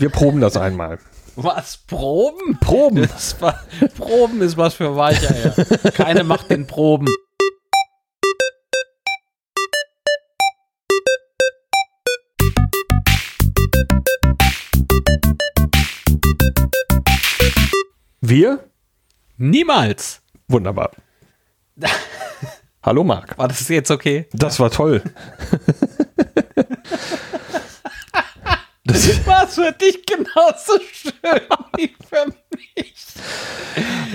Wir proben das einmal. Was? Proben? Proben. War, Proben ist was für Weicheier. Keine macht den Proben. Wir? Niemals. Wunderbar. Hallo Marc. War das jetzt okay? Das war toll. Das war für dich genauso schön wie für mich.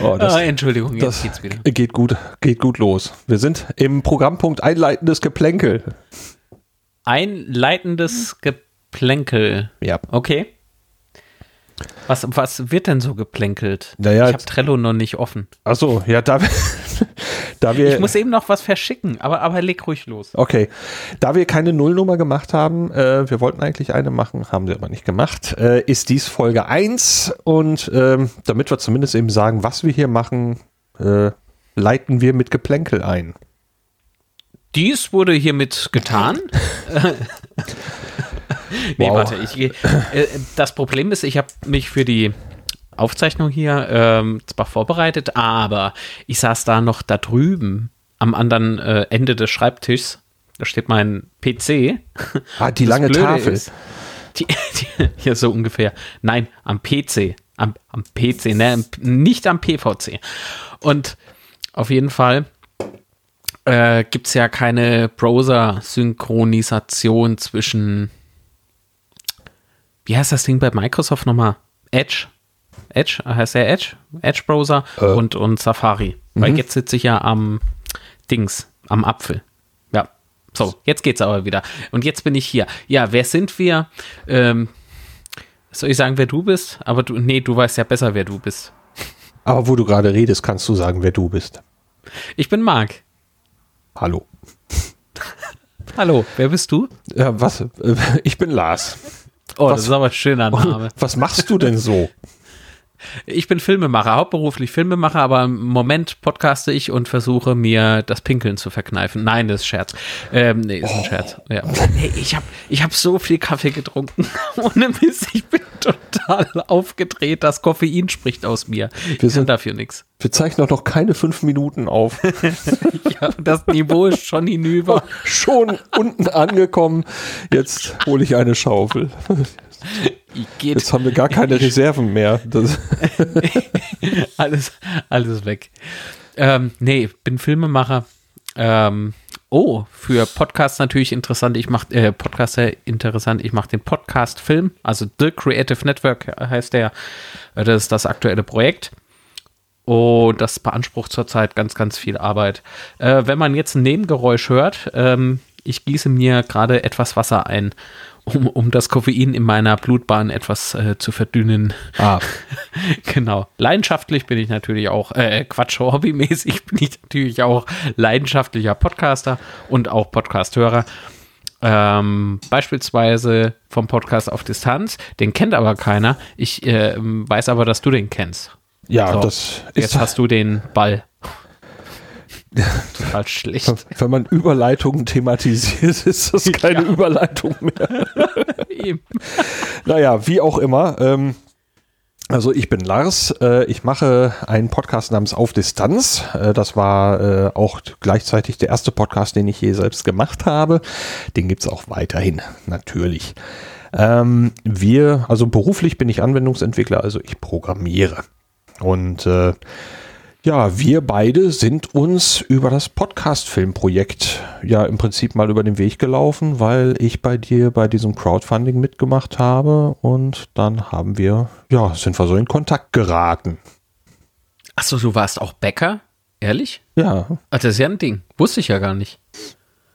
Oh, das, ah, Entschuldigung, jetzt das geht's wieder. geht gut, geht gut los. Wir sind im Programmpunkt Einleitendes Geplänkel. Einleitendes Geplänkel. Ja. Okay. Was, was wird denn so geplänkelt? Naja, ich habe Trello noch nicht offen. Achso, ja, da, da wir. Ich muss eben noch was verschicken, aber, aber leg ruhig los. Okay, da wir keine Nullnummer gemacht haben, äh, wir wollten eigentlich eine machen, haben sie aber nicht gemacht, äh, ist dies Folge 1 und ähm, damit wir zumindest eben sagen, was wir hier machen, äh, leiten wir mit Geplänkel ein. Dies wurde hiermit getan. nee, Wow. warte, ich, äh, das Problem ist, ich habe mich für die Aufzeichnung hier ähm, zwar vorbereitet, aber ich saß da noch da drüben am anderen äh, Ende des Schreibtischs. Da steht mein PC. Ah, die Das lange Blöde Tafel. Ist, die, die, ja, so ungefähr. Nein, am PC. Am, am PC, ne, nicht am PVC. Und auf jeden Fall äh, gibt es ja keine Browser-Synchronisation zwischen, wie heißt das Ding bei Microsoft nochmal? Edge? Edge, heißt der Edge? Edge-Browser Äh. und, und Safari. Weil jetzt sitze ich ja am Dings, am Apfel. Ja, so, jetzt geht's aber wieder. Und jetzt bin ich hier. Ja, wer sind wir? Ähm, soll ich sagen, wer du bist? Aber du, nee, du weißt ja besser, wer du bist. Aber wo du gerade redest, kannst du sagen, wer du bist. Ich bin Marc. Hallo. Hallo, wer bist du? Ja, was? Äh, Ich bin Lars. Oh, Was- das ist aber ein schöner Name. Was machst du denn so? Ich bin Filmemacher, hauptberuflich Filmemacher, aber im Moment podcaste ich und versuche mir das Pinkeln zu verkneifen. Nein, das ist Scherz. Ähm, nee, ist ein Scherz. Ja. Hey, ich habe ich hab so viel Kaffee getrunken. Ohne Mist, ich bin total aufgedreht. Das Koffein spricht aus mir. Ich kann sind- dafür nichts. Wir zeichnen doch noch keine fünf Minuten auf. Ja, das Niveau ist schon hinüber. Schon unten angekommen. Jetzt hole ich eine Schaufel. Jetzt haben wir gar keine Reserven mehr. Alles, alles weg. Ähm, nee, bin Filmemacher. Ähm, oh, für Podcasts natürlich interessant. Ich mache äh, Podcaster interessant. Ich mache den Podcast Film, also The Creative Network heißt der. Äh, Das ist das aktuelle Projekt. Und das beansprucht zurzeit ganz, ganz viel Arbeit. Äh, wenn man jetzt ein Nebengeräusch hört, ähm, ich gieße mir gerade etwas Wasser ein, um, um das Koffein in meiner Blutbahn etwas äh, zu verdünnen. ah, Genau. Leidenschaftlich bin ich natürlich auch, äh, Quatsch, hobbymäßig bin ich natürlich auch leidenschaftlicher Podcaster und auch Podcasthörer. Ähm, beispielsweise vom Podcast auf Distanz. Den kennt aber keiner. Ich äh, weiß aber, dass du den kennst. ja, So, das Jetzt ist, hast du den Ball. Total schlecht. wenn man Überleitungen thematisiert, ist das keine Ja. Überleitung mehr. Eben. Naja, wie auch immer. Ähm, also ich bin Lars, äh, ich mache einen Podcast namens Auf Distanz. Äh, das war äh, auch gleichzeitig der erste Podcast, den ich je selbst gemacht habe. Den gibt's auch weiterhin, natürlich. Ähm, wir, also beruflich bin ich Anwendungsentwickler, also ich programmiere. Und äh, ja, wir beide sind uns über das Podcast-Filmprojekt ja im Prinzip mal über den Weg gelaufen, weil ich bei dir bei diesem Crowdfunding mitgemacht habe und dann haben wir, ja, sind wir so in Kontakt geraten. Achso, du warst auch Bäcker? Ehrlich? Ja, Ach, das ist ja ein Ding. Wusste ich ja gar nicht.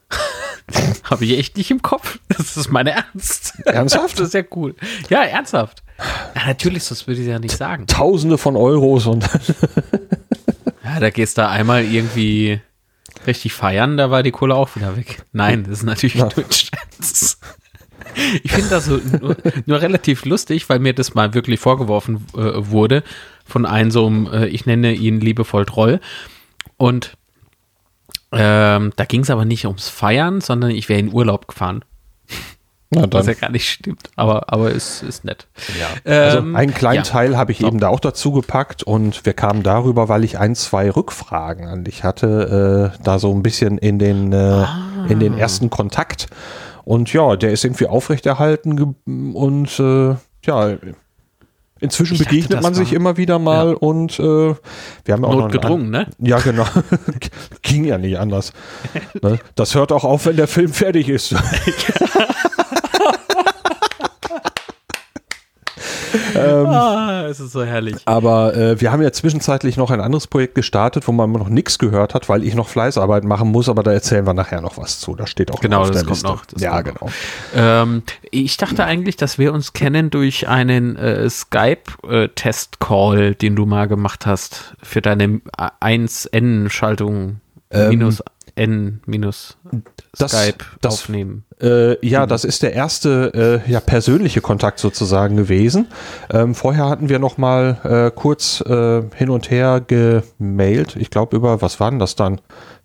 Habe ich echt nicht im Kopf. Das ist meine Ernst. Ernsthaft? Das ist ja cool. Ja, ernsthaft. Ja, natürlich, das würde ich ja nicht sagen. Tausende von Euros und Ja, da gehst du einmal irgendwie richtig feiern, da war die Kohle auch wieder weg. Nein, das ist natürlich Ja. nur ein Scherz. Ich finde das so nur, nur relativ lustig, weil mir das mal wirklich vorgeworfen äh, wurde von einem so einem, äh, ich nenne ihn liebevoll Troll. Und ähm, da ging es aber nicht ums Feiern, sondern ich wäre in Urlaub gefahren. Na dann. Was ja gar nicht stimmt, aber, aber ist, ist nett. Ja. Also Ähm, einen kleinen ja. Teil habe ich So. eben da auch dazu gepackt und wir kamen darüber, weil ich ein, zwei Rückfragen an dich hatte, äh, da so ein bisschen in den, äh, in Ah. den ersten Kontakt. Und ja, der ist irgendwie aufrechterhalten und äh, ja, inzwischen Ich begegnet man sich immer wieder mal und äh, wir haben ja auch Notgedrungen, ne? Ja, genau. Ging ja nicht anders. Ne? Das hört auch auf, wenn der Film fertig ist. Ah, es ist so herrlich. Aber äh, wir haben ja zwischenzeitlich noch ein anderes Projekt gestartet, wo man noch nichts gehört hat, weil ich noch Fleißarbeit machen muss, aber da erzählen wir nachher noch was zu. Das steht auch Genau, noch auf das der kommt Liste. noch, das ja, genau. Ähm, ich dachte eigentlich, dass wir uns kennen durch einen äh, Skype-Test-Call, den du mal gemacht hast für deine 1N-Schaltung Ähm, minus N minus das- Skype das- aufnehmen. Äh, ja, das ist der erste äh, ja, persönliche Kontakt sozusagen gewesen. Ähm, vorher hatten wir noch mal äh, kurz äh, hin und her gemailt. Ich glaube über, was war denn das dann?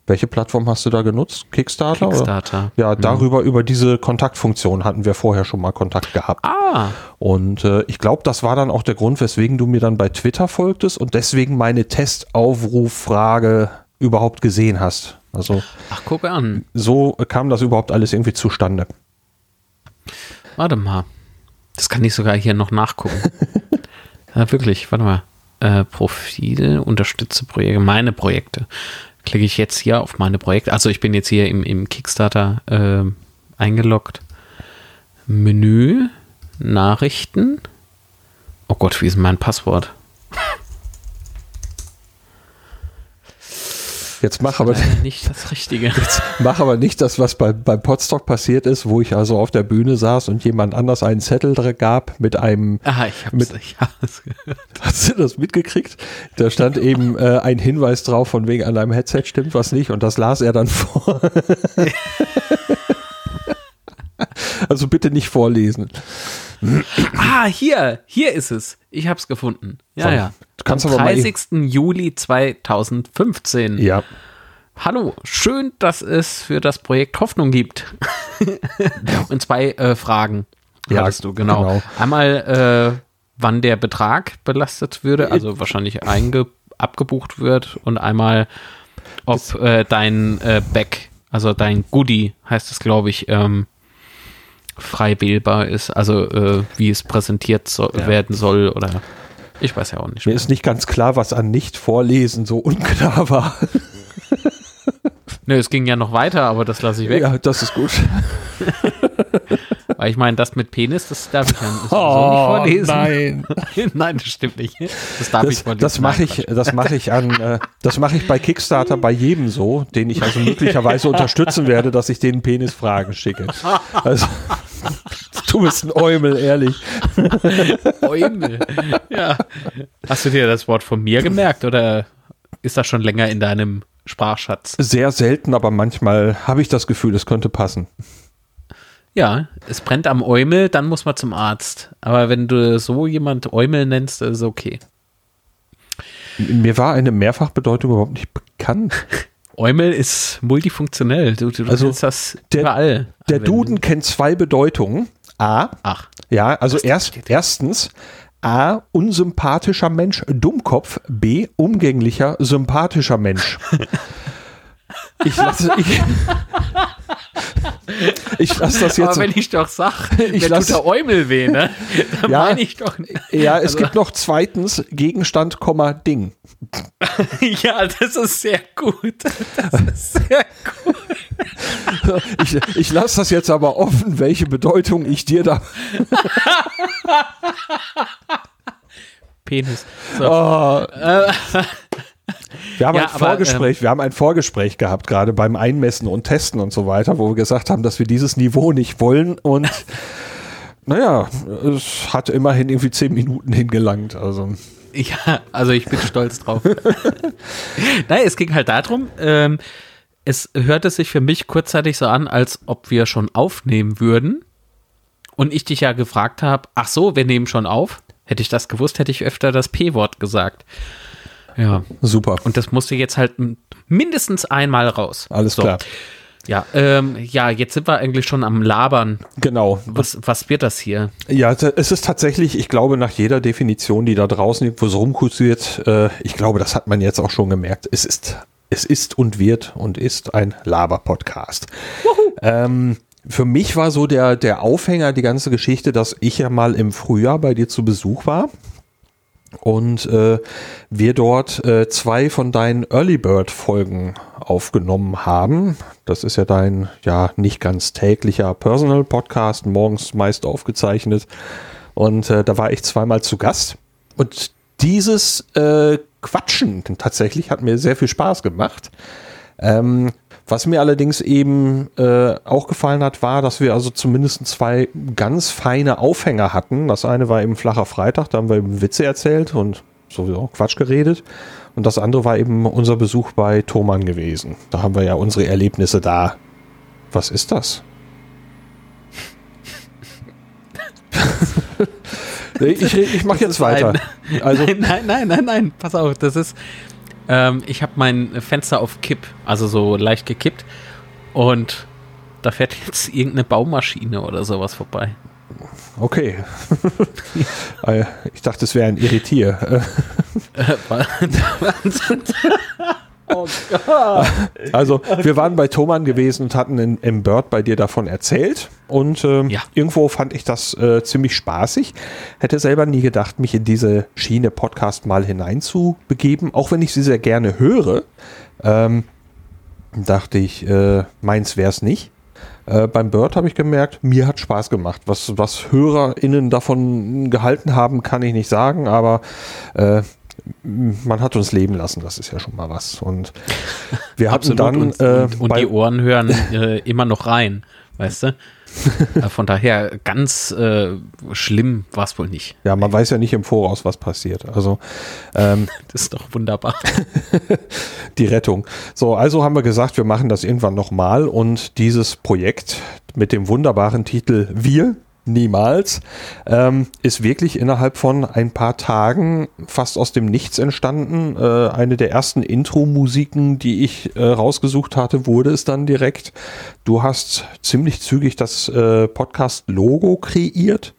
Welche Plattform hast du da genutzt? Kickstarter? Oder? Kickstarter. Ja, darüber, über diese Kontaktfunktion hatten wir vorher schon mal Kontakt gehabt. Ah, Und äh, ich glaube, das war dann auch der Grund, weswegen du mir dann bei Twitter folgtest und deswegen meine Testaufruffrage überhaupt gesehen hast. Also ach, guck an. so kam das überhaupt alles irgendwie zustande. Warte mal. Das kann ich sogar hier noch nachgucken. ja, wirklich, warte mal. Äh, Profil, unterstütze Projekte, meine Projekte. Klicke ich jetzt hier auf meine Projekte. Also ich bin jetzt hier im, im Kickstarter äh, eingeloggt. Menü, Nachrichten. Oh Gott, wie ist denn mein Passwort? Jetzt mach aber, nicht das Richtige. mach aber nicht das, was bei, beim Podstock passiert ist, wo ich also auf der Bühne saß und jemand anders einen Zettel gab mit einem, Ah, ich hab's, Mit- ich hab's gehört. hast du das mitgekriegt? Da stand eben äh, ein Hinweis drauf, von wegen an deinem Headset stimmt was nicht und das las er dann vor. also bitte nicht vorlesen. Ah, hier, hier ist es. Ich hab's gefunden. Ja, Von- ja. Du kannst Am aber mal- 30. Juli 2015. Ja. Hallo, schön, dass es für das Projekt Hoffnung gibt. Und zwei äh, Fragen Ja, hattest du, genau. genau. Einmal, äh, wann der Betrag belastet würde, also wahrscheinlich einge abgebucht wird und einmal, ob äh, dein äh, Back, also dein Goodie, heißt es, glaube ich, ähm, frei wählbar ist, also äh, wie es präsentiert so Ja. werden soll oder ich weiß ja auch nicht. Mir ist nicht ganz klar, was an Nicht-Vorlesen so unklar war. Nö, es ging ja noch weiter, aber das lasse ich weg. Ja, das ist gut. Weil ich meine, das mit Penis, das darf ich ja sowieso nicht vorlesen. Oh, nein. Nein, das stimmt nicht. Das darf ich Das, vorlesen. das mache ich, das mache ich an, äh, das mache ich bei Kickstarter bei jedem so, den ich also möglicherweise unterstützen werde, dass ich denen Penisfragen schicke. Also, du bist ein Eumel, ehrlich. Eumel. Ja. Hast du dir das Wort von mir gemerkt oder ist das schon länger in deinem Sprachschatz? Sehr selten, aber manchmal habe ich das Gefühl, es könnte passen. Ja, es brennt am Eumel, dann muss man zum Arzt. Aber wenn du so jemand Eumel nennst, ist okay. Mir war eine Mehrfachbedeutung überhaupt nicht bekannt. Eumel ist multifunktionell. Du, du Also, das der- überall. Der anwenden. Duden kennt zwei Bedeutungen. A, Ach, Ja, also erst, erstens, A, unsympathischer Mensch, Dummkopf, B, umgänglicher, sympathischer Mensch. Ich lasse, ich, ich lasse das jetzt. aber wenn ich doch sag, Ich mir lass- tut der Eumel weh, ne? Dann Ja. meine ich doch nicht. ja, es also- gibt noch zweitens Gegenstand, Komma, Ding. Ja, das ist sehr gut. Das ist sehr gut. Ich, ich lasse das jetzt aber offen, welche Bedeutung ich dir da. Penis. So. Oh. Wir haben Ja, ein aber, Vorgespräch, wir haben ein Vorgespräch gehabt, gerade beim Einmessen und Testen und so weiter, wo wir gesagt haben, dass wir dieses Niveau nicht wollen und naja, es hat immerhin irgendwie zehn Minuten hingelangt. Also Ja, also ich bin stolz drauf. Nein, es ging halt darum, ähm, es hörte sich für mich kurzzeitig so an, als ob wir schon aufnehmen würden. Und ich dich ja gefragt habe, ach so, wir nehmen schon auf. Hätte ich das gewusst, hätte ich öfter das P-Wort gesagt. Ja, super. und das musste jetzt halt mindestens einmal raus. Alles So. klar. Ja, ähm, ja, jetzt sind wir eigentlich schon am Labern. Genau. Was, was wird das hier? Ja, es ist tatsächlich, ich glaube, nach jeder Definition, die da draußen irgendwo so rumkursiert, äh, ich glaube, das hat man jetzt auch schon gemerkt, es ist, es ist und wird und ist ein Laber-Podcast. Ähm, für mich war so der, der Aufhänger, die ganze Geschichte, dass ich ja mal im Frühjahr bei dir zu Besuch war und äh, wir dort äh, zwei von deinen Early Bird Folgen aufgenommen haben. Das ist ja dein ja nicht ganz täglicher Personal Podcast, morgens meist aufgezeichnet. Und äh, da war ich zweimal zu Gast. Und dieses äh, Quatschen tatsächlich hat mir sehr viel Spaß gemacht. Ähm, was mir allerdings eben äh, auch gefallen hat, war, dass wir also zumindest zwei ganz feine Aufhänger hatten. Das eine war eben flacher Freitag, da haben wir eben Witze erzählt und sowieso Quatsch geredet. Und das andere war eben unser Besuch bei Thomann gewesen. Da haben wir ja unsere Erlebnisse da. Was ist das? ich ich mache jetzt weiter. Ein, also, nein, nein, nein, nein, nein, pass auf, das ist, ähm, ich habe mein Fenster auf Kipp, also so leicht gekippt. Und da fährt jetzt irgendeine Baumaschine oder sowas vorbei. Okay. Äh, ich dachte, es wäre ein Irritier. oh Gott. Also, wir waren bei Thomann gewesen und hatten in, im Bird bei dir davon erzählt. Und ähm, ja. irgendwo fand ich das äh, ziemlich spaßig. Hätte selber nie gedacht, mich in diese Schiene Podcast mal hineinzubegeben, auch wenn ich sie sehr gerne höre. Ähm, dachte ich, äh, meins wäre es nicht. Äh, beim Bird habe ich gemerkt, mir hat Spaß gemacht. Was, was HörerInnen davon gehalten haben, kann ich nicht sagen, aber äh, man hat uns leben lassen, das ist ja schon mal was. Und wir hatten dann. Und, äh, und, und die Ohren hören äh, immer noch rein, weißt du? Äh, von daher ganz äh, schlimm war es wohl nicht. Ja, man weiß ja nicht im Voraus, was passiert. Also ähm, das ist doch wunderbar. die Rettung. So, also haben wir gesagt, wir machen das irgendwann nochmal und dieses Projekt mit dem wunderbaren Titel Wir niemals, ähm, ist wirklich innerhalb von ein paar Tagen fast aus dem Nichts entstanden. Äh, eine der ersten Intro-Musiken, die ich äh, rausgesucht hatte, wurde es dann direkt. Du hast ziemlich zügig das äh, Podcast-Logo kreiert.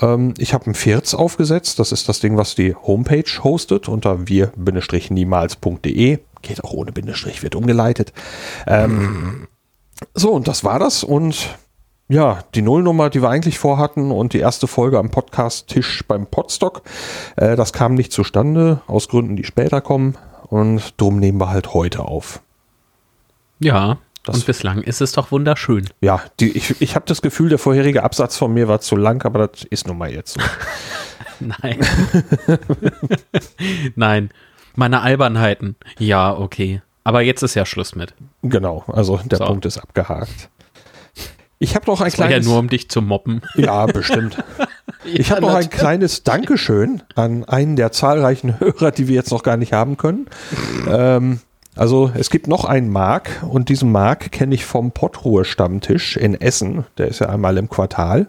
Ähm, ich habe ein Firz aufgesetzt. Das ist das Ding, was die Homepage hostet unter wir-niemals.de. Geht auch ohne Bindestrich, wird umgeleitet. Ähm, so, und das war das. Und ja, die Nullnummer, die wir eigentlich vorhatten und die erste Folge am Podcast-Tisch beim Podstock, äh, das kam nicht zustande, aus Gründen, die später kommen. Und drum nehmen wir halt heute auf. Ja, das und bislang ist es doch wunderschön. Ja, die, ich, ich habe das Gefühl, der vorherige Absatz von mir war zu lang, aber das ist nun mal jetzt so. Nein. Nein. Meine Albernheiten. Ja, okay. Aber jetzt ist ja Schluss mit. Genau, also der so. Punkt ist abgehakt. Ich habe noch ein das kleines. ja nur um dich zu moppen. Ja, bestimmt. ich habe noch ein kleines Dankeschön an einen der zahlreichen Hörer, die wir jetzt noch gar nicht haben können. ähm, also es gibt noch einen Mark und diesen Mark kenne ich vom Pottruhe Stammtisch in Essen. Der ist ja einmal im Quartal.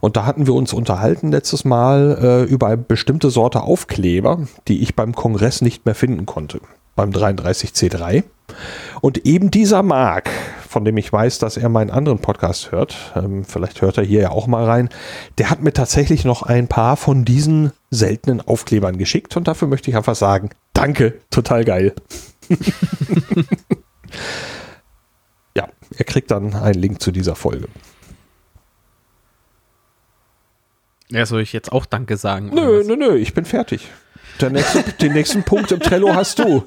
Und da hatten wir uns unterhalten letztes Mal äh, über eine bestimmte Sorte Aufkleber, die ich beim Kongress nicht mehr finden konnte. Beim 33C3. Und eben dieser Mark, von dem ich weiß, dass er meinen anderen Podcast hört, ähm, vielleicht hört er hier ja auch mal rein, der hat mir tatsächlich noch ein paar von diesen seltenen Aufklebern geschickt und dafür möchte ich einfach sagen, danke, total geil. ja, er kriegt dann einen Link zu dieser Folge. Ja, soll ich jetzt auch Danke sagen? Nö, nö, nö, ich bin fertig. Nächste, den nächsten Punkt im Trello hast du.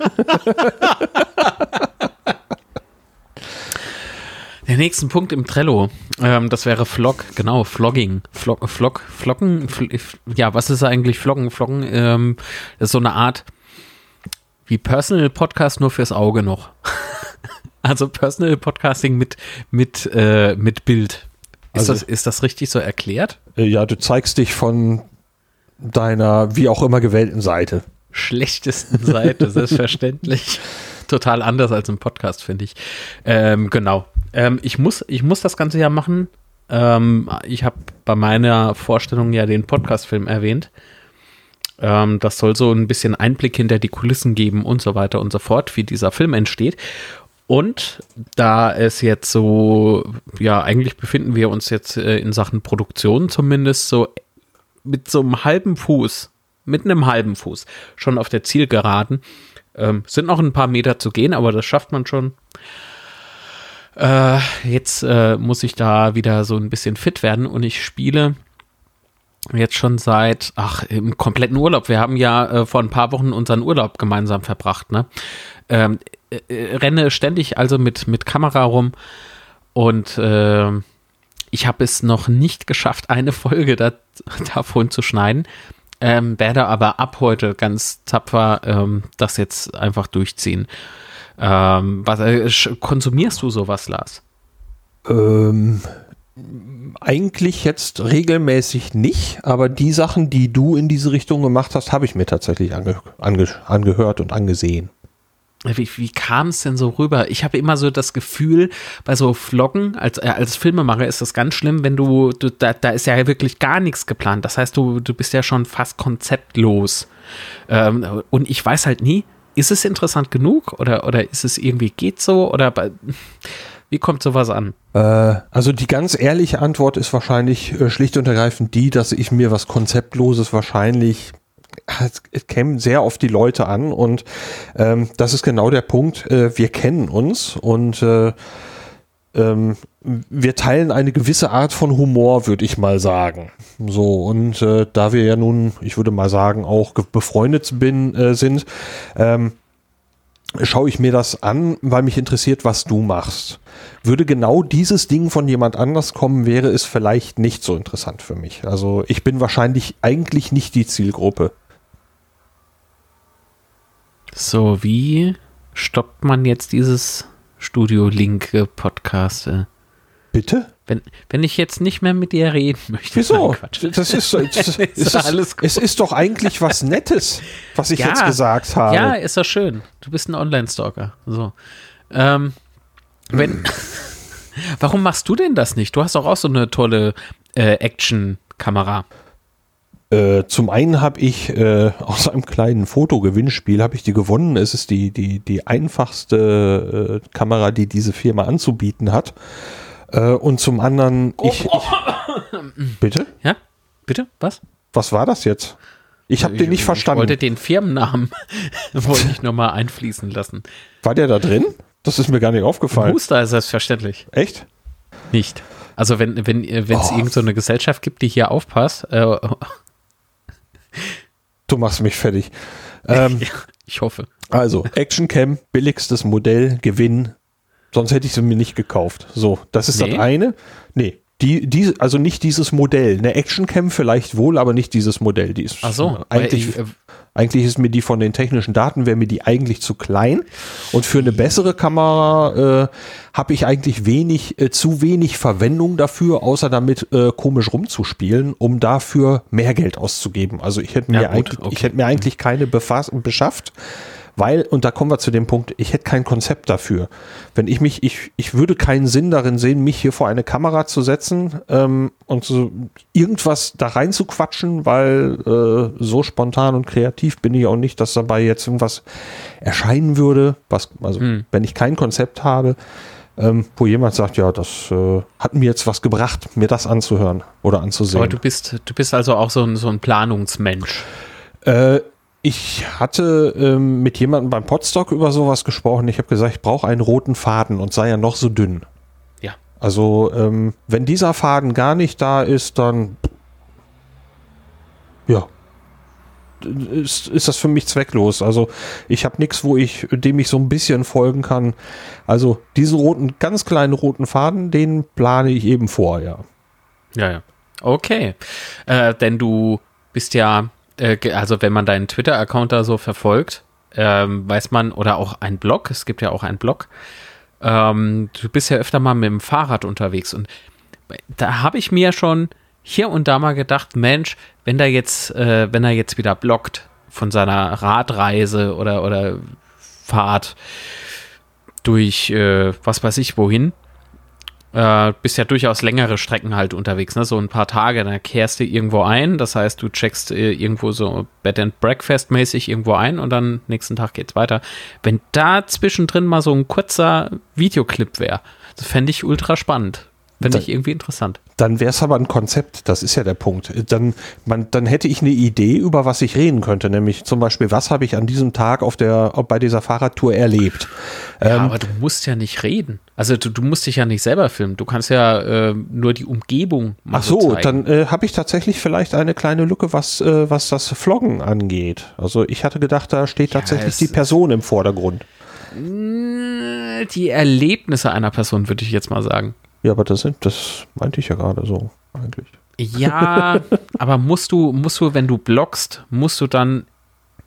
Der nächste Punkt im Trello, ähm, das wäre Vlog, genau, Vlogging. Vlog, Vlog, Vloggen, ja, was ist eigentlich Vloggen? Vloggen ähm, ist so eine Art wie Personal Podcast nur fürs Auge noch. also Personal Podcasting mit, mit, äh, mit Bild. Ist, also, das, ist das richtig so erklärt? Äh, ja, du zeigst dich von deiner wie auch immer gewählten Seite. Schlechtesten Seite, selbstverständlich. Total anders als im Podcast, finde ich. Ähm, genau. Ähm, ich, muss, ich muss das Ganze ja machen. Ähm, ich habe bei meiner Vorstellung ja den Podcast-Film erwähnt. Ähm, das soll so ein bisschen Einblick hinter die Kulissen geben und so weiter und so fort, wie dieser Film entsteht. Und da es jetzt so, ja, eigentlich befinden wir uns jetzt äh, in Sachen Produktion zumindest so mit so einem halben Fuß, mit einem halben Fuß schon auf der Zielgeraden. Ähm, sind noch ein paar Meter zu gehen, aber das schafft man schon. Äh, jetzt äh, muss ich da wieder so ein bisschen fit werden und ich spiele jetzt schon seit, ach, im kompletten Urlaub. Wir haben ja äh, vor ein paar Wochen unseren Urlaub gemeinsam verbracht, ne? Ähm, äh, äh renne ständig also mit, mit Kamera rum und äh, ich habe es noch nicht geschafft, eine Folge da, davon zu schneiden. Ähm, werde aber ab heute ganz tapfer ähm, das jetzt einfach durchziehen. Ähm, was, äh, konsumierst du sowas, Lars? Ähm, eigentlich jetzt regelmäßig nicht, aber die Sachen, die du in diese Richtung gemacht hast, habe ich mir tatsächlich ange, ange, angehört und angesehen. Wie, wie kam es denn so rüber? Ich habe immer so das Gefühl, bei so Vloggen, als, äh, als Filmemacher ist das ganz schlimm, wenn du, du da, da ist ja wirklich gar nichts geplant. Das heißt, du, du bist ja schon fast konzeptlos. Ähm, und ich weiß halt nie, ist es interessant genug oder, oder ist es irgendwie geht so oder bei, wie kommt sowas an? Äh, also die ganz ehrliche Antwort ist wahrscheinlich äh, schlicht und ergreifend die, dass ich mir was Konzeptloses wahrscheinlich es käme sehr auf die Leute an und ähm, das ist genau der Punkt. Äh, wir kennen uns und äh, ähm, wir teilen eine gewisse Art von Humor, würde ich mal sagen. So, und äh, da wir ja nun, ich würde mal sagen, auch befreundet bin, äh, sind, ähm, schaue ich mir das an, weil mich interessiert, was du machst. Würde genau dieses Ding von jemand anders kommen, wäre es vielleicht nicht so interessant für mich. Also ich bin wahrscheinlich eigentlich nicht die Zielgruppe. So, wie stoppt man jetzt dieses Studio Link Podcast? Bitte? Wenn, wenn ich jetzt nicht mehr mit dir reden möchte. Wieso? Das ist, das ist alles gut. Es ist doch eigentlich was Nettes, was ich ja, jetzt gesagt habe. Ja, ist doch schön. Du bist ein Online-Stalker. So. Ähm, wenn, warum machst du denn das nicht? Du hast doch auch so eine tolle äh, Action-Kamera. Äh, zum einen habe ich äh, aus einem kleinen Fotogewinnspiel habe ich die gewonnen. Es ist die die die einfachste äh, Kamera, die diese Firma anzubieten hat. Äh, und zum anderen ich, ich bitte ja bitte was was war das jetzt? Ich habe den nicht verstanden. Ich wollte den Firmennamen wollte ich noch mal einfließen lassen. War der da drin? Das ist mir gar nicht aufgefallen. Booster ist selbstverständlich. Echt? Nicht. Also wenn wenn wenn es oh. irgendeine so Gesellschaft gibt, die hier aufpasst, äh, Du machst mich fertig. Ähm, ja, ich hoffe. Also, Action Cam, billigstes Modell, Gewinn. Sonst hätte ich sie mir nicht gekauft. So, das ist nee. das eine. Nee, die, die, also nicht dieses Modell. Eine Actioncam vielleicht wohl, aber nicht dieses Modell. Die ist Ach so, eigentlich, ich, äh, eigentlich ist mir die von den technischen Daten, wäre mir die eigentlich zu klein. Und für eine bessere Kamera äh, habe ich eigentlich wenig, äh, zu wenig Verwendung dafür, außer damit äh, komisch rumzuspielen, um dafür mehr Geld auszugeben. Also ich hätte mir, ja, gut, okay. ich hätte mir eigentlich keine befass beschafft weil, und da kommen wir zu dem Punkt, ich hätte kein Konzept dafür. Wenn ich mich, ich, ich würde keinen Sinn darin sehen, mich hier vor eine Kamera zu setzen ähm, und so irgendwas da rein zu quatschen, weil äh, so spontan und kreativ bin ich auch nicht, dass dabei jetzt irgendwas erscheinen würde, was, also hm. wenn ich kein Konzept habe, ähm, wo jemand sagt, ja, das äh, hat mir jetzt was gebracht, mir das anzuhören oder anzusehen. Aber du bist, du bist also auch so ein, so ein Planungsmensch. Äh, ich hatte ähm, mit jemandem beim Podstock über sowas gesprochen. Ich habe gesagt, ich brauche einen roten Faden und sei ja noch so dünn. Ja. Also, ähm, wenn dieser Faden gar nicht da ist, dann ja, ist, ist das für mich zwecklos. Also ich habe nichts, wo ich, dem ich so ein bisschen folgen kann. Also diesen roten, ganz kleinen roten Faden, den plane ich eben vor, ja. Ja, ja. Okay. Äh, denn du bist ja äh, also wenn man deinen Twitter-Account da so verfolgt, ähm, weiß man, oder auch ein Blog, es gibt ja auch einen Blog, ähm, du bist ja öfter mal mit dem Fahrrad unterwegs und da habe ich mir schon hier und da mal gedacht, Mensch, wenn der jetzt, äh, wenn er jetzt wieder blockt von seiner Radreise oder, oder Fahrt durch, äh, was weiß ich wohin, äh, bist ja durchaus längere Strecken halt unterwegs, ne? So ein paar Tage, dann kehrst du irgendwo ein. Das heißt, du checkst äh, irgendwo so Bed and Breakfast mäßig irgendwo ein und dann nächsten Tag geht's weiter. Wenn da zwischendrin mal so ein kurzer Videoclip wäre, das fände ich ultra spannend. Fände ich irgendwie interessant. Dann wäre es aber ein Konzept, das ist ja der Punkt. Dann, man, dann hätte ich eine Idee, über was ich reden könnte, nämlich zum Beispiel, was habe ich an diesem Tag auf der, bei dieser Fahrradtour erlebt. Ja, ähm, aber du musst ja nicht reden. Also du, du musst dich ja nicht selber filmen. Du kannst ja äh, nur die Umgebung machen. Ach so, so dann äh, habe ich tatsächlich vielleicht eine kleine Lücke, was, äh, was das Vloggen angeht. Also ich hatte gedacht, da steht tatsächlich ja, die Person im Vordergrund. Die Erlebnisse einer Person, würde ich jetzt mal sagen. Ja, aber das sind, das meinte ich ja gerade so eigentlich. Ja, aber musst du, musst du, wenn du bloggst, musst du dann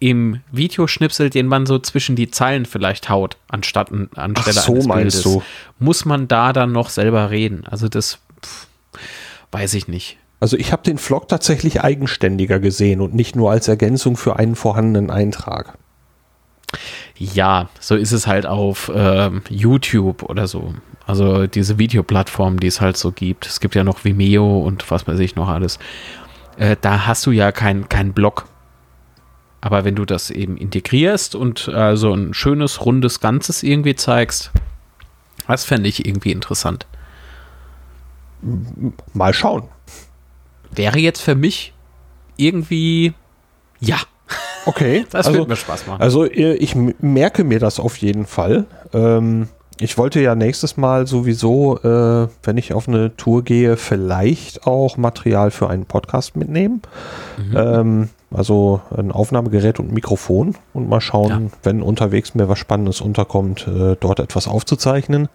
im Videoschnipsel, den man so zwischen die Zeilen vielleicht haut, anstatt anstelle Ach so eines meinst Bildes, du. muss man da dann noch selber reden. Also das pff, weiß ich nicht. Also ich habe den Vlog tatsächlich eigenständiger gesehen und nicht nur als Ergänzung für einen vorhandenen Eintrag. Ja, so ist es halt auf äh, YouTube oder so. Also diese Videoplattform, die es halt so gibt. Es gibt ja noch Vimeo und was weiß ich noch alles. Äh, da hast du ja keinen kein Blog. Aber wenn du das eben integrierst und äh, so ein schönes, rundes Ganzes irgendwie zeigst, das fände ich irgendwie interessant. Mal schauen. Wäre jetzt für mich irgendwie, ja. Okay. das also, wird mir Spaß machen. Also äh, ich merke mir das auf jeden Fall. Ähm, ich wollte ja nächstes Mal sowieso, äh, wenn ich auf eine Tour gehe, vielleicht auch Material für einen Podcast mitnehmen. Mhm. Ähm, also ein Aufnahmegerät und ein Mikrofon und mal schauen, ja. wenn unterwegs mir was Spannendes unterkommt, äh, dort etwas aufzuzeichnen.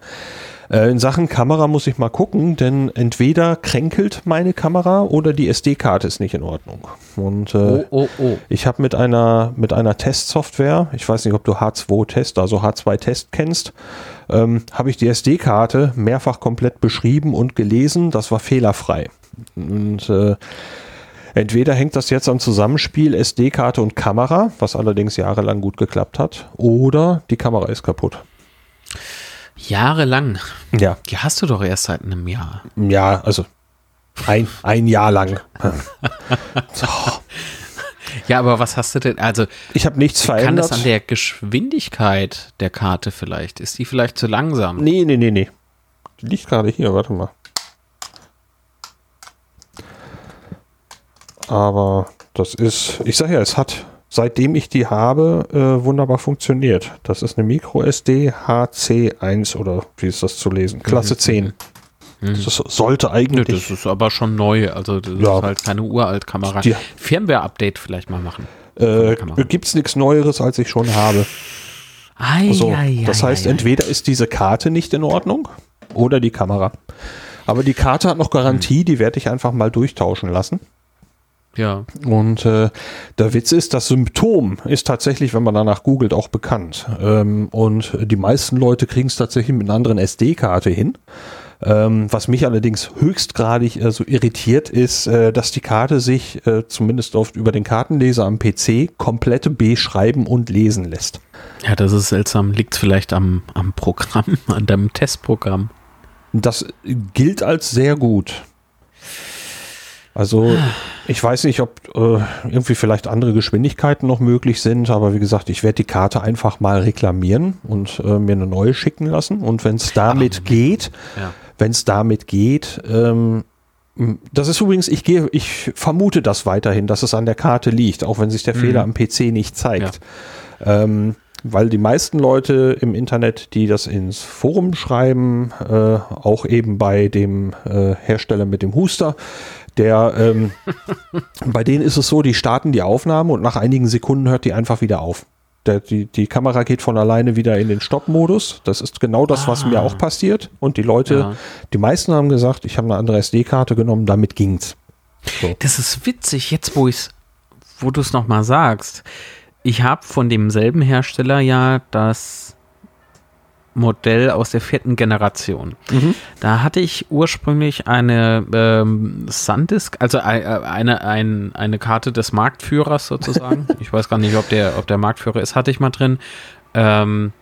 Äh, in Sachen Kamera muss ich mal gucken, denn entweder kränkelt meine Kamera oder die SD-Karte ist nicht in Ordnung. Und äh, oh, oh, oh. ich habe mit einer mit einer Testsoftware, ich weiß nicht, ob du H2-Test, also H2-Test kennst, ähm, habe ich die SD-Karte mehrfach komplett beschrieben und gelesen. Das war fehlerfrei. Und äh, Entweder hängt das jetzt am Zusammenspiel SD-Karte und Kamera, was allerdings jahrelang gut geklappt hat, oder die Kamera ist kaputt. Jahrelang? Ja. Die hast du doch erst seit einem Jahr. Ja, also ein, ein Jahr lang. so. Ja, aber was hast du denn? Also, ich habe nichts verändert. Kann das an der Geschwindigkeit der Karte vielleicht? Ist die vielleicht zu langsam? Nee, nee, nee, nee. Die liegt gerade hier, warte mal. Aber das ist, ich sage ja, es hat seitdem ich die habe, äh, wunderbar funktioniert. Das ist eine MicroSD HC1 oder wie ist das zu lesen? Klasse mhm. 10. Mhm. Das sollte eigentlich. Nee, das ist aber schon neu. Also, das ja. ist halt keine uralt Kamera. Firmware-Update vielleicht mal machen. Äh, Gibt es nichts Neueres, als ich schon habe. Ei, also, ei, das heißt, ei, entweder ist diese Karte nicht in Ordnung oder die Kamera. Aber die Karte hat noch Garantie, die werde ich einfach mal durchtauschen lassen. Ja. Und äh, der Witz ist, das Symptom ist tatsächlich, wenn man danach googelt, auch bekannt. Ähm, und die meisten Leute kriegen es tatsächlich mit einer anderen SD-Karte hin. Ähm, was mich allerdings höchstgradig äh, so irritiert ist, äh, dass die Karte sich äh, zumindest oft über den Kartenleser am PC komplette B schreiben und lesen lässt. Ja, das ist seltsam. Liegt vielleicht am, am Programm, an deinem Testprogramm. Das gilt als sehr gut. Also ich weiß nicht, ob äh, irgendwie vielleicht andere Geschwindigkeiten noch möglich sind, aber wie gesagt, ich werde die Karte einfach mal reklamieren und äh, mir eine neue schicken lassen. Und wenn es damit Ach, geht, ja. Wenn es damit geht, ähm, das ist übrigens, ich gehe, ich vermute das weiterhin, dass es an der Karte liegt, auch wenn sich der mhm. Fehler am PC nicht zeigt. Ja. Ähm, weil die meisten Leute im Internet, die das ins Forum schreiben, äh, auch eben bei dem äh, Hersteller mit dem Huster, der, ähm, bei denen ist es so, die starten die Aufnahme und nach einigen Sekunden hört die einfach wieder auf. Der, die, die Kamera geht von alleine wieder in den Stopp-Modus. Das ist genau das, was ah. mir auch passiert. Und die Leute, ja. die meisten haben gesagt, ich habe eine andere SD-Karte genommen, damit ging's. So. Das ist witzig, jetzt wo ich's, wo du es nochmal sagst. Ich habe von demselben Hersteller ja das Modell aus der vierten Generation. Mhm. Da hatte ich ursprünglich eine ähm, Sandisk, also äh, eine, ein, eine Karte des Marktführers sozusagen. ich weiß gar nicht, ob der, ob der Marktführer ist, hatte ich mal drin, ähm,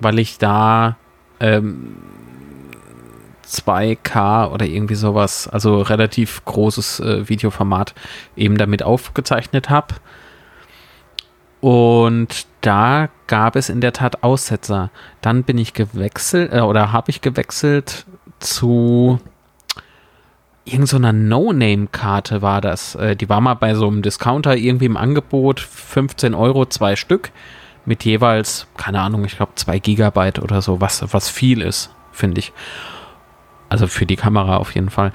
weil ich da ähm, 2K oder irgendwie sowas, also relativ großes äh, Videoformat, eben damit aufgezeichnet habe. Und da gab es in der Tat Aussetzer. Dann bin ich gewechselt äh, oder habe ich gewechselt zu irgendeiner No-Name-Karte war das. Äh, die war mal bei so einem Discounter irgendwie im Angebot, 15 Euro, zwei Stück, mit jeweils, keine Ahnung, ich glaube 2 Gigabyte oder so, was, was viel ist, finde ich. Also für die Kamera auf jeden Fall.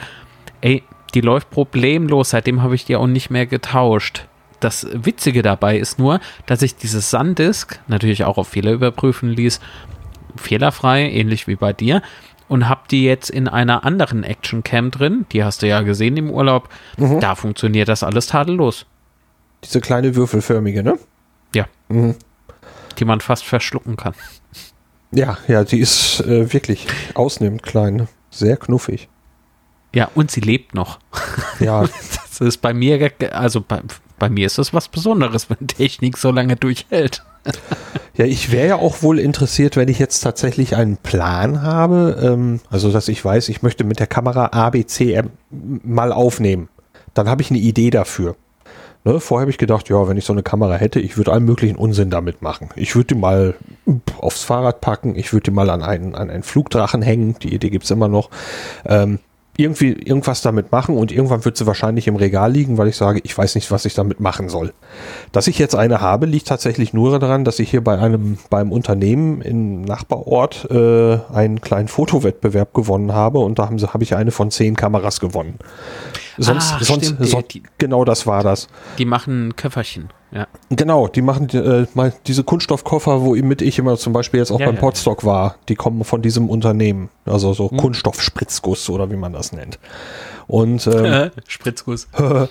Ey, die läuft problemlos, seitdem habe ich die auch nicht mehr getauscht. Das Witzige dabei ist nur, dass ich dieses SanDisk natürlich auch auf Fehler überprüfen ließ, fehlerfrei, ähnlich wie bei dir, und habe die jetzt in einer anderen Action Cam drin. Die hast du ja gesehen im Urlaub. Mhm. Da funktioniert das alles tadellos. Diese kleine würfelförmige, ne? Ja. Mhm. Die man fast verschlucken kann. Ja, ja, die ist äh, wirklich ausnehmend klein. Sehr knuffig. Ja, und sie lebt noch. Ja. das ist bei mir, also bei, bei mir ist das was Besonderes, wenn Technik so lange durchhält. Ja, ich wäre ja auch wohl interessiert, wenn ich jetzt tatsächlich einen Plan habe, ähm, also dass ich weiß, ich möchte mit der Kamera ABC mal aufnehmen. Dann habe ich eine Idee dafür. Ne, vorher habe ich gedacht, ja, wenn ich so eine Kamera hätte, ich würde allen möglichen Unsinn damit machen. Ich würde die mal aufs Fahrrad packen, ich würde die mal an einen, an einen Flugdrachen hängen, die Idee gibt es immer noch. Ähm, irgendwie irgendwas damit machen und irgendwann wird sie wahrscheinlich im Regal liegen, weil ich sage, ich weiß nicht, was ich damit machen soll. Dass ich jetzt eine habe, liegt tatsächlich nur daran, dass ich hier bei einem beim Unternehmen im Nachbarort äh, einen kleinen Fotowettbewerb gewonnen habe und da haben sie habe ich eine von zehn Kameras gewonnen. Sonst, ah, sonst, stimmt, sonst genau das war das. Die machen Köfferchen. Ja. Genau, die machen äh, mal diese Kunststoffkoffer, womit ich immer zum Beispiel jetzt auch ja, beim ja, Podstock war, die kommen von diesem Unternehmen. Also so hm. Kunststoffspritzguss oder wie man das nennt. Und ähm, Spritzguss. oh.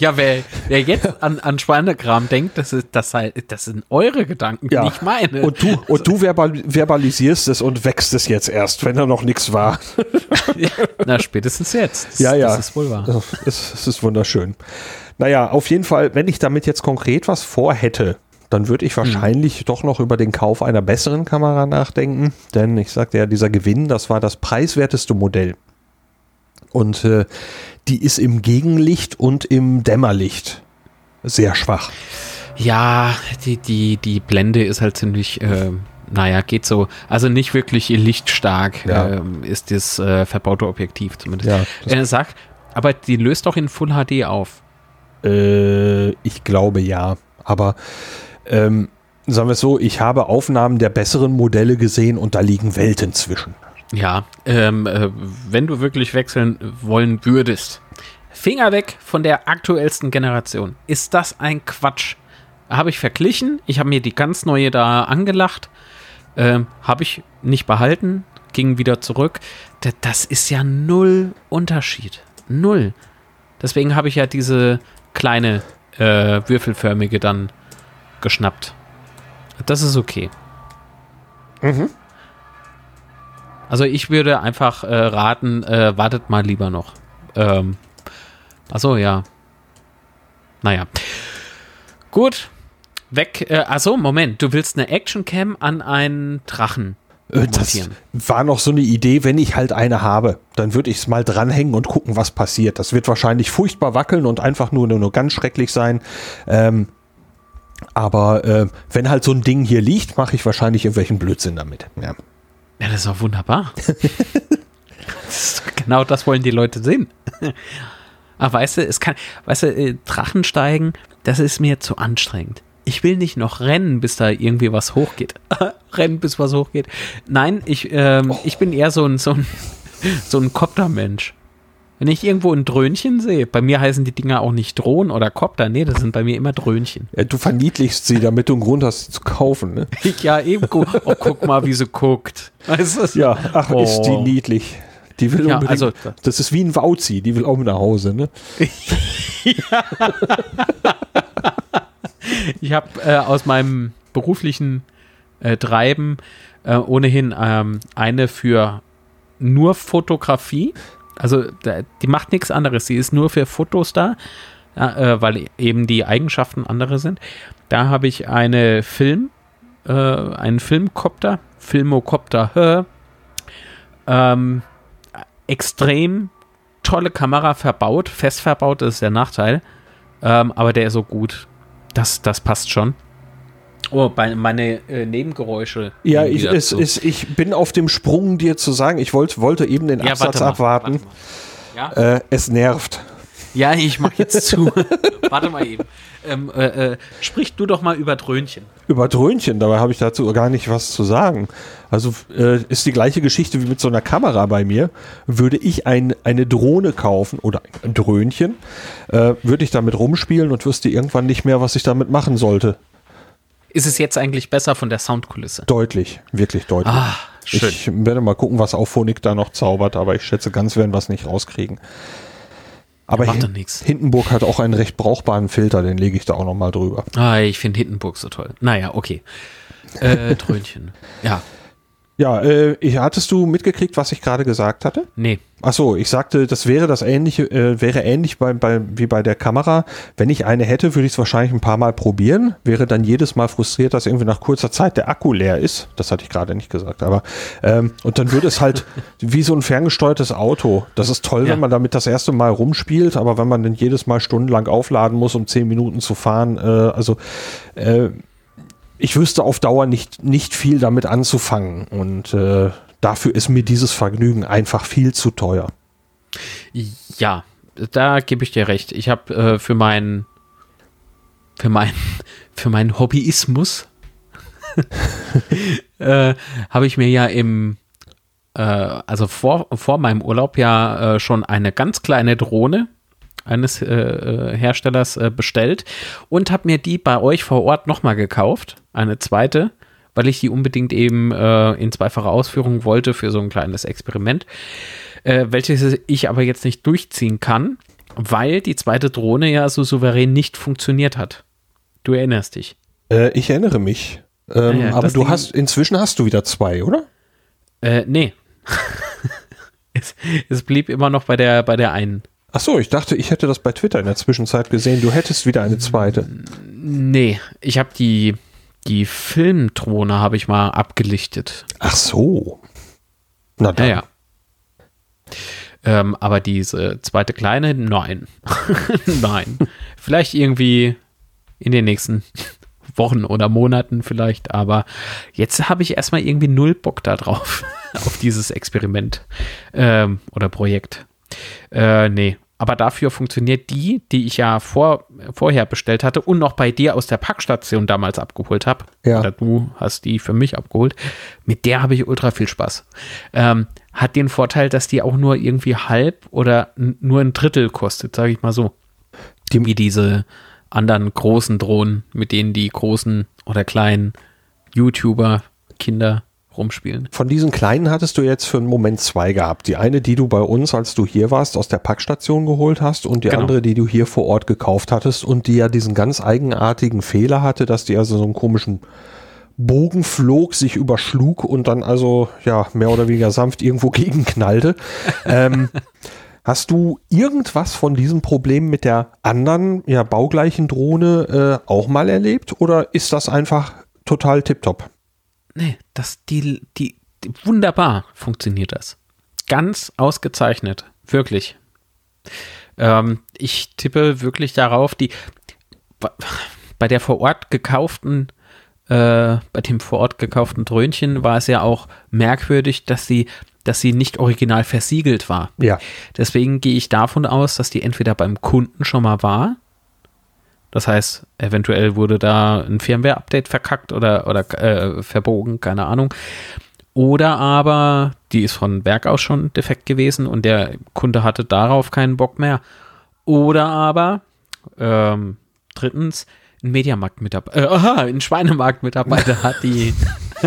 Ja, wer, wer jetzt an, an Schweinekram denkt, das, ist, das, das sind eure Gedanken, ja. nicht meine. Und du, und du verbal, verbalisierst es und wächst es jetzt erst, wenn da noch nichts war. Ja, na, spätestens jetzt. Das, ja, ja. Das ist wohl wahr. Es, es ist wunderschön. Naja, auf jeden Fall, wenn ich damit jetzt konkret was vorhätte, dann würde ich hm. wahrscheinlich hm. doch noch über den Kauf einer besseren Kamera nachdenken. Denn ich sagte ja, dieser Gewinn, das war das preiswerteste Modell. Und äh, die ist im Gegenlicht und im Dämmerlicht sehr schwach. Ja, die, die, die Blende ist halt ziemlich, äh, naja, geht so. Also nicht wirklich lichtstark ja. äh, ist das äh, verbaute Objektiv zumindest. Ja, er äh, sagt, aber die löst doch in Full HD auf. Äh, ich glaube ja. Aber ähm, sagen wir es so, ich habe Aufnahmen der besseren Modelle gesehen und da liegen Welten zwischen. Ja, ähm, äh, wenn du wirklich wechseln wollen würdest, Finger weg von der aktuellsten Generation. Ist das ein Quatsch? Habe ich verglichen. Ich habe mir die ganz neue da angelacht. Ähm, habe ich nicht behalten. Ging wieder zurück. Das ist ja null Unterschied. Null. Deswegen habe ich ja diese kleine äh, würfelförmige dann geschnappt. Das ist okay. Mhm. Also ich würde einfach äh, raten, äh, wartet mal lieber noch. Ähm, achso, ja. Naja. Gut. Weg. Äh, achso, Moment. Du willst eine Actioncam an einen Drachen. Äh, das war noch so eine Idee, wenn ich halt eine habe, dann würde ich es mal dranhängen und gucken, was passiert. Das wird wahrscheinlich furchtbar wackeln und einfach nur, nur ganz schrecklich sein. Ähm, aber äh, wenn halt so ein Ding hier liegt, mache ich wahrscheinlich irgendwelchen Blödsinn damit. Ja. Ja, das ist auch wunderbar. das genau das wollen die Leute sehen. Aber weißt du, es kann, weißt du, äh, Drachen steigen, das ist mir zu anstrengend. Ich will nicht noch rennen, bis da irgendwie was hochgeht. rennen, bis was hochgeht. Nein, ich, ähm, oh. ich bin eher so ein, so ein, so ein Koptermensch. Wenn ich irgendwo ein Dröhnchen sehe, bei mir heißen die Dinger auch nicht Drohnen oder Kopter, nee, das sind bei mir immer Dröhnchen. Ja, du verniedlichst sie, damit du einen Grund hast, sie zu kaufen, ne? ja, eben. Oh, guck mal, wie sie guckt. Weißt du? Ja, ach, oh. ist die niedlich. Die will ja, also, das ist wie ein Wauzi, die will auch mit nach Hause, ne? ja. Ich habe äh, aus meinem beruflichen äh, Treiben äh, ohnehin ähm, eine für nur Fotografie also die macht nichts anderes. Sie ist nur für Fotos da, äh, weil eben die Eigenschaften andere sind. Da habe ich eine Film, äh, einen Filmcopter, Filmocopter, Ähm, extrem tolle Kamera verbaut, fest verbaut, ist der Nachteil. Ähm, aber der ist so gut. Das, das passt schon. Oh, meine äh, Nebengeräusche. Ja, ich, es, es, ich bin auf dem Sprung, dir zu sagen, ich wollt, wollte eben den ja, Absatz warte abwarten. Warte ja? äh, es nervt. Ja, ich mach jetzt zu. warte mal eben. Ähm, äh, äh, sprich du doch mal über Dröhnchen. Über Dröhnchen, dabei habe ich dazu gar nicht was zu sagen. Also äh, ist die gleiche Geschichte wie mit so einer Kamera bei mir. Würde ich ein, eine Drohne kaufen oder ein Dröhnchen, äh, würde ich damit rumspielen und wüsste irgendwann nicht mehr, was ich damit machen sollte. Ist es jetzt eigentlich besser von der Soundkulisse? Deutlich, wirklich deutlich. Ah, schön. Ich werde mal gucken, was Auphonic da noch zaubert, aber ich schätze, ganz werden wir es nicht rauskriegen. Aber hin Hindenburg hat auch einen recht brauchbaren Filter, den lege ich da auch noch mal drüber. Ah, ich finde Hindenburg so toll. Naja, okay. Äh, Trönchen. ja, ja, äh, hattest du mitgekriegt, was ich gerade gesagt hatte? Nee. Ach so, ich sagte, das wäre das ähnliche, äh, wäre ähnlich bei, bei, wie bei der Kamera. Wenn ich eine hätte, würde ich es wahrscheinlich ein paar Mal probieren. Wäre dann jedes Mal frustriert, dass irgendwie nach kurzer Zeit der Akku leer ist. Das hatte ich gerade nicht gesagt, aber ähm, und dann würde es halt wie so ein ferngesteuertes Auto. Das ist toll, ja. wenn man damit das erste Mal rumspielt, aber wenn man dann jedes Mal stundenlang aufladen muss, um zehn Minuten zu fahren, äh, also äh, ich wüsste auf Dauer nicht, nicht viel damit anzufangen. Und äh, dafür ist mir dieses Vergnügen einfach viel zu teuer. Ja, da gebe ich dir recht. Ich habe äh, für meinen für meinen für meinen Hobbyismus äh, habe ich mir ja im äh, also vor, vor meinem Urlaub ja äh, schon eine ganz kleine Drohne eines äh, äh, Herstellers äh, bestellt und habe mir die bei euch vor Ort nochmal gekauft, eine zweite, weil ich die unbedingt eben äh, in zweifacher Ausführung wollte für so ein kleines Experiment, äh, welches ich aber jetzt nicht durchziehen kann, weil die zweite Drohne ja so souverän nicht funktioniert hat. Du erinnerst dich. Äh, ich erinnere mich. Ähm, ja, aber du Ding hast, inzwischen hast du wieder zwei, oder? Äh, nee. es, es blieb immer noch bei der, bei der einen. Ach so, ich dachte, ich hätte das bei Twitter in der Zwischenzeit gesehen. Du hättest wieder eine zweite. Nee, ich habe die, die Filmdrohne habe ich mal abgelichtet. Ach so. Na dann. Ja, ja. Ähm, aber diese zweite kleine, nein. nein. Vielleicht irgendwie in den nächsten Wochen oder Monaten vielleicht, aber jetzt habe ich erstmal irgendwie null Bock da drauf, auf dieses Experiment ähm, oder Projekt. Äh, nee, aber dafür funktioniert die, die ich ja vor, vorher bestellt hatte und noch bei dir aus der Packstation damals abgeholt habe. Ja. Oder du hast die für mich abgeholt. Mit der habe ich ultra viel Spaß. Ähm, hat den Vorteil, dass die auch nur irgendwie halb oder nur ein Drittel kostet, sage ich mal so. Die, wie diese anderen großen Drohnen, mit denen die großen oder kleinen YouTuber, Kinder rumspielen. Von diesen kleinen hattest du jetzt für einen Moment zwei gehabt. Die eine, die du bei uns, als du hier warst, aus der Packstation geholt hast und die genau. andere, die du hier vor Ort gekauft hattest und die ja diesen ganz eigenartigen Fehler hatte, dass die also so einen komischen Bogen flog, sich überschlug und dann also ja mehr oder weniger sanft irgendwo gegenknallte. ähm, Hast du irgendwas von diesem Problem mit der anderen, ja, baugleichen Drohne äh, auch mal erlebt oder ist das einfach total tipptopp? Nee, das, die, die, die, wunderbar funktioniert das. Ganz ausgezeichnet. Wirklich. Ähm, ich tippe wirklich darauf, die, bei der vor Ort gekauften, äh, bei dem vor Ort gekauften Dröhnchen war es ja auch merkwürdig, dass sie, dass sie nicht original versiegelt war. Ja. Deswegen gehe ich davon aus, dass die entweder beim Kunden schon mal war das heißt, eventuell wurde da ein Firmware-Update verkackt oder, oder äh, verbogen, keine Ahnung. Oder aber die ist von Berg aus schon defekt gewesen und der Kunde hatte darauf keinen Bock mehr. Oder aber, ähm, drittens, ein Mediamarkt-Mitarbeiter, äh, aha, ein Schweinemarkt-Mitarbeiter hat die,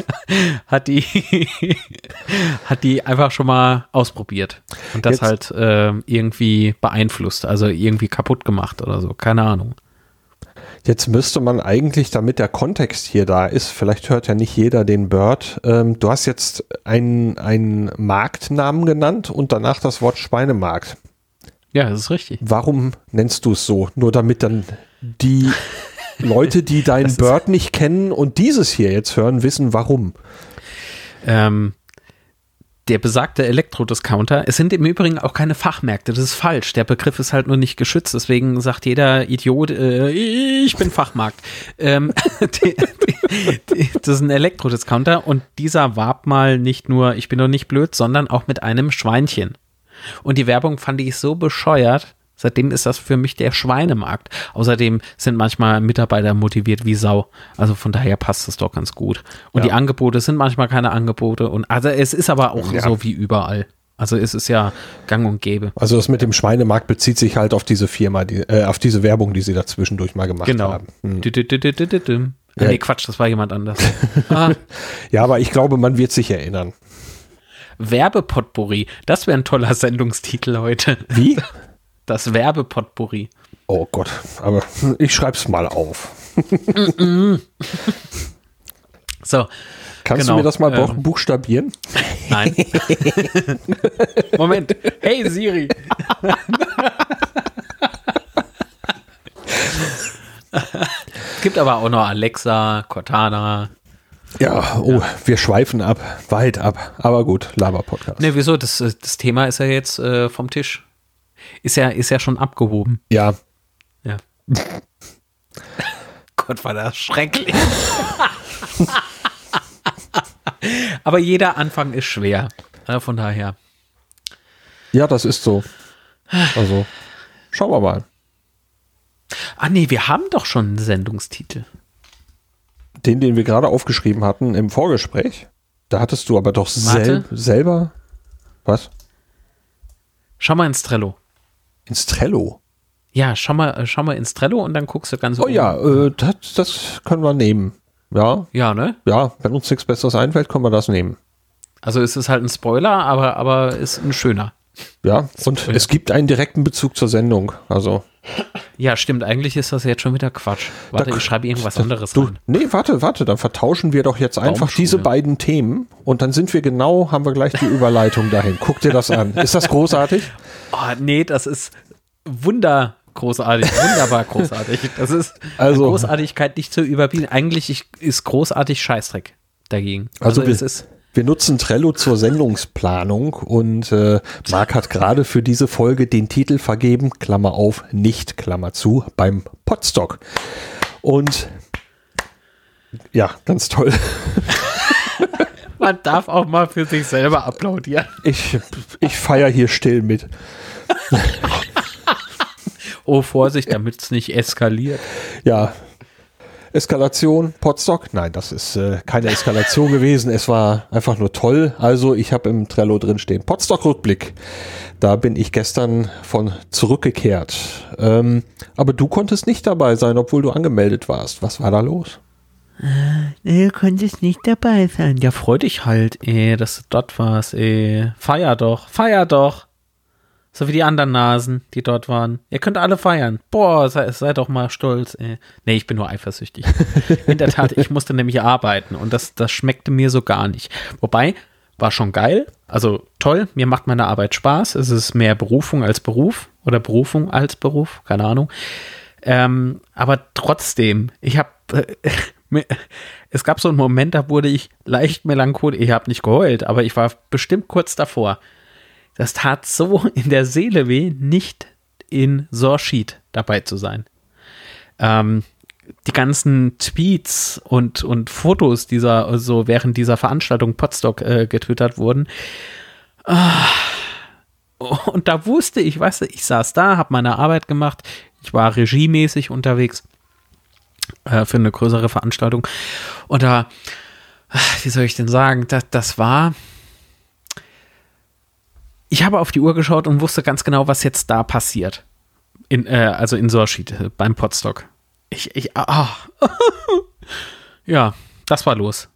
hat die, hat die einfach schon mal ausprobiert und das Jetzt. halt äh, irgendwie beeinflusst, also irgendwie kaputt gemacht oder so, keine Ahnung. Jetzt müsste man eigentlich, damit der Kontext hier da ist, vielleicht hört ja nicht jeder den Bird, ähm, du hast jetzt einen, einen Marktnamen genannt und danach das Wort Schweinemarkt. Ja, das ist richtig. Warum nennst du es so? Nur damit dann die Leute, die deinen Bird nicht kennen und dieses hier jetzt hören, wissen, warum. Ähm, der besagte Elektrodiscounter, es sind im Übrigen auch keine Fachmärkte, das ist falsch. Der Begriff ist halt nur nicht geschützt, deswegen sagt jeder Idiot, äh, ich bin Fachmarkt. ähm, die, die, die, das ist ein Elektrodiscounter und dieser warb mal nicht nur, ich bin doch nicht blöd, sondern auch mit einem Schweinchen. Und die Werbung fand ich so bescheuert, Seitdem ist das für mich der Schweinemarkt. Außerdem sind manchmal Mitarbeiter motiviert wie Sau. Also von daher passt es doch ganz gut. Und ja. die Angebote sind manchmal keine Angebote. Und also es ist aber auch ja. so wie überall. Also es ist ja gang und gäbe. Also das mit dem Schweinemarkt bezieht sich halt auf diese Firma, die, äh, auf diese Werbung, die sie da zwischendurch mal gemacht genau. haben. Hm. Ja. Nee, Quatsch, das war jemand anders. ah. Ja, aber ich glaube, man wird sich erinnern. Werbepotpourri, das wäre ein toller Sendungstitel heute. Wie? Das Werbepotpourri. Oh Gott, aber ich schreib's mal auf. so. Kannst genau, du mir das mal ähm, buchstabieren? Nein. Moment. Hey Siri. es gibt aber auch noch Alexa, Cortana. Ja, oh, ja. wir schweifen ab, weit ab. Aber gut, Laber-Podcast. Ne, wieso? Das, das Thema ist ja jetzt äh, vom Tisch. Ist ja, ist ja schon abgehoben. Ja. Ja. Gott, war das schrecklich. Aber jeder Anfang ist schwer. Von daher. Ja, das ist so. Also, schauen wir mal. Ah, nee, wir haben doch schon einen Sendungstitel. Den, den wir gerade aufgeschrieben hatten im Vorgespräch. Da hattest du aber doch sel selber. Was? Schau mal ins Trello. Ins Trello? Ja, schau mal, äh, schau mal ins Trello und dann guckst du ganz Oh um. ja, äh, das, das können wir nehmen. Ja. Ja, ne? Ja, wenn uns nichts Besseres einfällt, können wir das nehmen. Also es ist halt ein Spoiler, aber, aber ist ein schöner. Ja, und Spoiler. es gibt einen direkten Bezug zur Sendung. Also. Ja, stimmt. Eigentlich ist das jetzt schon wieder Quatsch. Warte, da, ich schreibe irgendwas da, anderes du, rein. Nee, warte, warte. Dann vertauschen wir doch jetzt einfach diese beiden Themen und dann sind wir genau, haben wir gleich die Überleitung dahin. Guck dir das an. Ist das großartig? Oh, nee, das ist wunder großartig, wunderbar großartig. Das ist also, Großartigkeit nicht zu überbieten. Eigentlich ist großartig Scheißdreck dagegen. Also, also es ist wir nutzen Trello zur Sendungsplanung und äh, Marc hat gerade für diese Folge den Titel vergeben, Klammer auf, nicht Klammer zu, beim Podstock. Und ja, ganz toll. Man darf auch mal für sich selber applaudieren. Ich, ich feiere hier still mit. oh, Vorsicht, damit es nicht eskaliert. Ja, Eskalation, Potstock? Nein, das ist äh, keine Eskalation gewesen. Es war einfach nur toll. Also ich habe im Trello drin stehen Potstock-Rückblick. Da bin ich gestern von zurückgekehrt. Ähm, aber du konntest nicht dabei sein, obwohl du angemeldet warst. Was war da los? Äh, du konntest nicht dabei sein. Ja, freu dich halt, ey, dass du dort warst, ey. Feier doch, feier doch. So wie die anderen Nasen, die dort waren. Ihr könnt alle feiern. Boah, sei, sei doch mal stolz. Ey. Nee, ich bin nur eifersüchtig. In der Tat, ich musste nämlich arbeiten und das, das schmeckte mir so gar nicht. Wobei, war schon geil. Also toll, mir macht meine Arbeit Spaß. Es ist mehr Berufung als Beruf oder Berufung als Beruf, keine Ahnung. Ähm, aber trotzdem, ich habe, äh, es gab so einen Moment, da wurde ich leicht melancholisch. Ich habe nicht geheult, aber ich war bestimmt kurz davor. Das tat so in der Seele weh, nicht in Sorsheet dabei zu sein. Ähm, die ganzen Tweets und, und Fotos dieser, so also während dieser Veranstaltung Potstock äh, getwittert wurden. Ah, und da wusste ich, weißt du, ich saß da, habe meine Arbeit gemacht, ich war regiemäßig unterwegs äh, für eine größere Veranstaltung. Und da, wie soll ich denn sagen, das, das war, ich habe auf die Uhr geschaut und wusste ganz genau, was jetzt da passiert. In, äh, also in Sorschied äh, beim Podstock. Ich, ich, ah. ja, das war los.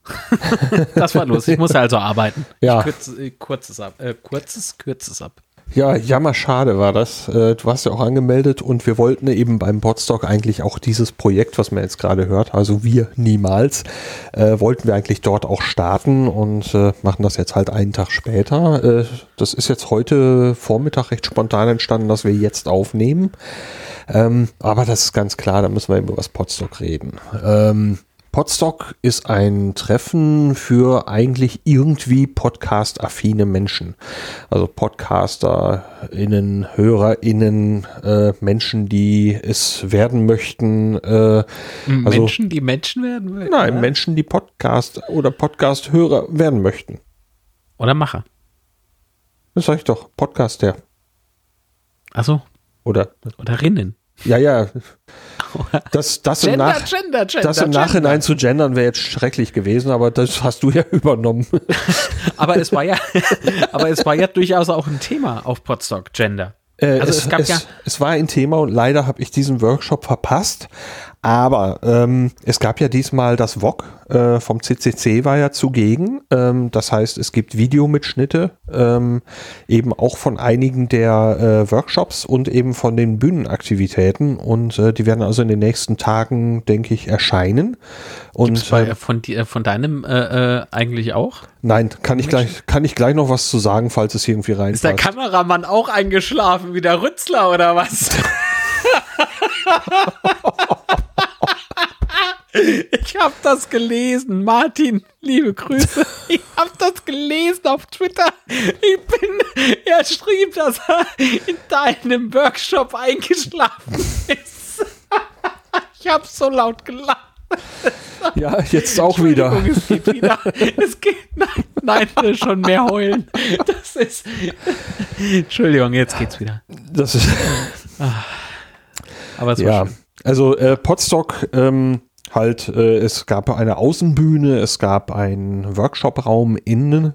das war los. Ich muss also arbeiten. Ja. Kürz, äh, kurzes ab. Äh, kurzes, kürzes ab. Ja, jammer schade war das. Äh, du warst ja auch angemeldet und wir wollten eben beim Podstock eigentlich auch dieses Projekt, was man jetzt gerade hört, also wir niemals, äh, wollten wir eigentlich dort auch starten und äh, machen das jetzt halt einen Tag später. Äh, das ist jetzt heute Vormittag recht spontan entstanden, dass wir jetzt aufnehmen. Ähm, aber das ist ganz klar, da müssen wir über das Podstock reden. Ähm, Podstock ist ein Treffen für eigentlich irgendwie podcast-affine Menschen. Also PodcasterInnen, HörerInnen, äh, Menschen, die es werden möchten. Äh, also, Menschen, die Menschen werden möchten? Nein, oder? Menschen, die Podcast oder Podcast-Hörer werden möchten. Oder Macher. Das sag ich doch, Podcaster. Achso. Oder? Oder Rinnen. Ja, ja. Das, das, Gender, im, Nach Gender, Gender, das im Nachhinein zu gendern wäre jetzt schrecklich gewesen, aber das hast du ja übernommen. aber es war ja, aber es war ja durchaus auch ein Thema auf Podstock, Gender. Äh, also es, es, gab es, ja es war ein Thema und leider habe ich diesen Workshop verpasst. Aber ähm, es gab ja diesmal das VOG äh, vom CCC war ja zugegen. Ähm, das heißt, es gibt Videomitschnitte ähm, eben auch von einigen der äh, Workshops und eben von den Bühnenaktivitäten und äh, die werden also in den nächsten Tagen, denke ich, erscheinen. Und bei, äh, von, die, von deinem äh, äh, eigentlich auch? Nein, kann ich gleich, kann ich gleich noch was zu sagen, falls es irgendwie rein Ist der Kameramann auch eingeschlafen wie der Rützler oder was? Ich habe das gelesen, Martin. Liebe Grüße. Ich habe das gelesen auf Twitter. Ich bin, er schrieb, dass er in deinem Workshop eingeschlafen ist. Ich habe so laut gelacht. Ja, jetzt auch wieder. Es geht wieder. Es geht. Nein, nein, schon mehr heulen. Das ist. Entschuldigung, jetzt geht's wieder. Das ist. Ah. Aber es ja, war schön. also äh, Podstock. Ähm, halt, äh, es gab eine Außenbühne, es gab einen Workshop-Raum innen,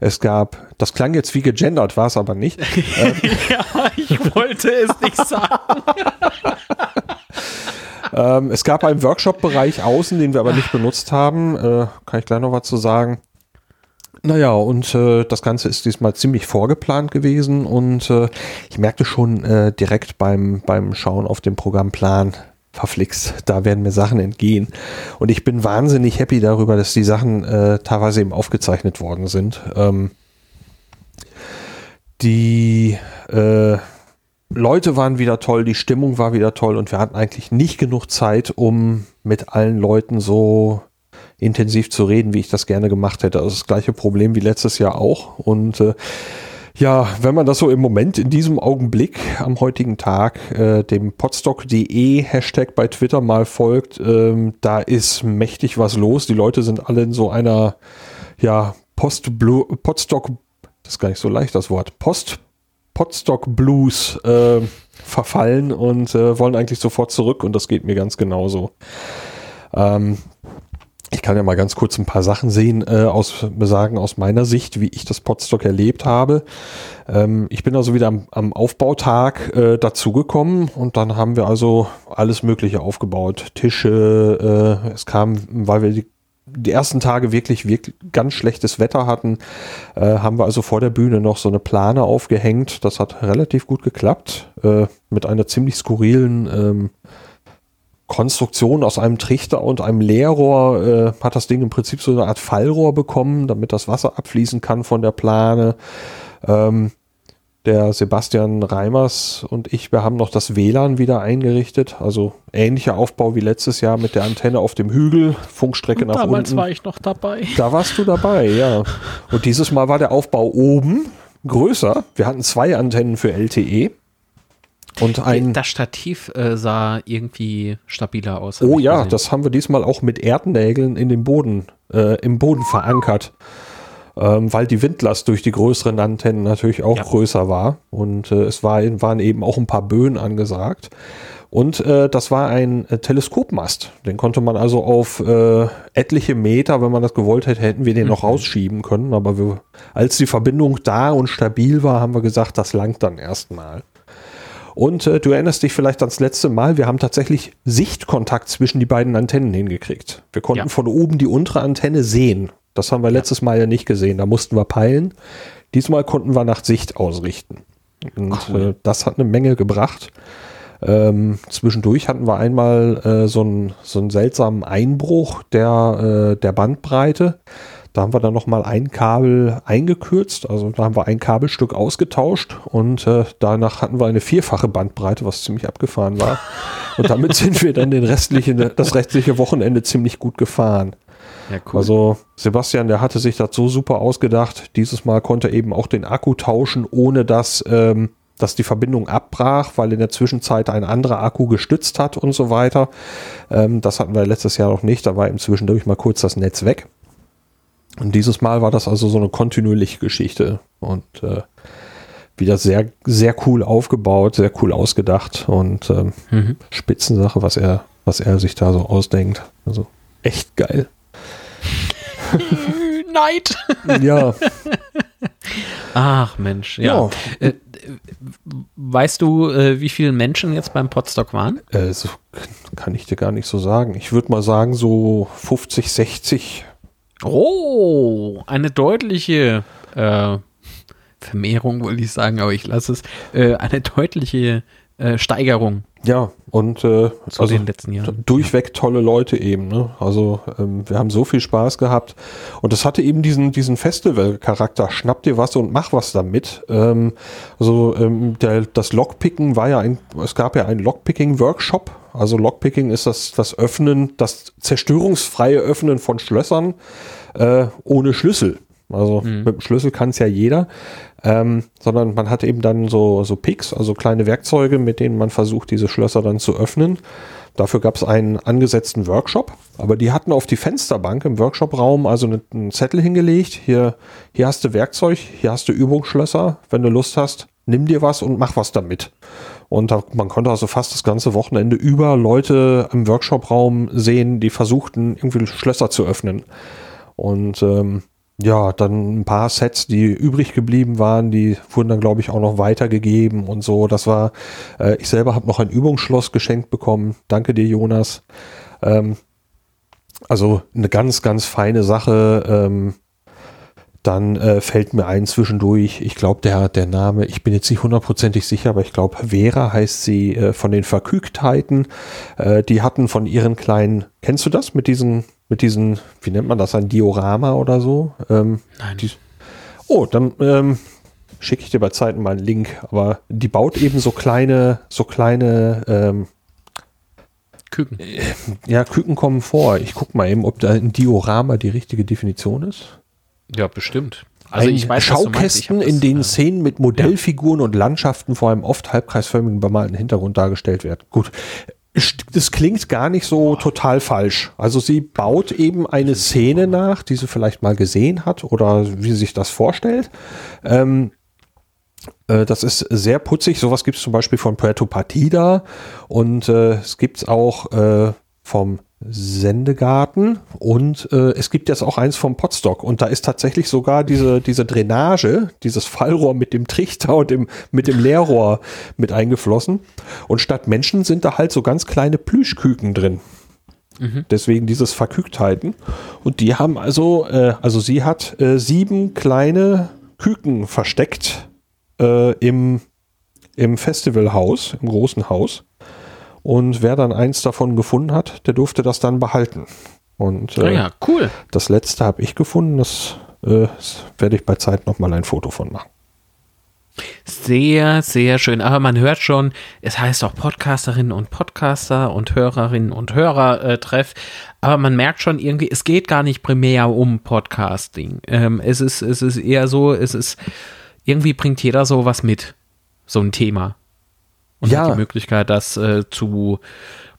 es gab, das klang jetzt wie gegendert, war es aber nicht. ja, ich wollte es nicht sagen. ähm, es gab einen Workshop-Bereich außen, den wir aber nicht benutzt haben, äh, kann ich gleich noch was zu sagen. Naja, und äh, das Ganze ist diesmal ziemlich vorgeplant gewesen und äh, ich merkte schon äh, direkt beim, beim Schauen auf den Programmplan, verflixt, da werden mir Sachen entgehen. Und ich bin wahnsinnig happy darüber, dass die Sachen äh, teilweise eben aufgezeichnet worden sind. Ähm, die äh, Leute waren wieder toll, die Stimmung war wieder toll und wir hatten eigentlich nicht genug Zeit, um mit allen Leuten so intensiv zu reden, wie ich das gerne gemacht hätte. Also das gleiche Problem wie letztes Jahr auch. Und äh, ja, wenn man das so im Moment in diesem Augenblick am heutigen Tag äh, dem podstock.de Hashtag bei Twitter mal folgt, ähm, da ist mächtig was los. Die Leute sind alle in so einer ja Post Podstock, das ist gar nicht so leicht das Wort, Post Podstock Blues äh, verfallen und äh, wollen eigentlich sofort zurück und das geht mir ganz genauso. Ähm, ich kann ja mal ganz kurz ein paar Sachen sehen, äh, aus, sagen aus meiner Sicht, wie ich das Podstock erlebt habe. Ähm, ich bin also wieder am, am Aufbautag äh, dazugekommen und dann haben wir also alles Mögliche aufgebaut. Tische, äh, es kam, weil wir die, die ersten Tage wirklich, wirklich ganz schlechtes Wetter hatten, äh, haben wir also vor der Bühne noch so eine Plane aufgehängt. Das hat relativ gut geklappt, äh, mit einer ziemlich skurrilen ähm, Konstruktion aus einem Trichter und einem Leerrohr äh, hat das Ding im Prinzip so eine Art Fallrohr bekommen, damit das Wasser abfließen kann von der Plane. Ähm, der Sebastian Reimers und ich, wir haben noch das WLAN wieder eingerichtet. Also ähnlicher Aufbau wie letztes Jahr mit der Antenne auf dem Hügel, Funkstrecke und nach damals unten. Damals war ich noch dabei. Da warst du dabei, ja. Und dieses Mal war der Aufbau oben größer. Wir hatten zwei Antennen für LTE. Und ein das Stativ äh, sah irgendwie stabiler aus. Oh ja, gesehen. das haben wir diesmal auch mit Erdnägeln in den Boden, äh, im Boden verankert, ähm, weil die Windlast durch die größeren Antennen natürlich auch ja. größer war und äh, es war, waren eben auch ein paar Böen angesagt. Und äh, das war ein äh, Teleskopmast. Den konnte man also auf äh, etliche Meter, wenn man das gewollt hätte, hätten wir den mhm. noch rausschieben können. Aber wir, als die Verbindung da und stabil war, haben wir gesagt, das langt dann erstmal. Und äh, du erinnerst dich vielleicht ans letzte Mal, wir haben tatsächlich Sichtkontakt zwischen die beiden Antennen hingekriegt. Wir konnten ja. von oben die untere Antenne sehen. Das haben wir letztes Mal ja nicht gesehen. Da mussten wir peilen. Diesmal konnten wir nach Sicht ausrichten. Und cool. äh, das hat eine Menge gebracht. Ähm, zwischendurch hatten wir einmal äh, so, einen, so einen seltsamen Einbruch der, äh, der Bandbreite. Da haben wir dann nochmal ein Kabel eingekürzt, also da haben wir ein Kabelstück ausgetauscht und äh, danach hatten wir eine vierfache Bandbreite, was ziemlich abgefahren war. Und damit sind wir dann den restlichen, das restliche Wochenende ziemlich gut gefahren. Ja, cool. Also Sebastian, der hatte sich das so super ausgedacht. Dieses Mal konnte er eben auch den Akku tauschen, ohne dass, ähm, dass die Verbindung abbrach, weil in der Zwischenzeit ein anderer Akku gestützt hat und so weiter. Ähm, das hatten wir letztes Jahr noch nicht. Da war eben zwischendurch mal kurz das Netz weg. Und dieses Mal war das also so eine kontinuierliche Geschichte und äh, wieder sehr, sehr cool aufgebaut, sehr cool ausgedacht und ähm, mhm. Spitzensache, was er, was er sich da so ausdenkt. Also echt geil. Neid. Ja. Ach Mensch, ja. ja. Äh, weißt du, äh, wie viele Menschen jetzt beim Podstock waren? Äh, so kann ich dir gar nicht so sagen. Ich würde mal sagen, so 50, 60. Oh, eine deutliche äh, Vermehrung, wollte ich sagen, aber ich lasse es. Äh, eine deutliche äh, Steigerung. Ja, und äh, zu also den letzten Jahren. durchweg tolle Leute eben. Ne? Also ähm, wir haben so viel Spaß gehabt und es hatte eben diesen diesen Festival-Charakter. Schnapp dir was und mach was damit. Ähm, also ähm, der, das Lockpicken war ja ein, es gab ja einen Lockpicking-Workshop. Also Lockpicking ist das das Öffnen, das zerstörungsfreie Öffnen von Schlössern äh, ohne Schlüssel. Also mhm. mit dem Schlüssel kann es ja jeder, ähm, sondern man hat eben dann so, so Picks, also kleine Werkzeuge, mit denen man versucht, diese Schlösser dann zu öffnen. Dafür gab es einen angesetzten Workshop, aber die hatten auf die Fensterbank im Workshopraum also einen Zettel hingelegt. Hier, hier hast du Werkzeug, hier hast du Übungsschlösser. Wenn du Lust hast, nimm dir was und mach was damit. Und da, man konnte also fast das ganze Wochenende über Leute im Workshopraum sehen, die versuchten, irgendwie Schlösser zu öffnen. Und ähm, ja, dann ein paar Sets, die übrig geblieben waren, die wurden dann, glaube ich, auch noch weitergegeben und so. Das war, äh, ich selber habe noch ein Übungsschloss geschenkt bekommen. Danke dir, Jonas. Ähm, also eine ganz, ganz feine Sache. Ähm, dann äh, fällt mir ein zwischendurch, ich glaube, der, der Name, ich bin jetzt nicht hundertprozentig sicher, aber ich glaube, Vera heißt sie äh, von den Verkügtheiten. Äh, die hatten von ihren kleinen, kennst du das mit diesen, mit diesen, wie nennt man das, ein Diorama oder so? Ähm, Nein. Die, oh, dann ähm, schicke ich dir bei Zeiten mal einen Link, aber die baut eben so kleine, so kleine ähm, Küken. Äh, ja, Küken kommen vor. Ich gucke mal eben, ob da ein Diorama die richtige Definition ist. Ja, bestimmt. Also ich weiß, Schaukästen, in denen das, Szenen mit Modellfiguren ja. und Landschaften vor einem oft halbkreisförmigen bemalten Hintergrund dargestellt werden. Gut. Das klingt gar nicht so total falsch. Also sie baut eben eine Szene nach, die sie vielleicht mal gesehen hat oder wie sie sich das vorstellt. Ähm, äh, das ist sehr putzig. Sowas gibt es zum Beispiel von Puerto Partida und äh, es gibt es auch äh, vom Sendegarten und äh, es gibt jetzt auch eins vom Potstock und da ist tatsächlich sogar diese, diese Drainage, dieses Fallrohr mit dem Trichter und dem, mit dem Leerrohr mit eingeflossen und statt Menschen sind da halt so ganz kleine Plüschküken drin. Mhm. Deswegen dieses Verkügtheiten und die haben also, äh, also sie hat äh, sieben kleine Küken versteckt äh, im, im Festivalhaus, im großen Haus und wer dann eins davon gefunden hat, der durfte das dann behalten. Und äh, ah ja, cool. das letzte habe ich gefunden. Das, äh, das werde ich bei Zeit nochmal ein Foto von machen. Sehr, sehr schön. Aber man hört schon, es heißt auch Podcasterinnen und Podcaster und Hörerinnen und Hörer-Treff. Aber man merkt schon irgendwie, es geht gar nicht primär um Podcasting. Ähm, es, ist, es ist eher so, es ist, irgendwie bringt jeder so was mit. So ein Thema und ja. hat die Möglichkeit, das äh, zu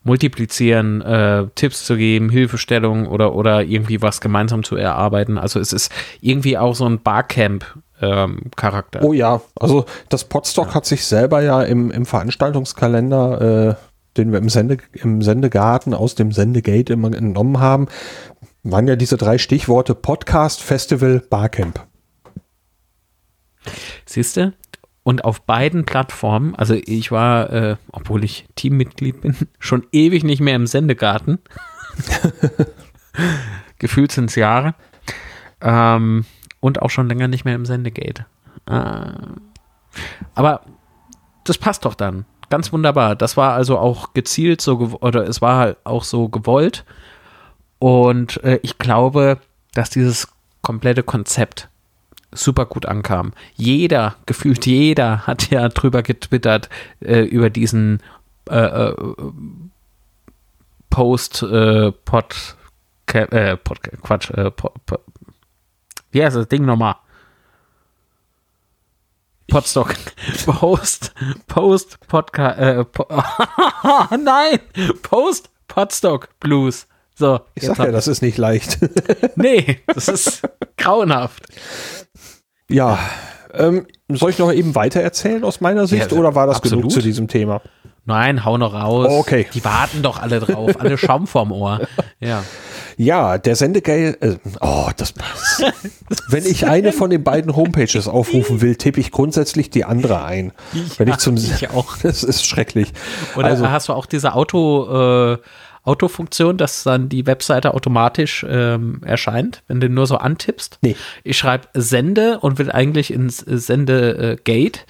multiplizieren, äh, Tipps zu geben, Hilfestellung oder, oder irgendwie was gemeinsam zu erarbeiten. Also es ist irgendwie auch so ein Barcamp-Charakter. Ähm, oh ja, also das Podstock ja. hat sich selber ja im, im Veranstaltungskalender, äh, den wir im, Sende, im Sendegarten aus dem Sendegate immer entnommen haben, waren ja diese drei Stichworte Podcast, Festival, Barcamp. Siehst du, und auf beiden Plattformen, also ich war, äh, obwohl ich Teammitglied bin, schon ewig nicht mehr im Sendegarten. Gefühlt sind es Jahre. Ähm, und auch schon länger nicht mehr im Sendegate. Äh, aber das passt doch dann. Ganz wunderbar. Das war also auch gezielt so, oder es war halt auch so gewollt. Und äh, ich glaube, dass dieses komplette Konzept super gut ankam. Jeder, gefühlt jeder hat ja drüber getwittert, äh, über diesen äh, äh, Post, äh, Pod, äh, Pod, Quatsch, äh, Pod, Pod, wie heißt das Ding nochmal? Podstock. Post, Post, Podcast, äh, po nein, Post, Podstock Blues. So, ich sag ja, das ist nicht leicht. nee, das ist grauenhaft. Ja, ähm, soll ich noch eben weiter erzählen aus meiner Sicht ja, oder war das absolut. genug zu diesem Thema? Nein, hau noch raus. Oh, okay. Die warten doch alle drauf, alle Schaum vorm Ohr. Ja. Ja, der Sendegeld, äh, oh, das passt. Wenn ich eine von den beiden Homepages aufrufen will, tippe ich grundsätzlich die andere ein. Ja, Wenn ich zum, ich auch. Das ist schrecklich. Oder also, hast du auch diese Auto, äh, Autofunktion, dass dann die Webseite automatisch ähm, erscheint, wenn du nur so antippst? Nee. Ich schreibe Sende und will eigentlich ins Sendegate,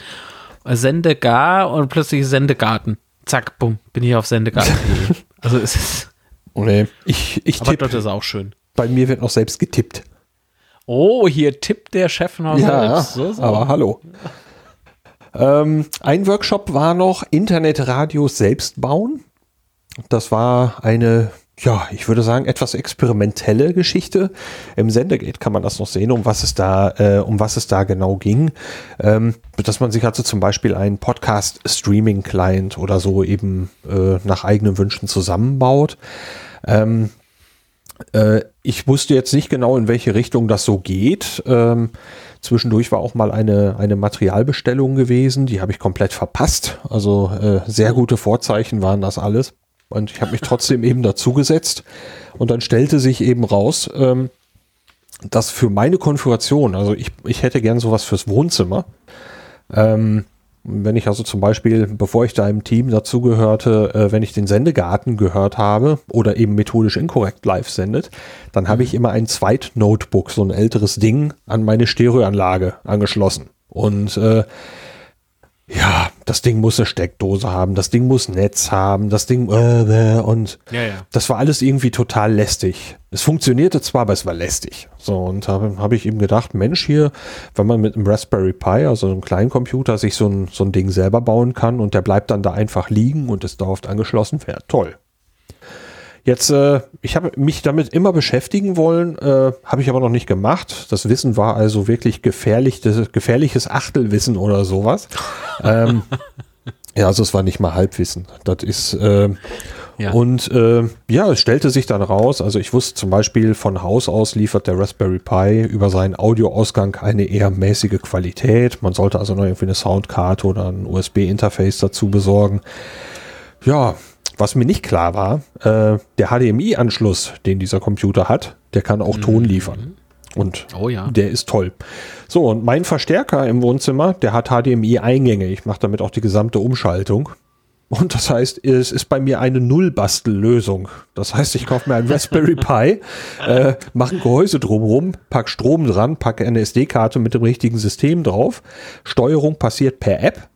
äh, Sende gar und plötzlich Sendegarten. Zack, bumm, bin ich auf Sendegarten. also es ist Oh nee, ich, ich Aber das ist auch schön. Bei mir wird noch selbst getippt. Oh, hier tippt der Chef noch ja, selbst. So, so. aber hallo. Ähm, ein Workshop war noch Internetradios selbst bauen. Das war eine ja, ich würde sagen, etwas experimentelle Geschichte. Im Sendegate kann man das noch sehen, um was es da, äh, um was es da genau ging. Ähm, dass man sich also zum Beispiel einen Podcast-Streaming-Client oder so eben äh, nach eigenen Wünschen zusammenbaut. Ähm, äh, ich wusste jetzt nicht genau, in welche Richtung das so geht. Ähm, zwischendurch war auch mal eine, eine Materialbestellung gewesen, die habe ich komplett verpasst. Also äh, sehr gute Vorzeichen waren das alles. Und ich habe mich trotzdem eben dazugesetzt. Und dann stellte sich eben raus, ähm, dass für meine Konfiguration, also ich, ich hätte gern sowas fürs Wohnzimmer. Ähm, wenn ich also zum Beispiel, bevor ich da im Team dazugehörte, äh, wenn ich den Sendegarten gehört habe oder eben methodisch inkorrekt live sendet, dann habe ich immer ein Zweit-Notebook, so ein älteres Ding, an meine Stereoanlage angeschlossen. Und äh, ja, das Ding muss eine Steckdose haben, das Ding muss Netz haben, das Ding äh, und ja, ja. das war alles irgendwie total lästig. Es funktionierte zwar, aber es war lästig. So, und da habe hab ich eben gedacht, Mensch, hier, wenn man mit einem Raspberry Pi, also einem kleinen Computer, sich so ein, so ein Ding selber bauen kann und der bleibt dann da einfach liegen und ist dauerhaft angeschlossen, wäre toll. Jetzt, äh, ich habe mich damit immer beschäftigen wollen, äh, habe ich aber noch nicht gemacht. Das Wissen war also wirklich gefährlich, gefährliches Achtelwissen oder sowas. ähm, ja, also es war nicht mal Halbwissen. Das ist äh, ja. und äh, ja, es stellte sich dann raus. Also ich wusste zum Beispiel von Haus aus liefert der Raspberry Pi über seinen Audioausgang eine eher mäßige Qualität. Man sollte also noch irgendwie eine Soundkarte oder ein USB-Interface dazu besorgen. Ja, was mir nicht klar war, äh, der HDMI-Anschluss, den dieser Computer hat, der kann auch mhm. Ton liefern. Und oh ja. der ist toll. So, und mein Verstärker im Wohnzimmer, der hat HDMI-Eingänge. Ich mache damit auch die gesamte Umschaltung. Und das heißt, es ist bei mir eine Nullbastellösung. Das heißt, ich kaufe mir ein Raspberry Pi, äh, mache ein Gehäuse drumherum, pack Strom dran, packe eine SD-Karte mit dem richtigen System drauf. Steuerung passiert per App.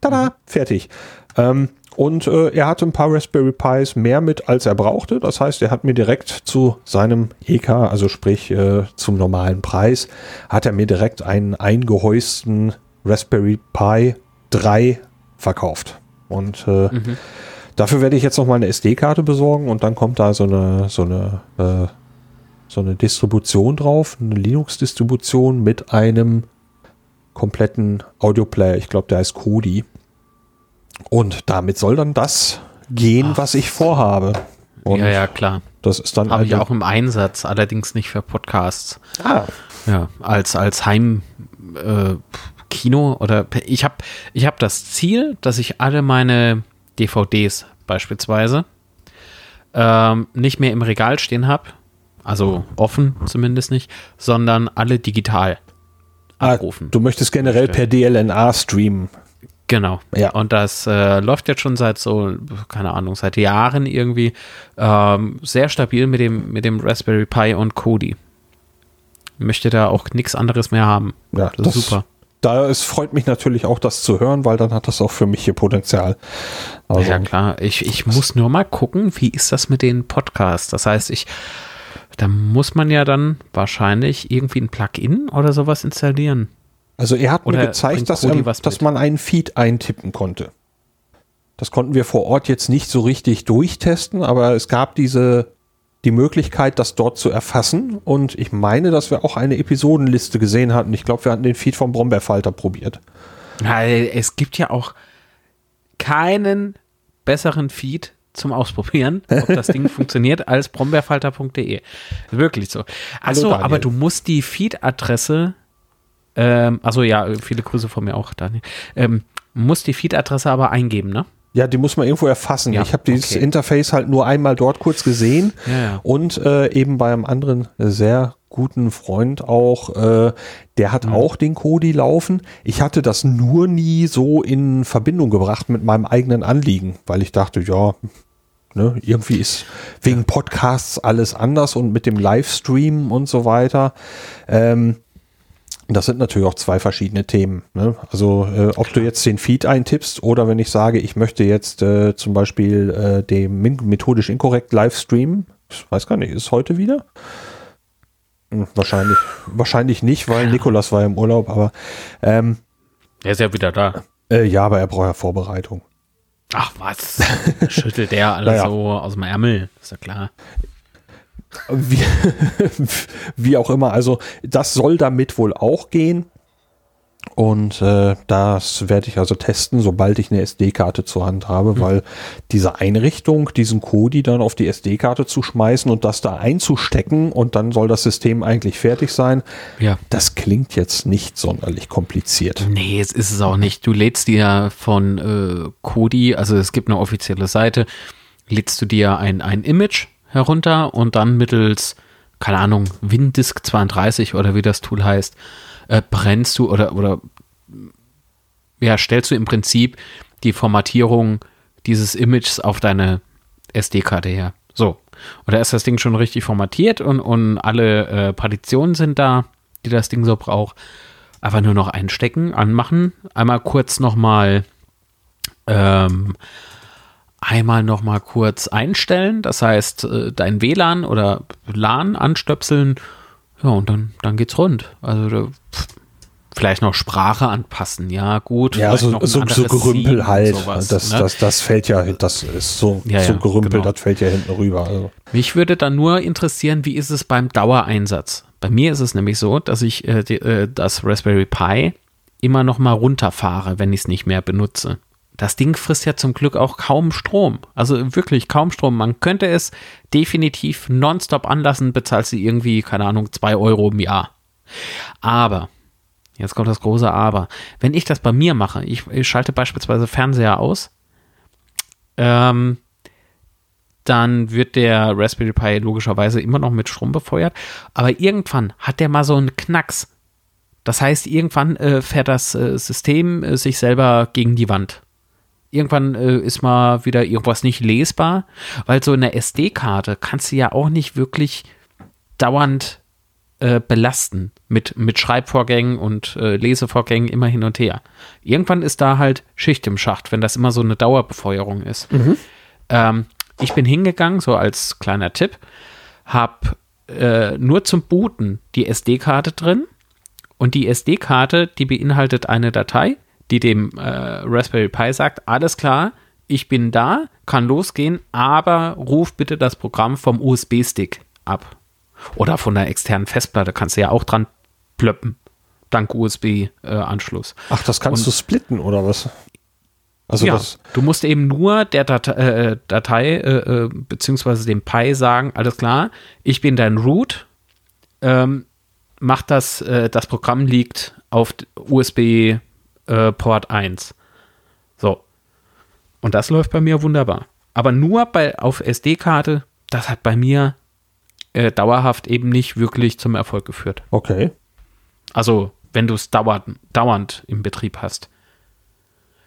Tada, fertig. Ähm, und äh, er hatte ein paar Raspberry Pis mehr mit, als er brauchte. Das heißt, er hat mir direkt zu seinem EK, also sprich äh, zum normalen Preis, hat er mir direkt einen eingehäusten Raspberry Pi 3 verkauft. Und äh, mhm. dafür werde ich jetzt noch mal eine SD-Karte besorgen und dann kommt da so eine, so eine, äh, so eine Distribution drauf, eine Linux-Distribution mit einem kompletten Audioplayer. Ich glaube, der heißt Kodi. Und damit soll dann das gehen, Ach. was ich vorhabe. Und ja, ja, klar. Das ist dann habe ich auch im Einsatz, allerdings nicht für Podcasts. Ah. Ja, als als Heim äh, Kino oder ich habe ich habe das Ziel, dass ich alle meine DVDs beispielsweise ähm, nicht mehr im Regal stehen habe, also offen zumindest nicht, sondern alle digital ah, abrufen. Ah, du möchtest generell per DLNA streamen. Genau. Ja. Und das äh, läuft jetzt schon seit so, keine Ahnung, seit Jahren irgendwie ähm, sehr stabil mit dem, mit dem Raspberry Pi und Kodi. Möchte da auch nichts anderes mehr haben. Ja, das, das ist super. Da es freut mich natürlich auch, das zu hören, weil dann hat das auch für mich hier Potenzial. Also, ja, klar. Ich, ich muss nur mal gucken, wie ist das mit den Podcasts? Das heißt, ich Da muss man ja dann wahrscheinlich irgendwie ein Plugin oder sowas installieren. Also er hat Oder mir gezeigt, dass, er, was dass man einen Feed eintippen konnte. Das konnten wir vor Ort jetzt nicht so richtig durchtesten, aber es gab diese die Möglichkeit, das dort zu erfassen. Und ich meine, dass wir auch eine Episodenliste gesehen hatten. Ich glaube, wir hatten den Feed vom Brombeerfalter probiert. Na, es gibt ja auch keinen besseren Feed zum Ausprobieren, ob das Ding funktioniert, als brombeerfalter.de. Wirklich so. Achso, aber du musst die Feed-Adresse, ähm, also ja, viele Grüße von mir auch, Daniel, ähm, musst die Feed-Adresse aber eingeben, ne? Ja, die muss man irgendwo erfassen. Ja, ich habe dieses okay. Interface halt nur einmal dort kurz gesehen Ja, ja. und äh, eben bei einem anderen sehr guten Freund auch, äh, der hat Mhm. auch den Kodi laufen. Ich hatte das nur nie so in Verbindung gebracht mit meinem eigenen Anliegen, weil ich dachte, ja, ne, irgendwie ist wegen Podcasts alles anders und mit dem Livestream und so weiter. Ähm, das sind natürlich auch zwei verschiedene Themen. Ne? Also äh, ob du jetzt den Feed eintippst oder wenn ich sage, ich möchte jetzt äh, zum Beispiel äh, dem methodisch inkorrekt Livestream, ich weiß gar nicht, ist heute wieder? Hm, wahrscheinlich, wahrscheinlich nicht, weil Nikolas war im Urlaub, aber ähm, Der ist ja wieder da. äh, ja, aber er braucht ja Vorbereitung. Ach was, schüttelt der alles Naja. so aus dem Ärmel, ist ja klar. Wie, wie auch immer, also das soll damit wohl auch gehen. Und äh, das werde ich also testen, sobald ich eine SD-Karte zur Hand habe, weil diese Einrichtung, diesen Kodi dann auf die SD-Karte zu schmeißen und das da einzustecken und dann soll das System eigentlich fertig sein, Ja. das klingt jetzt nicht sonderlich kompliziert. Nee, es ist es auch nicht. Du lädst dir von äh, Kodi, also es gibt eine offizielle Seite, lädst du dir ein, ein Image herunter und dann mittels, keine Ahnung, Windisk 32 oder wie das Tool heißt, äh, brennst du oder, oder ja, stellst du im Prinzip die Formatierung dieses Images auf deine SD-Karte her. So. Und da ist das Ding schon richtig formatiert und, und alle äh, Partitionen sind da, die das Ding so braucht. Einfach nur noch einstecken, anmachen, einmal kurz nochmal ähm, einmal noch mal kurz einstellen, das heißt äh, dein WLAN oder LAN anstöpseln, ja und dann, dann geht's rund. Also vielleicht noch Sprache anpassen, ja gut. Ja, vielleicht so, so, Gerümpel Theme, halt. sowas, das, ne? das, das fällt ja, das ist so, Ja, so ja, Gerümpel, genau. das fällt ja hinten rüber. Also. Mich würde dann nur interessieren, wie ist es beim Dauereinsatz? Bei mir ist es nämlich so, dass ich äh, die, äh, das Raspberry Pi immer noch mal runterfahre, wenn ich es nicht mehr benutze. Das Ding frisst ja zum Glück auch kaum Strom. Also wirklich kaum Strom. Man könnte es definitiv nonstop anlassen, bezahlt sie irgendwie, keine Ahnung, zwei Euro im Jahr. Aber, jetzt kommt das große Aber. Wenn ich das bei mir mache, ich, ich schalte beispielsweise Fernseher aus, ähm, dann wird der Raspberry Pi logischerweise immer noch mit Strom befeuert. Aber irgendwann hat der mal so einen Knacks. Das heißt, irgendwann äh, fährt das äh, System äh, sich selber gegen die Wand. Irgendwann äh, ist mal wieder irgendwas nicht lesbar, weil so eine SD-Karte kannst du ja auch nicht wirklich dauernd äh, belasten mit, mit Schreibvorgängen und äh, Lesevorgängen immer hin und her. Irgendwann ist da halt Schicht im Schacht, wenn das immer so eine Dauerbefeuerung ist. Ähm, ich bin hingegangen, so als kleiner Tipp, habe äh, nur zum Booten die SD-Karte drin und die SD-Karte, die beinhaltet eine Datei, die dem äh, Raspberry Pi sagt, alles klar, ich bin da, kann losgehen, aber ruf bitte das Programm vom USB-Stick ab. Oder von der externen Festplatte kannst du ja auch dran plöppen, dank USB-Anschluss. Ach, das kannst Und- du splitten oder was? Also ja, du musst eben nur der Datei, äh, Datei äh, äh, beziehungsweise dem Pi sagen, alles klar, ich bin dein Root, ähm, mach das, äh, das Programm liegt auf USB äh, Port 1. So. Und das läuft bei mir wunderbar. Aber nur bei, auf SD-Karte, das hat bei mir äh, dauerhaft eben nicht wirklich zum Erfolg geführt. okay. Also, wenn du es dauernd, dauernd im Betrieb hast.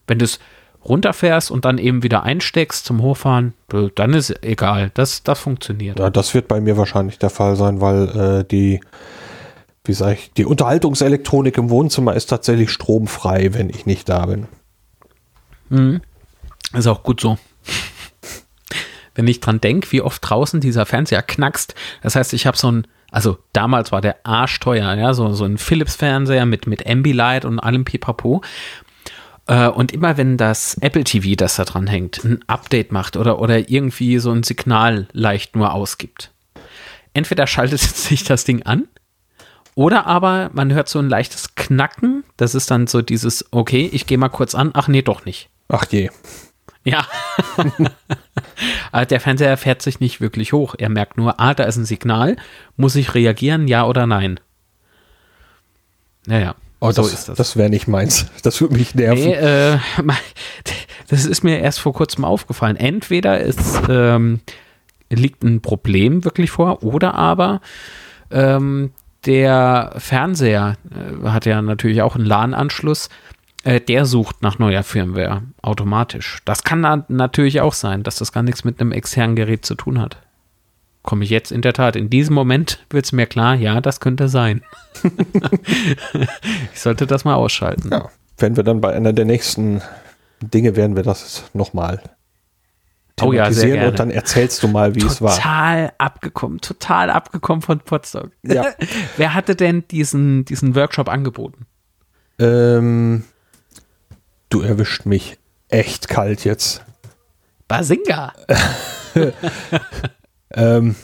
Wenn du es runterfährst und dann eben wieder einsteckst zum Hochfahren, dann ist egal. Das, das funktioniert. Ja, das wird bei mir wahrscheinlich der Fall sein, weil äh, die, wie sag ich, die Unterhaltungselektronik im Wohnzimmer ist tatsächlich stromfrei, wenn ich nicht da bin. Mhm. Ist auch gut so. wenn ich dran denke, wie oft draußen dieser Fernseher knackst. Das heißt, ich habe so ein, also damals war der arschteuer, ja, so, so ein Philips-Fernseher mit, mit Ambilight und allem Pipapo. Äh, und immer wenn das Apple TV, das da dran hängt, ein Update macht oder, oder irgendwie so ein Signal leicht nur ausgibt, entweder schaltet sich das Ding an oder aber man hört so ein leichtes Knacken. Das ist dann so dieses, okay, ich gehe mal kurz an. Ach nee, doch nicht. Ach je. Ja. der Fernseher fährt sich nicht wirklich hoch. Er merkt nur, ah, da ist ein Signal. Muss ich reagieren, ja oder nein? Naja. Oh, so das, ist das. Das wäre nicht meins. Das würde mich nerven. Nee, äh, das ist mir erst vor kurzem aufgefallen. Entweder es ähm, liegt ein Problem wirklich vor oder aber ähm, der Fernseher äh, hat ja natürlich auch einen LAN-Anschluss äh, der sucht nach neuer Firmware automatisch. Das kann natürlich auch sein, dass das gar nichts mit einem externen Gerät zu tun hat. Komme ich jetzt in der Tat, in diesem Moment wird es mir klar, ja, das könnte sein. ich sollte das mal ausschalten. Ja, wenn wir dann bei einer der nächsten Dinge werden wir das nochmal oh ja, und dann erzählst du mal, wie total es war. Total abgekommen, total abgekommen von Potsdok. Ja. Wer hatte denn diesen, diesen Workshop angeboten? Ähm, Du erwischt mich echt kalt jetzt. Basinga. ähm,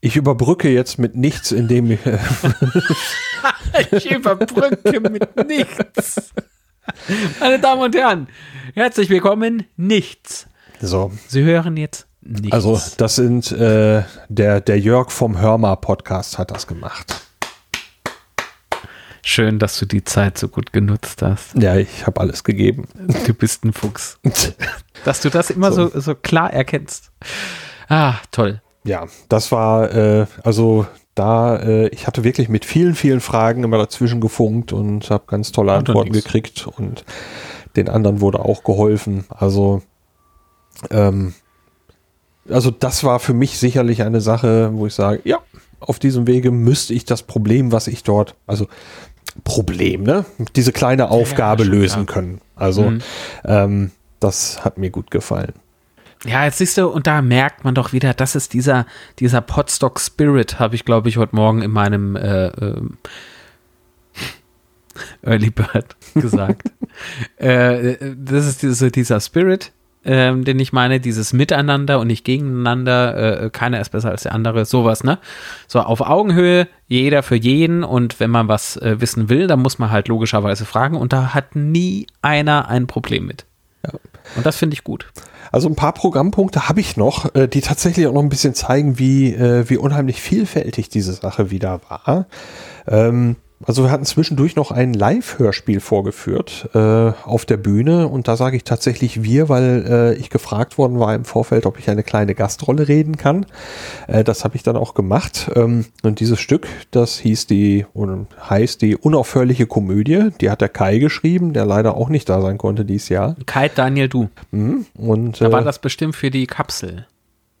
ich überbrücke jetzt mit nichts, indem ich. ich überbrücke mit nichts. Meine Damen und Herren, herzlich willkommen, nichts. So. Sie hören jetzt nichts. Also, das sind äh, der, der Jörg vom Hörmer Podcast hat das gemacht. Schön, dass du die Zeit so gut genutzt hast. Ja, ich habe alles gegeben. Du bist ein Fuchs. dass du das immer so. so, so klar erkennst. Ah, toll. Ja, das war, äh, also da, äh, ich hatte wirklich mit vielen, vielen Fragen immer dazwischen gefunkt und habe ganz tolle Antworten gekriegt und den anderen wurde auch geholfen. Also, ähm, also das war für mich sicherlich eine Sache, wo ich sage, ja, auf diesem Wege müsste ich das Problem, was ich dort, also Problem, ne? Diese kleine Aufgabe ja, lösen klar. können. Also mhm. ähm, das hat mir gut gefallen. Ja, jetzt siehst du, und da merkt man doch wieder, das ist dieser, dieser Podstock Spirit, habe ich, glaube ich, heute Morgen in meinem äh, äh, Early Bird gesagt. äh, das ist diese, dieser Spirit, ähm, den ich meine, dieses Miteinander und nicht gegeneinander, äh, keiner ist besser als der andere, sowas, ne? So auf Augenhöhe, jeder für jeden und wenn man was äh, wissen will, dann muss man halt logischerweise fragen und da hat nie einer ein Problem mit. Ja. Und das finde ich gut. Also ein paar Programmpunkte habe ich noch, äh, die tatsächlich auch noch ein bisschen zeigen, wie, äh, wie unheimlich vielfältig diese Sache wieder war. Ähm, also wir hatten zwischendurch noch ein Live-Hörspiel vorgeführt äh, auf der Bühne und da sage ich tatsächlich wir, weil äh, ich gefragt worden war im Vorfeld, ob ich eine kleine Gastrolle reden kann. Äh, das habe ich dann auch gemacht ähm, und dieses Stück, das hieß die und heißt die unaufhörliche Komödie. Die hat der Kai geschrieben, der leider auch nicht da sein konnte dieses Jahr. Kai Daniel Du. Mhm, und da war äh, das bestimmt für die Kapsel.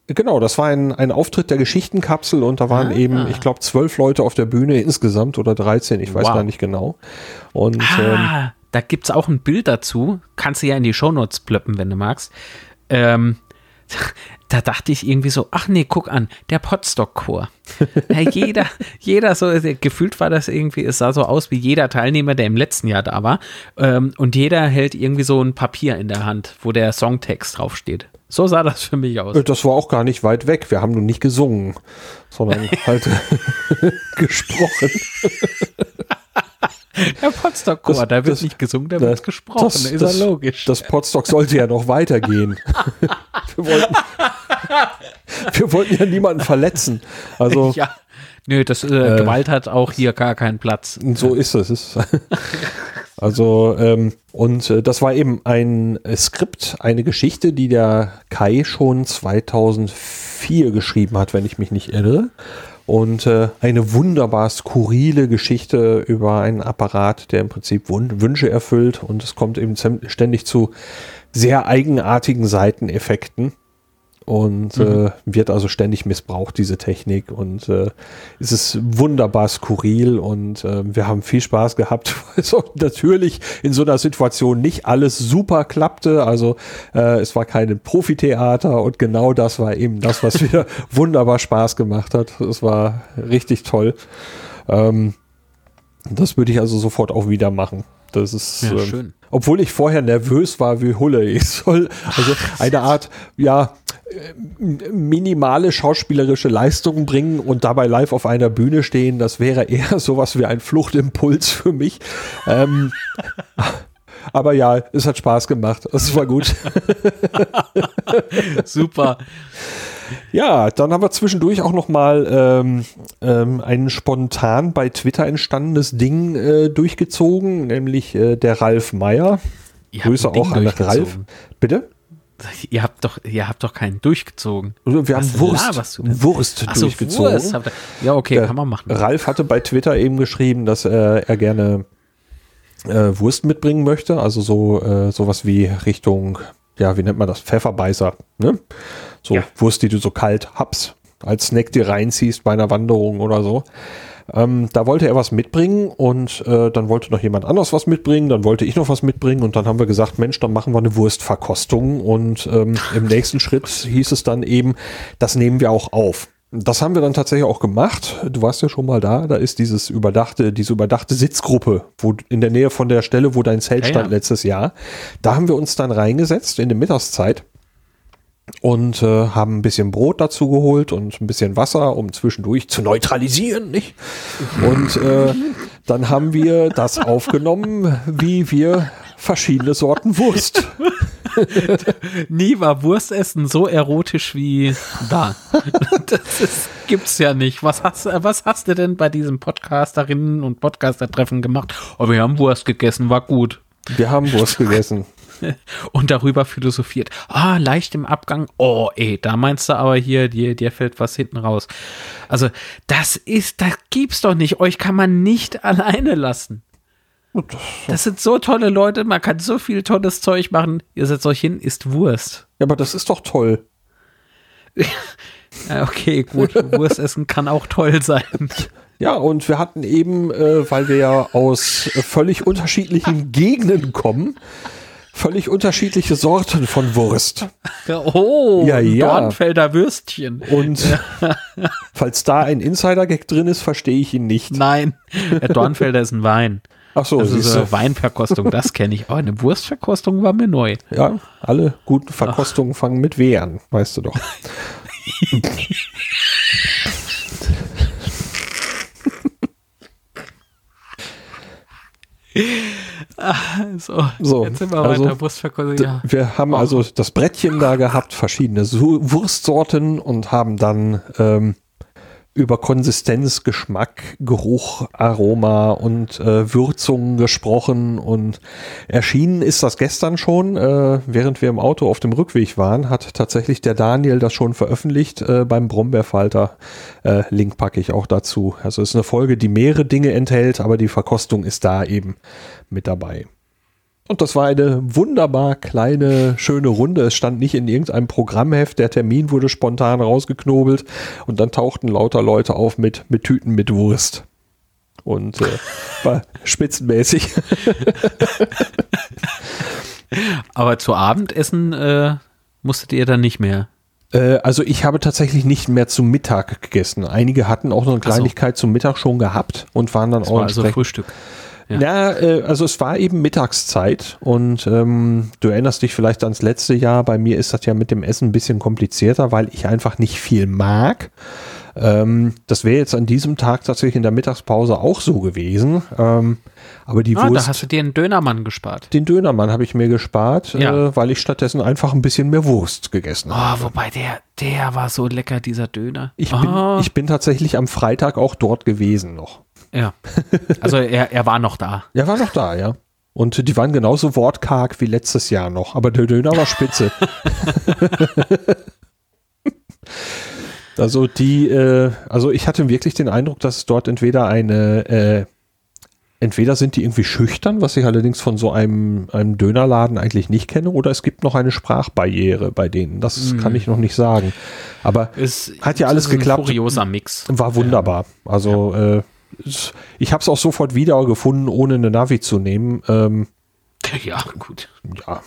Genau, das war ein, ein Auftritt der Geschichtenkapsel und da waren ah. eben, ich glaube, zwölf Leute auf der Bühne insgesamt oder 13, ich weiß wow. gar nicht genau. Und, ah, ähm, da gibt es auch ein Bild dazu, kannst du ja in die Shownotes plöppen, wenn du magst. Ähm, da dachte ich irgendwie so, ach nee, guck an, der Potstock-Chor. Ja, jeder, jeder so, gefühlt war das irgendwie, es sah so aus wie jeder Teilnehmer, der im letzten Jahr da war. Ähm, und jeder hält irgendwie so ein Papier in der Hand, wo der Songtext draufsteht. So sah das für mich aus. Das war auch gar nicht weit weg. Wir haben nun nicht gesungen, sondern halt gesprochen. Der Potstock-Chor, da wird das, nicht gesungen, da wird gesprochen, das, ist das, ja logisch. Das Potstock sollte ja noch weitergehen. wir, wollten, wir wollten ja niemanden verletzen. Also, ja. Nö, das äh, äh, Gewalt hat auch hier gar keinen Platz. So ist es. Also, ähm, und äh, das war eben ein äh, Skript, eine Geschichte, die der Kai schon 2004 geschrieben hat, wenn ich mich nicht irre. Und äh, eine wunderbar skurrile Geschichte über einen Apparat, der im Prinzip Wun Wünsche erfüllt. Und es kommt eben ständig zu sehr eigenartigen Seiteneffekten. Und mhm. äh, wird also ständig missbraucht, diese Technik. Und äh, es ist wunderbar skurril und äh, wir haben viel Spaß gehabt. Also natürlich in so einer Situation nicht alles super klappte. Also äh, es war kein Profitheater und genau das war eben das, was wieder wunderbar Spaß gemacht hat. Es war richtig toll. Ähm, das würde ich also sofort auch wieder machen. Das ist ja, ähm, schön. Obwohl ich vorher nervös war, wie Hulle ich soll. Also eine Art, ja, minimale schauspielerische Leistung bringen und dabei live auf einer Bühne stehen, das wäre eher sowas wie ein Fluchtimpuls für mich. Ähm, aber ja, es hat Spaß gemacht. Es war gut. Super. Ja, dann haben wir zwischendurch auch noch mal ähm, ähm, ein spontan bei Twitter entstandenes Ding äh, durchgezogen, nämlich äh, der Ralf Meyer. Grüße auch an Ralf. Bitte? Ihr habt doch, ihr habt doch keinen durchgezogen. Wir haben Was Wurst, Wurst so, durchgezogen. Wurst. Ja, okay, der kann man machen. Ralf hatte bei Twitter eben geschrieben, dass äh, er gerne äh, Wurst mitbringen möchte, also so äh, sowas wie Richtung, ja, wie nennt man das, Pfefferbeißer, ne? So ja. Wurst, die du so kalt habst, als Snack dir reinziehst bei einer Wanderung oder so. Ähm, da wollte er was mitbringen und äh, dann wollte noch jemand anders was mitbringen, dann wollte ich noch was mitbringen und dann haben wir gesagt, Mensch, dann machen wir eine Wurstverkostung und ähm, im nächsten Schritt hieß es dann eben, das nehmen wir auch auf. Das haben wir dann tatsächlich auch gemacht. Du warst ja schon mal da. Da ist dieses überdachte, diese überdachte Sitzgruppe, wo in der Nähe von der Stelle, wo dein Zelt ja, stand ja. letztes Jahr. Da haben wir uns dann reingesetzt in der Mittagszeit und äh, haben ein bisschen Brot dazu geholt und ein bisschen Wasser, um zwischendurch zu neutralisieren, nicht? Und äh, dann haben wir das aufgenommen, wie wir verschiedene Sorten Wurst. Nie war Wurstessen so erotisch wie da. Das ist, gibt's ja nicht. Was hast, was hast du denn bei diesem Podcasterinnen und Podcaster-Treffen gemacht? Oh, wir haben Wurst gegessen, war gut. Wir haben Wurst gegessen. und darüber philosophiert. Ah, leicht im Abgang. Oh, ey, da meinst du aber hier, dir, dir fällt was hinten raus. Also, das ist, das gibt's doch nicht. Euch kann man nicht alleine lassen. Das sind so tolle Leute, man kann so viel tolles Zeug machen. Ihr setzt euch hin, isst Wurst. Ja, aber das ist doch toll. okay, gut. Wurst essen kann auch toll sein. Ja, und wir hatten eben, äh, weil wir ja aus völlig unterschiedlichen Gegenden kommen, völlig unterschiedliche Sorten von Wurst. Oh, ja, ja. Dornfelder Würstchen. Und falls da ein Insider-Gag drin ist, verstehe ich ihn nicht. Nein, der Dornfelder ist ein Wein. Ach so, das ist eine Weinverkostung, das kenne ich. Oh, eine Wurstverkostung war mir neu. Ja, alle guten Verkostungen Ach. fangen mit W an, weißt du doch. so, so, jetzt sind wir also, weiter. Wurstverkostung, ja. Wir haben oh. also das Brettchen da gehabt, verschiedene Wurstsorten und haben dann ähm, über Konsistenz, Geschmack, Geruch, Aroma und äh, Würzungen gesprochen und erschienen ist das gestern schon, äh, während wir im Auto auf dem Rückweg waren, hat tatsächlich der Daniel das schon veröffentlicht äh, beim Brombeerfalter. Äh, Link packe ich auch dazu. Also es ist eine Folge, die mehrere Dinge enthält, aber die Verkostung ist da eben mit dabei. Und das war eine wunderbar kleine, schöne Runde. Es stand nicht in irgendeinem Programmheft. Der Termin wurde spontan rausgeknobelt und dann tauchten lauter Leute auf mit, mit Tüten mit Wurst. Und äh, war spitzenmäßig. Aber zu Abendessen äh, musstet ihr dann nicht mehr. Äh, also ich habe tatsächlich nicht mehr zum Mittag gegessen. Einige hatten auch noch eine Kleinigkeit so. zum Mittag schon gehabt und waren dann das auch war also Frühstück. Ja, ja äh, also es war eben Mittagszeit und ähm, du erinnerst dich vielleicht ans letzte Jahr. Bei mir ist das ja mit dem Essen ein bisschen komplizierter, weil ich einfach nicht viel mag. Ähm, das wäre jetzt an diesem Tag tatsächlich in der Mittagspause auch so gewesen. Ähm, aber die ah, Wurst. Da hast du dir einen Dönermann gespart. Den Dönermann habe ich mir gespart, ja. äh, weil ich stattdessen einfach ein bisschen mehr Wurst gegessen oh, habe. Wobei der, der war so lecker, dieser Döner. Ich, oh. bin, ah. ich bin tatsächlich am Freitag auch dort gewesen noch. Ja. Also er, er war noch da. Er war noch da, ja. Und die waren genauso wortkarg wie letztes Jahr noch, aber der Döner war spitze. also die, äh, also ich hatte wirklich den Eindruck, dass dort entweder eine äh, entweder sind die irgendwie schüchtern, was ich allerdings von so einem, einem Dönerladen eigentlich nicht kenne, oder es gibt noch eine Sprachbarriere bei denen. Das Hm. kann ich noch nicht sagen. Aber Es Hat ja alles geklappt. Kurioser Mix. war wunderbar. Also äh, es- ich habe es auch sofort wieder gefunden, ohne eine Navi zu nehmen. Ähm, Ja, gut. ja,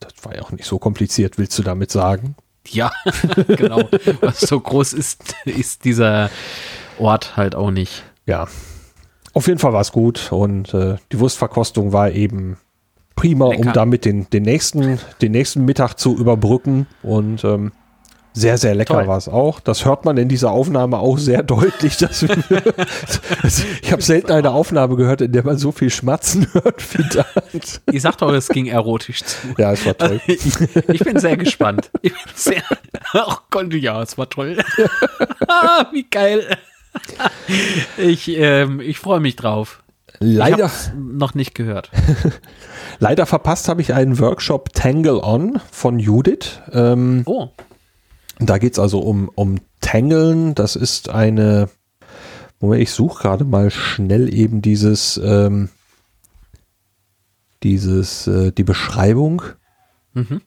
das war ja auch nicht so kompliziert, willst du damit sagen? Ja, genau. Was so groß ist, ist dieser Ort halt auch nicht. Ja. Auf jeden Fall war es gut und äh, die Wurstverkostung war eben prima, um Lecker. damit den, den, nächsten, den nächsten Mittag zu überbrücken und ähm, sehr, sehr lecker war es auch. Das hört man in dieser Aufnahme auch sehr deutlich. Dass wir, ich habe selten eine Aufnahme gehört, in der man so viel Schmatzen hört wie da. Ich sag doch, es ging erotisch zu. Ja, es war toll. Ich, ich bin sehr gespannt. Ich bin sehr. Oh Gott, ja, es war toll. Wie geil. Ich, ähm, ich freue mich drauf. Ich Leider, hab's noch nicht gehört. leider verpasst habe ich einen Workshop Tangle On von Judith. Ähm, Oh, Da geht es also um, um Tangeln. Das ist eine, Moment, ich suche gerade mal schnell eben dieses, ähm, dieses, äh, die Beschreibung. Mhm.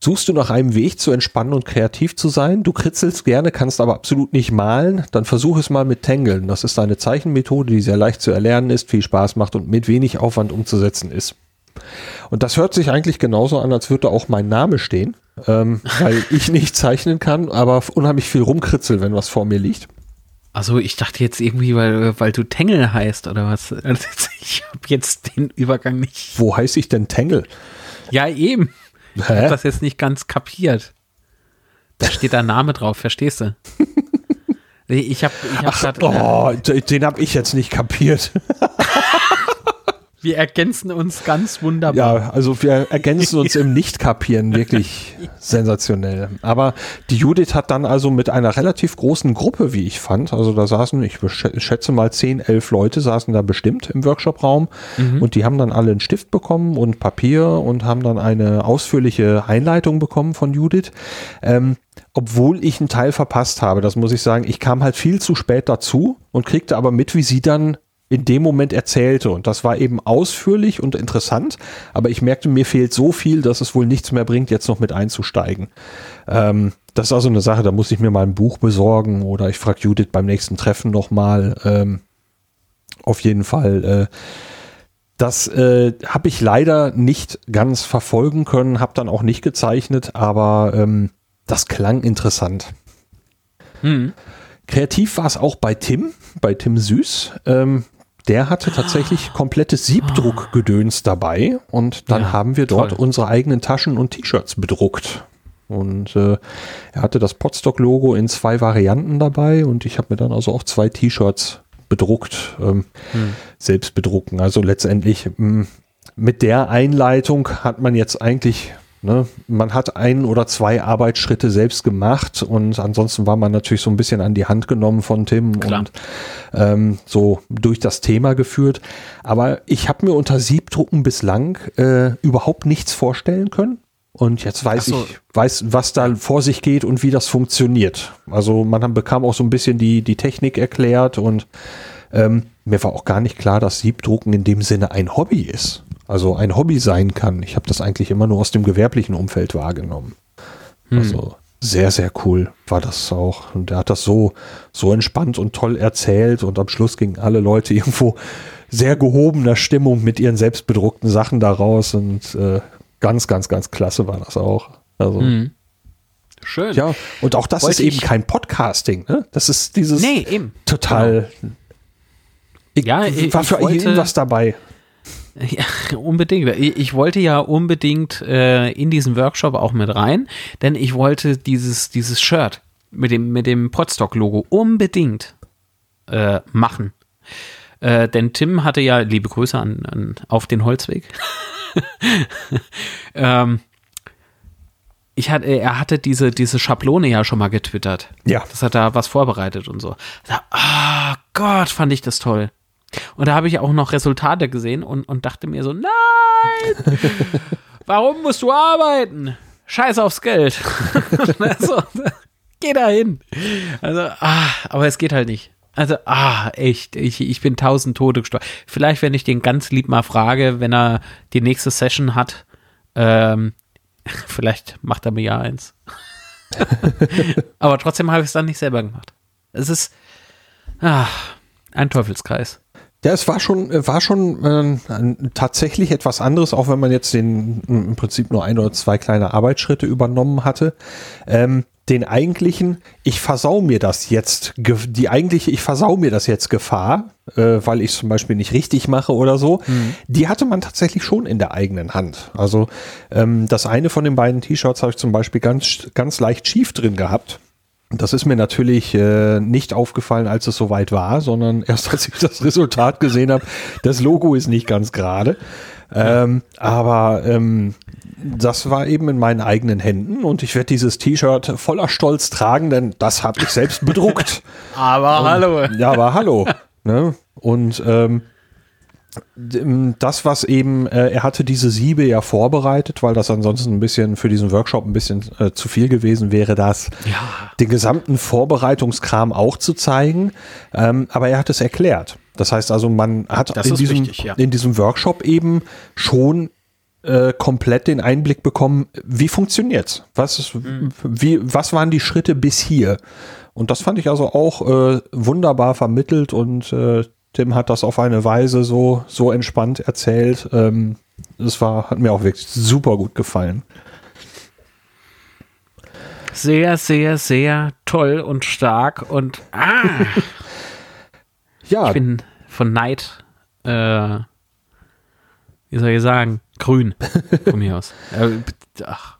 Suchst du nach einem Weg zu entspannen und kreativ zu sein? Du kritzelst gerne, kannst aber absolut nicht malen. Dann versuch es mal mit Tangeln. Das ist eine Zeichenmethode, die sehr leicht zu erlernen ist, viel Spaß macht und mit wenig Aufwand umzusetzen ist. Und das hört sich eigentlich genauso an, als würde auch mein Name stehen, ähm, weil ich nicht zeichnen kann, aber unheimlich viel rumkritzel, wenn was vor mir liegt. also ich dachte jetzt irgendwie, weil, weil du Tengel heißt oder was. Also Ich habe jetzt den Übergang nicht. Wo heiße ich denn Tangle? Ja, eben. Ich Hä? habe das jetzt nicht ganz kapiert. Da steht da Name drauf, verstehst du? Ich habe ich hab grad, äh, Oh, d- den habe ich jetzt nicht kapiert. wir ergänzen uns ganz wunderbar. Ja, also wir ergänzen uns im Nicht-Kapieren wirklich sensationell. Aber die Judith hat dann also mit einer relativ großen Gruppe, wie ich fand, also da saßen, ich schätze mal 10, 11 Leute saßen da bestimmt im Workshop-Raum und die haben dann alle einen Stift bekommen und Papier und haben dann eine ausführliche Einleitung bekommen von Judith. Ähm, obwohl ich einen Teil verpasst habe, das muss ich sagen, ich kam halt viel zu spät dazu und kriegte aber mit, wie sie dann in dem Moment erzählte. Und das war eben ausführlich und interessant, aber ich merkte, mir fehlt so viel, dass es wohl nichts mehr bringt, jetzt noch mit einzusteigen. Ähm, das ist also eine Sache, da muss ich mir mal ein Buch besorgen oder ich frage Judith beim nächsten Treffen nochmal. Ähm, auf jeden Fall. Äh, das äh, habe ich leider nicht ganz verfolgen können, habe dann auch nicht gezeichnet, aber ähm, das klang interessant. Hm. Kreativ war es auch bei Tim, bei Tim Süß. Ähm, der hatte tatsächlich komplettes Siebdruckgedöns dabei und dann Ja, haben wir dort toll. unsere eigenen Taschen und T-Shirts bedruckt. Und äh, er hatte das Podstock-Logo in zwei Varianten dabei und ich habe mir dann also auch zwei T-Shirts bedruckt, ähm, selbst bedrucken. Also letztendlich mh, mit der Einleitung hat man jetzt eigentlich, ne, man hat ein oder zwei Arbeitsschritte selbst gemacht und ansonsten war man natürlich so ein bisschen an die Hand genommen von Tim Klar. und ähm, so durch das Thema geführt. Aber ich habe mir unter Siebdrucken bislang äh, überhaupt nichts vorstellen können. Und jetzt weiß so. ich, weiß, was da vor sich geht und wie das funktioniert. Also man bekam auch so ein bisschen die, die Technik erklärt und ähm, mir war auch gar nicht klar, dass Siebdrucken in dem Sinne ein Hobby ist. Also ein Hobby sein kann. Ich habe das eigentlich immer nur aus dem gewerblichen Umfeld wahrgenommen. Also sehr, sehr cool war das auch. Und er hat das so, so entspannt und toll erzählt und am Schluss gingen alle Leute irgendwo sehr gehobener Stimmung mit ihren selbstbedruckten Sachen daraus und äh, ganz, ganz, ganz klasse war das auch. Also, Hm. Schön. ja, und auch das Wollte ist eben kein Podcasting, ne? Das ist dieses Nee, eben. total. Ich, Ja, ich- war für jeden was dabei. Ja, unbedingt. Ich wollte ja unbedingt äh, in diesen Workshop auch mit rein, denn ich wollte dieses, dieses Shirt mit dem, mit dem Podstock-Logo unbedingt äh, machen. Äh, denn Tim hatte ja, liebe Grüße an, an auf den Holzweg. ähm, ich hatte, er hatte diese, diese Schablone ja schon mal getwittert. Ja. Das hat da was vorbereitet und so. Ah Gott, fand ich das toll. Und da habe ich auch noch Resultate gesehen und, und dachte mir so, nein, warum musst du arbeiten? Scheiß aufs Geld. also, geh da hin. Also, ah, aber es geht halt nicht. Also, ah, echt, ich, ich bin tausend Tode gestorben. Vielleicht, wenn ich den ganz lieb mal frage, wenn er die nächste Session hat, ähm, vielleicht macht er mir ja eins. Aber trotzdem habe ich es dann nicht selber gemacht. Es ist ah, ein Teufelskreis. Ja, es war schon, war schon äh, tatsächlich etwas anderes, auch wenn man jetzt den im Prinzip nur ein oder zwei kleine Arbeitsschritte übernommen hatte. Ähm, den eigentlichen, ich versau mir das jetzt, die eigentliche, ich versau mir das jetzt Gefahr, äh, weil ich zum Beispiel nicht richtig mache oder so, mhm. die hatte man tatsächlich schon in der eigenen Hand. Also ähm, das eine von den beiden T-Shirts habe ich zum Beispiel ganz, ganz leicht schief drin gehabt. Das ist mir natürlich äh, nicht aufgefallen, als es soweit war, sondern erst als ich das Resultat gesehen habe. Das Logo ist nicht ganz gerade. Ähm, aber ähm, das war eben in meinen eigenen Händen und ich werde dieses T-Shirt voller Stolz tragen, denn das habe ich selbst bedruckt. aber und, hallo. Ja, aber hallo. ne? Und ähm, das, was eben, äh, er hatte diese Siebe ja vorbereitet, weil das ansonsten ein bisschen für diesen Workshop ein bisschen äh, zu viel gewesen wäre, das ja. den gesamten Vorbereitungskram auch zu zeigen. Ähm, aber er hat es erklärt. Das heißt also, man hat in diesem, wichtig, ja. in diesem Workshop eben schon äh, komplett den Einblick bekommen, wie funktioniert's? Was, mhm. wie, was waren die Schritte bis hier? Und das fand ich also auch äh, wunderbar vermittelt und äh, Tim hat das auf eine Weise so, so entspannt erzählt. Ähm, das war, hat mir auch wirklich super gut gefallen. Sehr, sehr, sehr toll und stark und ah, ja. Ich bin von Neid, äh, wie soll ich sagen, grün von mir aus. Äh, ach.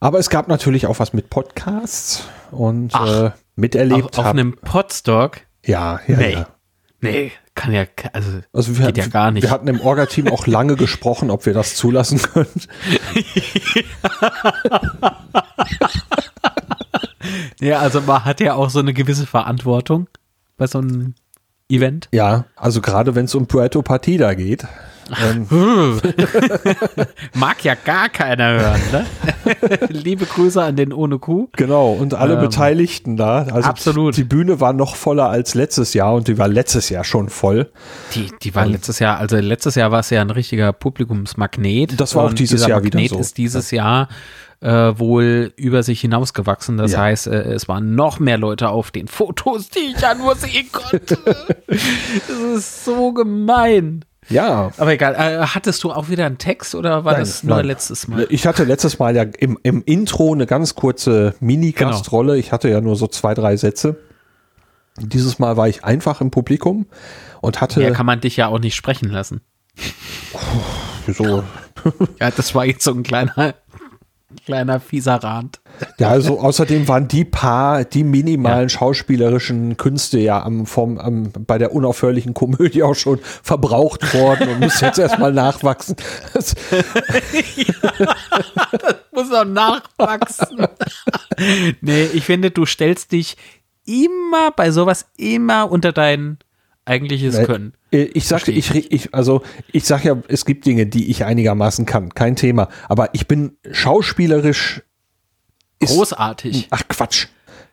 Aber es gab natürlich auch was mit Podcasts und äh, miterlebt. Auf, auf einem Podstock? Ja, ja, nee. ja. Nee, kann ja, also, also wir, geht ja gar nicht. Wir hatten im Orga-Team auch lange gesprochen, ob wir das zulassen können. ja, also man hat ja auch so eine gewisse Verantwortung bei so einem Event. Ja, also gerade wenn es um Puerto Partida geht. Ähm. Mag ja gar keiner hören, ne? Liebe Grüße an den ohne Kuh. Genau, und alle ähm, Beteiligten da. Also absolut. Die Bühne war noch voller als letztes Jahr und die war letztes Jahr schon voll. Die, die war und letztes Jahr, also letztes Jahr war es ja ein richtiger Publikumsmagnet. Das war auch dieses Jahr Magnet wieder so. ist dieses Jahr äh, wohl über sich hinausgewachsen. Das ja. heißt, äh, es waren noch mehr Leute auf den Fotos, die ich ja nur sehen konnte. das ist so gemein. Ja. Aber egal. Äh, hattest du auch wieder einen Text oder war nein, das nur nein. letztes Mal? Ich hatte letztes Mal ja im, im Intro eine ganz kurze Mini-Gastrolle. Genau. Ich hatte ja nur so zwei, drei Sätze. Dieses Mal war ich einfach im Publikum und hatte. Ja, kann man dich ja auch nicht sprechen lassen. Wieso? ja, das war jetzt so ein kleiner Kleiner fieser Rand. Ja, also außerdem waren die paar, die minimalen ja. schauspielerischen Künste ja am, vom, am, bei der unaufhörlichen Komödie auch schon verbraucht worden und muss jetzt erstmal nachwachsen. Das, ja, das muss auch nachwachsen. nee, ich finde, du stellst dich immer bei sowas immer unter deinen eigentliches nee, Können. Ich sag, ich, ich, also ich sag ja, es gibt Dinge, die ich einigermaßen kann, kein Thema. Aber ich bin schauspielerisch ist, großartig. Ach Quatsch.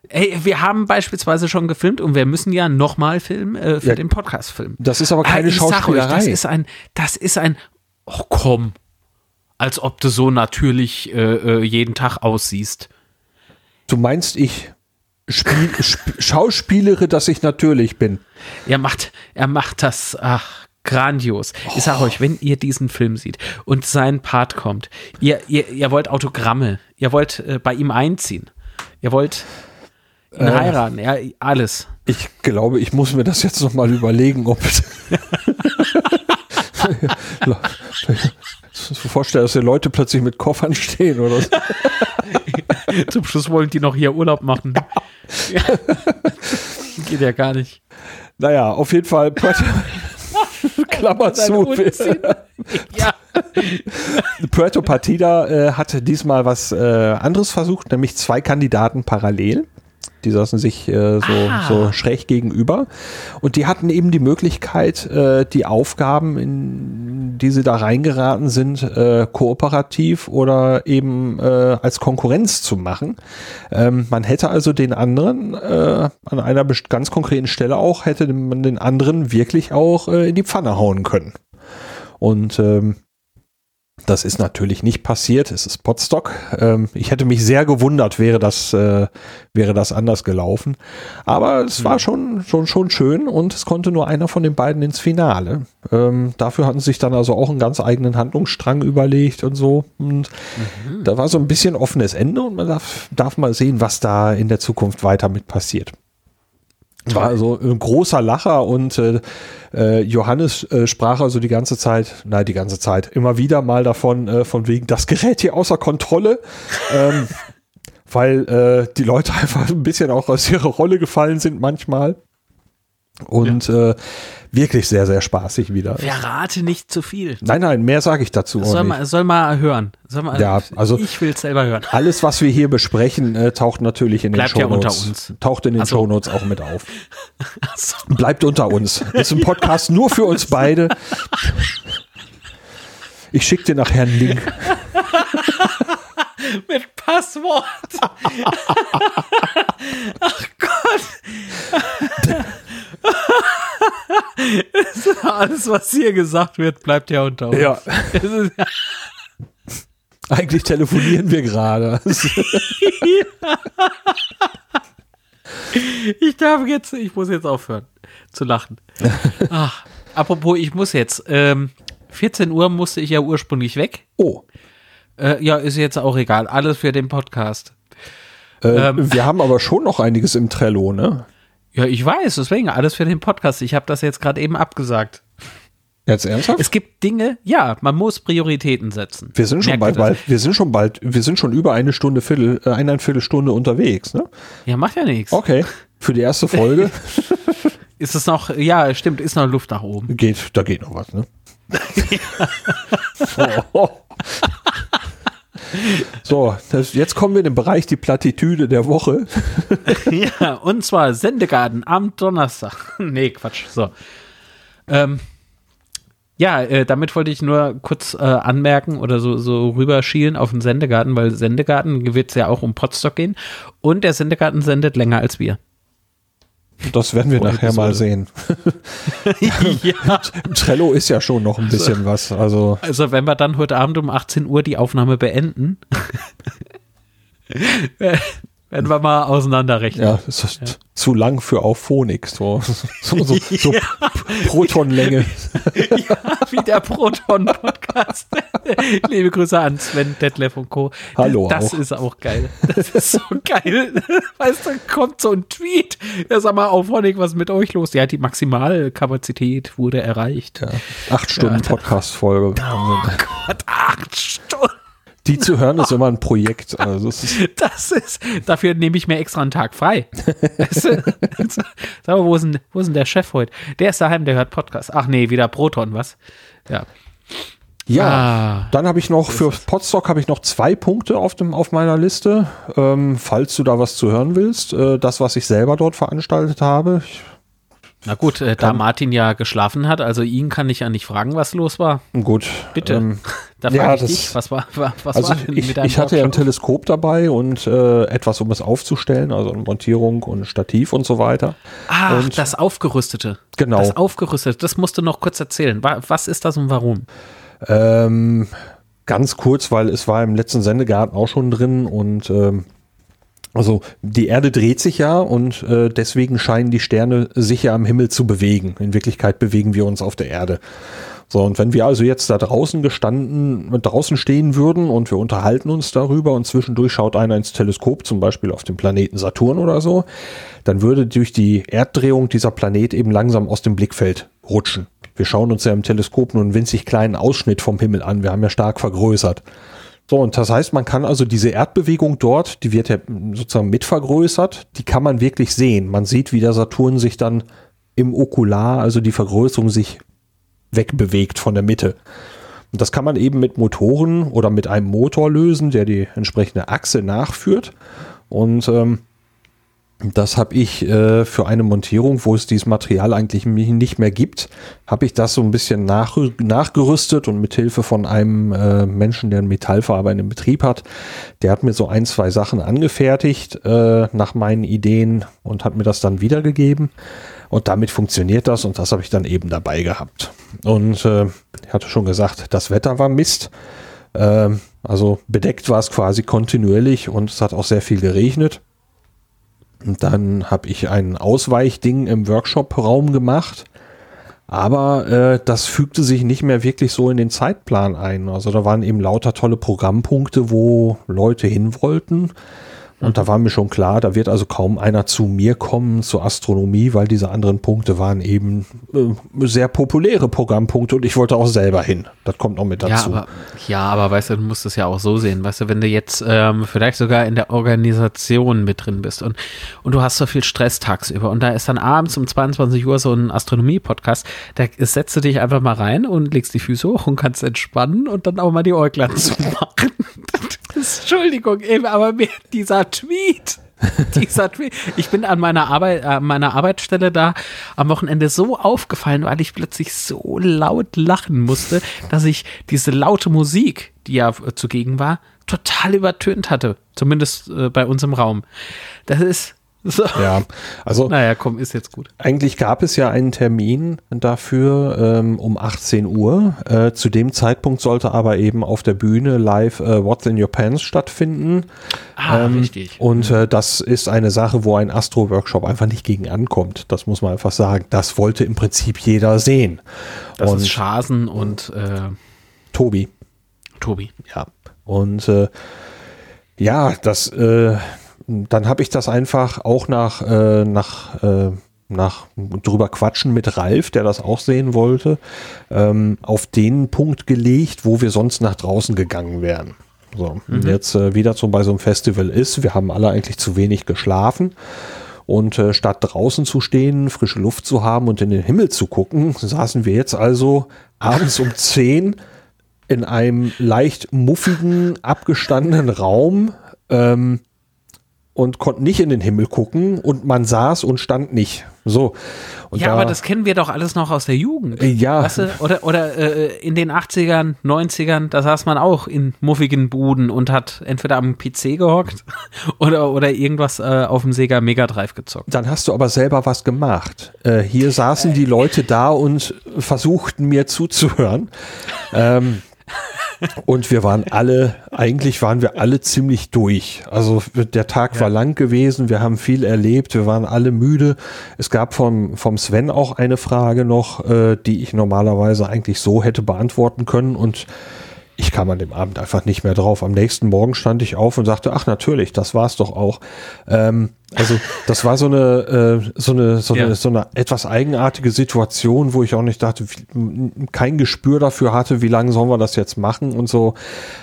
Ey, wir haben beispielsweise schon gefilmt und wir müssen ja nochmal filmen äh, für ja, den Podcast filmen. Das ist aber keine ah, Schauspielerei. Euch, das ist ein, das ist ein, oh komm, als ob du so natürlich äh, äh jeden Tag aussiehst. Du meinst, ich Spiel, sp schauspielere, dass ich natürlich bin. Er macht, er macht das, ach, grandios. Ich sage euch, wenn ihr diesen Film seht und sein Part kommt, ihr, ihr, ihr wollt Autogramme, ihr wollt äh, bei ihm einziehen, ihr wollt ihn äh, heiraten, ja, alles. Ich glaube, ich muss mir das jetzt noch mal überlegen, ob so vorstellen, dass die Leute plötzlich mit Koffern stehen oder so. Zum Schluss wollen die noch hier Urlaub machen. Ja. Geht ja gar nicht. Naja, auf jeden Fall. Klammer zu. ja. Puerto Partida äh, hat diesmal was äh, anderes versucht, nämlich zwei Kandidaten parallel. Die saßen sich äh, so, Ah. so schräg gegenüber. Und die hatten eben die Möglichkeit, äh, die Aufgaben, in die sie da reingeraten sind, äh, kooperativ oder eben äh, als Konkurrenz zu machen. Ähm, man hätte also den anderen äh, an einer ganz konkreten Stelle auch, hätte man den anderen wirklich auch äh, in die Pfanne hauen können. Und ähm, das ist natürlich nicht passiert. Es ist Potstock. Ähm, ich hätte mich sehr gewundert, wäre das, äh, wäre das anders gelaufen. Aber es war schon, schon, schon schön und es konnte nur einer von den beiden ins Finale. Ähm, dafür hatten sie sich dann also auch einen ganz eigenen Handlungsstrang überlegt und so. Und da war so ein bisschen offenes Ende und man darf, darf mal sehen, was da in der Zukunft weiter mit passiert. War also ein großer Lacher und äh, äh, Johannes äh, sprach also die ganze Zeit, nein, die ganze Zeit, immer wieder mal davon, äh, von wegen, das gerät hier außer Kontrolle, ähm, weil äh, die Leute einfach ein bisschen auch aus ihrer Rolle gefallen sind manchmal. Und äh, wirklich sehr, sehr spaßig wieder. Verrate nicht zu viel. Nein, nein, mehr sage ich dazu Soll mal, soll mal hören. Soll mal, Ja, also- ich will es selber hören. Alles, was wir hier besprechen, äh, taucht natürlich in Bleibt den ja unter Shownotes. uns. Taucht in den so. Shownotes auch mit auf. Achso. Bleibt unter uns. Ist ein Podcast nur für uns beide. Ich schicke dir nachher einen Link. Mit Passwort. Ach Gott. Alles, was hier gesagt wird, bleibt ja unter uns. Ja. Eigentlich telefonieren wir gerade. ich darf jetzt, ich muss jetzt aufhören zu lachen. Ach, apropos, ich muss jetzt. Ähm, 14 Uhr musste ich ja ursprünglich weg. Oh. Äh, ja, ist jetzt auch egal. Alles für den Podcast. Äh, Ähm. wir haben aber schon noch einiges im Trello, ne? Ja, ich weiß, deswegen alles für den Podcast. Ich habe das jetzt gerade eben abgesagt. Jetzt ernsthaft? Es gibt Dinge, ja, man muss Prioritäten setzen. wir sind schon Merkt bald, bald, wir sind schon bald, wir sind schon über eine Stunde, Viertel, äh, eineinviertel Stunde unterwegs, ne? Ja, macht ja nichts. Okay. Für die erste Folge Ist es noch, ja, stimmt, ist noch Luft nach oben. geht, da geht noch was, ne? oh. So, das, jetzt kommen wir in den Bereich die Plattitüde der Woche. ja, und zwar Sendegarten am Donnerstag. nee, Quatsch. So. Ähm, ja, äh, damit wollte ich nur kurz äh, anmerken oder so, so rüberschielen auf den Sendegarten, weil Sendegarten wird es ja auch um Potstock gehen. Und der Sendegarten sendet länger als wir. Das werden wir Pro nachher mal Episode. sehen. ja. Trello ist ja schon noch ein bisschen was. Also, Also, wenn wir dann heute Abend um 18 Uhr die Aufnahme beenden, werden wir mal auseinanderrechnen. ja, es ist zu lang für auf Phonik. So, so, so, so Protonlänge. wie der Proton-Podcast. Liebe Grüße an Sven, Detlef und Co. Hallo Das auch. ist auch geil. Das ist so geil. Weißt du, kommt so ein Tweet. Ja, sag mal, auf Honig, was ist mit euch los? Ja, die Maximalkapazität wurde erreicht. Ja, acht Stunden Podcast-Folge. Gott, acht Stunden. Die zu hören ist immer ein Projekt. Also, es ist, Das ist, dafür nehme ich mir extra einen Tag frei. Sag mal, wo ist, denn, wo ist denn der Chef heute? Der ist daheim, der hört Podcast. Ach nee, wieder Proton, was? Ja. ja, Ah. dann habe ich noch für Podstock habe ich noch zwei Punkte auf, dem, auf meiner Liste. Ähm, falls du da was zu hören willst, äh, das, was ich selber dort veranstaltet habe. Ich, Na gut, äh, da Martin ja geschlafen hat, also ihn kann ich ja nicht fragen, was los war. gut. Bitte. Ähm, Da Ja, frage ich das- dich, was war, wa- was Also war denn ich, mit deinem ich hatte ja ein? Teleskop dabei und äh, etwas, um es aufzustellen, also eine Montierung und Stativ und so weiter. Ach, und- das Aufgerüstete. Genau. Das Aufgerüstete, das musst du noch kurz erzählen. Wa- Was ist das und warum? Ähm, ganz kurz, weil es war im letzten Sendegarten auch schon drin und ähm, also die Erde dreht sich ja und äh, deswegen scheinen die Sterne sich ja am Himmel zu bewegen. In Wirklichkeit bewegen wir uns auf der Erde. So, und wenn wir also jetzt da draußen gestanden, draußen stehen würden und wir unterhalten uns darüber und zwischendurch schaut einer ins Teleskop, zum Beispiel auf den Planeten Saturn oder so, dann würde durch die Erddrehung dieser Planet eben langsam aus dem Blickfeld rutschen. Wir schauen uns ja im Teleskop nur einen winzig kleinen Ausschnitt vom Himmel an. Wir haben ja stark vergrößert. So, und das heißt, man kann also diese Erdbewegung dort, die wird ja sozusagen mit vergrößert, die kann man wirklich sehen. Man sieht, wie der Saturn sich dann im Okular, also die Vergrößerung sich wegbewegt von der Mitte. Und das kann man eben mit Motoren oder mit einem Motor lösen, der die entsprechende Achse nachführt. Und ähm, Das habe ich äh, für eine Montierung, wo es dieses Material eigentlich nicht mehr gibt, habe ich das so ein bisschen nach, nachgerüstet und mit Hilfe von einem äh, Menschen, der einen metallverarbeitenden Betrieb hat, der hat mir so ein, zwei Sachen angefertigt äh, nach meinen Ideen und hat mir das dann wiedergegeben. Und damit funktioniert das und das habe ich dann eben dabei gehabt. Und äh, ich hatte schon gesagt, das Wetter war Mist. Äh, also bedeckt war es quasi kontinuierlich und es hat auch sehr viel geregnet. Und dann habe ich ein Ausweichding im Workshop-Raum gemacht. Aber äh, das fügte sich nicht mehr wirklich so in den Zeitplan ein. Also da waren eben lauter tolle Programmpunkte, wo Leute hin wollten. Und da war mir schon klar, da wird also kaum einer zu mir kommen zur Astronomie, weil diese anderen Punkte waren eben äh, sehr populäre Programmpunkte und ich wollte auch selber hin. Das kommt noch mit dazu. Ja, aber, ja, aber weißt du, du musst es ja auch so sehen. Weißt du, wenn du jetzt ähm, vielleicht sogar in der Organisation mit drin bist und, und du hast so viel Stress tagsüber und da ist dann abends um 22 Uhr so ein Astronomie-Podcast, da setzt du dich einfach mal rein und legst die Füße hoch und kannst entspannen und dann auch mal die Äuglein zumachen. Entschuldigung, aber mir dieser Tweet. dieser Tweet. Ich bin an meiner Arbeit, an meiner Arbeitsstelle da am Wochenende so aufgefallen, weil ich plötzlich so laut lachen musste, dass ich diese laute Musik, die ja zugegen war, total übertönt hatte. Zumindest äh, bei uns im Raum. Das ist so. Ja, also. Naja, komm, ist jetzt gut. Eigentlich gab es ja einen Termin dafür ähm, um 18 Uhr. Äh, zu dem Zeitpunkt sollte aber eben auf der Bühne live äh, What's in Your Pants stattfinden. Ah, ähm, richtig. Und äh, das ist eine Sache, wo ein Astro-Workshop einfach nicht gegen ankommt. Das muss man einfach sagen. Das wollte im Prinzip jeder sehen. Das und ist Schasen und äh, Tobi. Tobi. Ja. Und äh, ja, das äh, dann habe ich das einfach auch nach, äh, nach, äh, nach drüber quatschen mit Ralf, der das auch sehen wollte, ähm, auf den Punkt gelegt, wo wir sonst nach draußen gegangen wären. So, mhm. jetzt äh, wieder so bei so einem Festival ist, wir haben alle eigentlich zu wenig geschlafen. Und äh, statt draußen zu stehen, frische Luft zu haben und in den Himmel zu gucken, saßen wir jetzt also abends um 10 in einem leicht muffigen, abgestandenen Raum ähm, und konnten nicht in den Himmel gucken und man saß und stand nicht. So. Und ja, da, aber das kennen wir doch alles noch aus der Jugend. Äh, ja. Weißt du? Oder, oder äh, in den 80ern, 90ern, da saß man auch in muffigen Buden und hat entweder am PC gehockt oder, oder irgendwas äh, auf dem Sega Mega Drive gezockt. Dann hast du aber selber was gemacht. Äh, hier saßen die Leute da und versuchten mir zuzuhören. ähm, und wir waren alle, eigentlich waren wir alle ziemlich durch. Also der Tag ja. war lang gewesen, wir haben viel erlebt, wir waren alle müde. Es gab vom, vom Sven auch eine Frage noch, äh, die ich normalerweise eigentlich so hätte beantworten können und ich kam an dem Abend einfach nicht mehr drauf. Am nächsten Morgen stand ich auf und sagte, ach natürlich, das war's doch auch. Ähm, also das war so eine, äh, so eine, so, ja. eine, so eine etwas eigenartige Situation, wo ich auch nicht dachte, wie, kein Gespür dafür hatte, wie lange sollen wir das jetzt machen und so.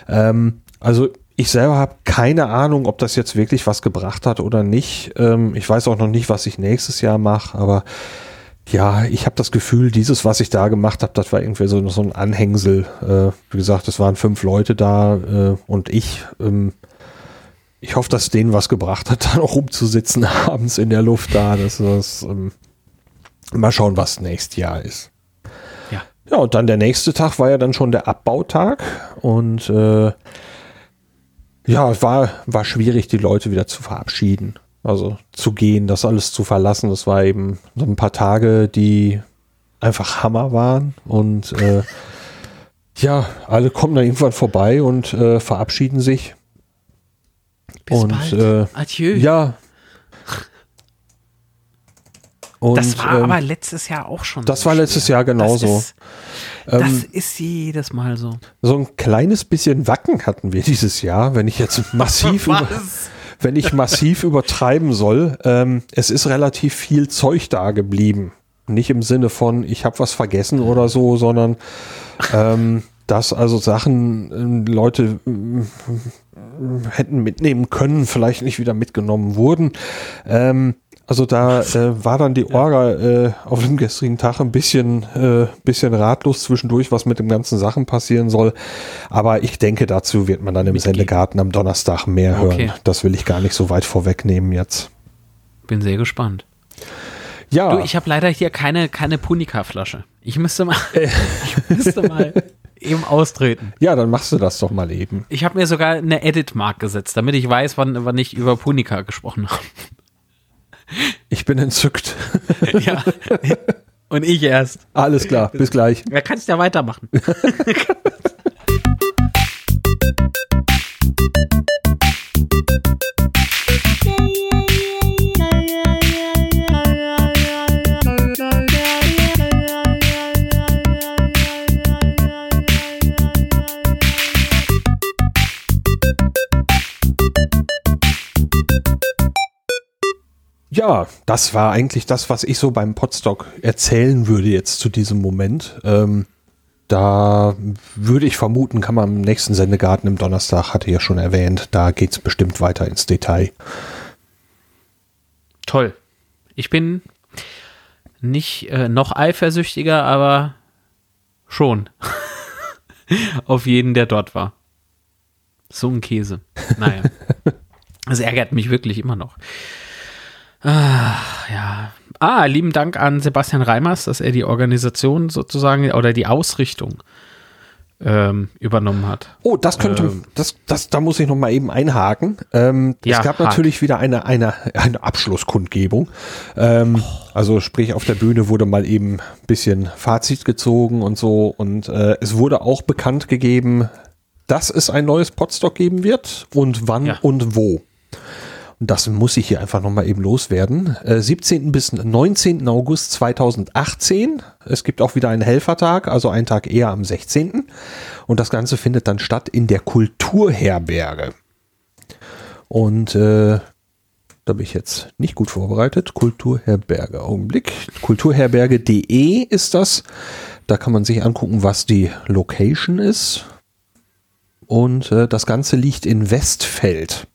Ähm, also ich selber habe keine Ahnung, ob das jetzt wirklich was gebracht hat oder nicht. Ähm, ich weiß auch noch nicht, was ich nächstes Jahr mache, aber ja, ich habe das Gefühl, dieses, was ich da gemacht habe, das war irgendwie so, so ein Anhängsel. Äh, wie gesagt, es waren fünf Leute da äh, und ich. Ähm, ich hoffe, dass denen was gebracht hat, da noch rumzusitzen abends in der Luft da. Das ist, ähm, mal schauen, was nächstes Jahr ist. Ja. Ja, und dann der nächste Tag war ja dann schon der Abbautag und äh, ja, war, war schwierig, die Leute wieder zu verabschieden. Also zu gehen, das alles zu verlassen, das war eben so ein paar Tage, die einfach Hammer waren. Und äh, ja, alle kommen da irgendwann vorbei und äh, verabschieden sich. Bis und bald. Äh, Adieu. Ja. Und, das war ähm, aber letztes Jahr auch schon. Das so war letztes Jahr genauso. Das ist, das ähm, ist jedes Mal so. So ein kleines bisschen Wacken hatten wir dieses Jahr, wenn ich jetzt massiv über, wenn ich massiv übertreiben soll, ähm, es ist relativ viel Zeug da geblieben. Nicht im Sinne von, ich habe was vergessen oder so, sondern ähm, dass also Sachen äh, Leute äh, hätten mitnehmen können, vielleicht nicht wieder mitgenommen wurden. Ähm, also da äh, war dann die Orga äh, auf dem gestrigen Tag ein bisschen, äh, bisschen ratlos zwischendurch, was mit dem ganzen Sachen passieren soll. Aber ich denke, dazu wird man dann im Sendegarten am Donnerstag mehr okay. hören. Das will ich gar nicht so weit vorwegnehmen jetzt. bin sehr gespannt. Ja. Du, ich habe leider hier keine, keine Punika-Flasche. Ich müsste mal, ich müsste mal eben austreten. Ja, dann machst du das doch mal eben. Ich habe mir sogar eine Edit-Mark gesetzt, damit ich weiß, wann, wann ich über Punika gesprochen habe. Ich bin entzückt. ja. Und ich erst. Alles klar, bis gleich. Wer kannst ja weitermachen? Ja, das war eigentlich das, was ich so beim Podstock erzählen würde jetzt zu diesem Moment. Ähm, da würde ich vermuten, kann man im nächsten Sendegarten im Donnerstag, hatte ich ja schon erwähnt, da geht es bestimmt weiter ins Detail. Toll. Ich bin nicht äh, noch eifersüchtiger, aber schon. Auf jeden, der dort war. So ein Käse. Naja. Das ärgert mich wirklich immer noch. Ah, ja. Ah, lieben Dank an Sebastian Reimers, dass er die Organisation sozusagen oder die Ausrichtung ähm, übernommen hat. Oh, das könnte, ähm, das, das, da muss ich noch mal eben einhaken. Ähm, ja, es gab hak. natürlich wieder eine, eine, eine Abschlusskundgebung. Ähm, oh. Also sprich, auf der Bühne wurde mal eben ein bisschen Fazit gezogen und so. Und äh, es wurde auch bekannt gegeben, dass es ein neues Podstock geben wird und wann ja. und wo. Und das muss ich hier einfach nochmal eben loswerden. Äh, 17. bis 19. August 2018. Es gibt auch wieder einen Helfertag, also einen Tag eher am 16. Und das Ganze findet dann statt in der Kulturherberge. Und äh, da bin ich jetzt nicht gut vorbereitet. Kulturherberge, Augenblick. Kulturherberge.de ist das. Da kann man sich angucken, was die Location ist. Und äh, das Ganze liegt in Westfeld.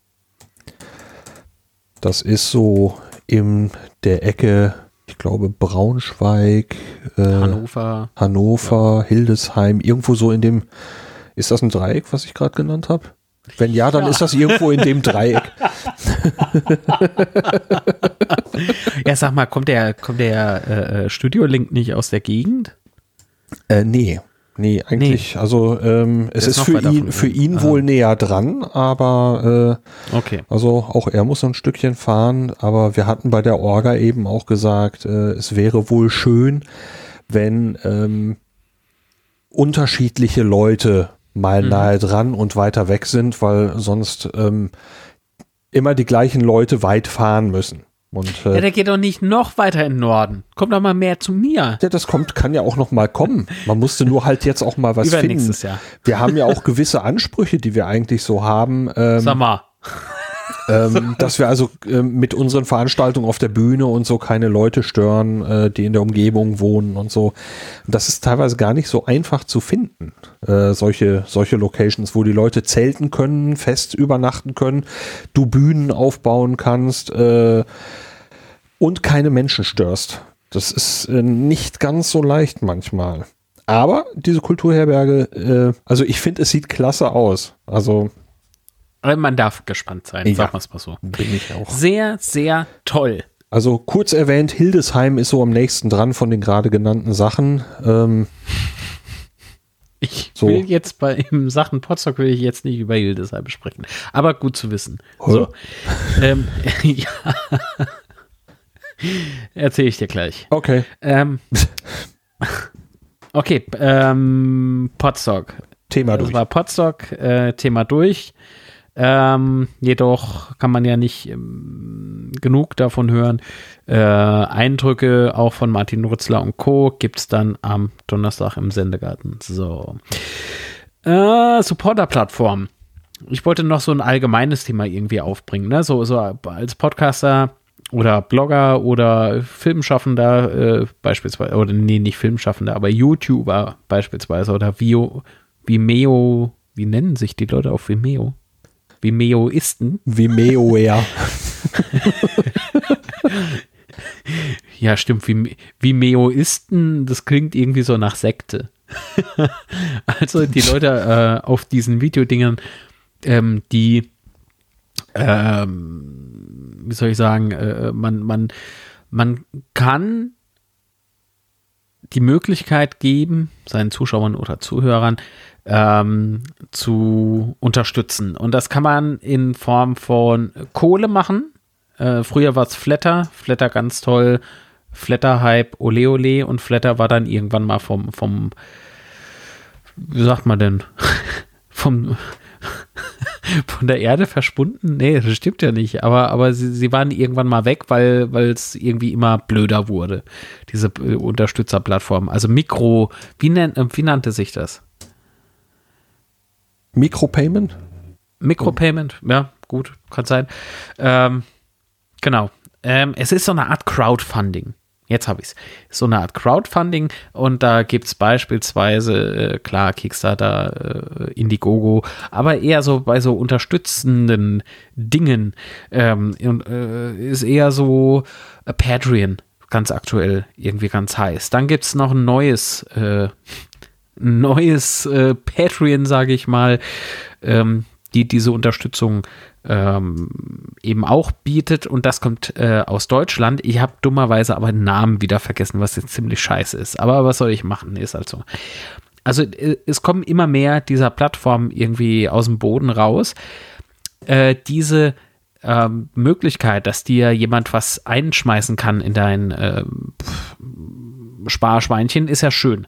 Das ist so in der Ecke, ich glaube, Braunschweig, äh, Hannover, Hannover, ja. Hildesheim, irgendwo so in dem. Ist das ein Dreieck, was ich gerade genannt habe? Wenn ja, dann ja. ist das irgendwo in dem Dreieck. ja, sag mal, kommt der, kommt der äh, Studio-Link nicht aus der Gegend? Äh, nee. Nee, eigentlich, nee. also ähm, es ist, ist für ihn, für ihn ah. wohl näher dran, aber äh, okay. also auch er muss ein Stückchen fahren, aber wir hatten bei der Orga eben auch gesagt, äh, es wäre wohl schön, wenn ähm, unterschiedliche Leute mal mhm. nahe dran und weiter weg sind, weil sonst ähm, immer die gleichen Leute weit fahren müssen. Und, äh, ja, der geht doch nicht noch weiter in den Norden. Kommt doch mal mehr zu mir. Ja, das kommt, kann ja auch noch mal kommen. Man musste nur halt jetzt auch mal was finden. Jahr. Wir haben ja auch gewisse Ansprüche, die wir eigentlich so haben. Ähm, Sag mal. Ähm, dass wir also äh, mit unseren Veranstaltungen auf der Bühne und so keine Leute stören, äh, die in der Umgebung wohnen und so. Das ist teilweise gar nicht so einfach zu finden. Äh, solche, solche Locations, wo die Leute zelten können, fest übernachten können, du Bühnen aufbauen kannst äh, und keine Menschen störst. Das ist äh, nicht ganz so leicht manchmal. Aber diese Kulturherberge, äh, also ich finde, es sieht klasse aus. Also man darf gespannt sein, ja, sagen wir es mal so. Bin ich auch. Sehr, sehr toll. Also kurz erwähnt, Hildesheim ist so am nächsten dran von den gerade genannten Sachen. Ähm, ich so. will jetzt bei im Sachen Potsdok will ich jetzt nicht über Hildesheim sprechen. Aber gut zu wissen. So. ähm, ja. Erzähle ich dir gleich. Okay. Ähm, okay, ähm, Potsdok. Thema durch. Das war Potsdok, äh, Thema durch. Ähm, jedoch kann man ja nicht ähm, genug davon hören. Äh, Eindrücke auch von Martin Rützler und Co. gibt es dann am Donnerstag im Sendegarten. So. Äh, Supporter-Plattform. Ich wollte noch so ein allgemeines Thema irgendwie aufbringen. Ne? So, so als Podcaster oder Blogger oder Filmschaffender äh, beispielsweise, oder nee, nicht Filmschaffender, aber YouTuber beispielsweise oder Vio, Vimeo, wie nennen sich die Leute auf Vimeo? Vimeoisten. Vimeo, ja. ja, stimmt. Vimeoisten, das klingt irgendwie so nach Sekte. also die Leute äh, auf diesen Videodingern, ähm, die ähm, wie soll ich sagen, äh, man, man, man kann die Möglichkeit geben, seinen Zuschauern oder Zuhörern ähm, zu unterstützen. Und das kann man in Form von Kohle machen. Äh, früher war es Flatter, Flatter ganz toll, Flatter-Hype, Ole Ole und Flatter war dann irgendwann mal vom, vom, wie sagt man denn, vom, von der Erde verschwunden? Nee, das stimmt ja nicht. Aber, aber sie, sie waren irgendwann mal weg, weil es irgendwie immer blöder wurde, diese äh, Unterstützerplattform. Also Mikro, wie, nennt, äh, wie nannte sich das? Mikropayment? Mikropayment, ja, gut, kann sein. Ähm, genau. Ähm, es ist so eine Art Crowdfunding. Jetzt habe ich es. So eine Art Crowdfunding und da gibt es beispielsweise, äh, klar, Kickstarter, äh, Indiegogo, aber eher so bei so unterstützenden Dingen ähm, äh, ist eher so äh, Patreon ganz aktuell irgendwie ganz heiß. Dann gibt es noch ein neues, äh, neues äh, Patreon, sage ich mal, ähm, die diese Unterstützung ähm, eben auch bietet und das kommt äh, aus Deutschland. Ich habe dummerweise aber den Namen wieder vergessen, was jetzt ziemlich scheiße ist. Aber was soll ich machen? Ist also. Also äh, es kommen immer mehr dieser Plattformen irgendwie aus dem Boden raus. Äh, diese ähm, Möglichkeit, dass dir jemand was einschmeißen kann in dein äh, Sparschweinchen, ist ja schön.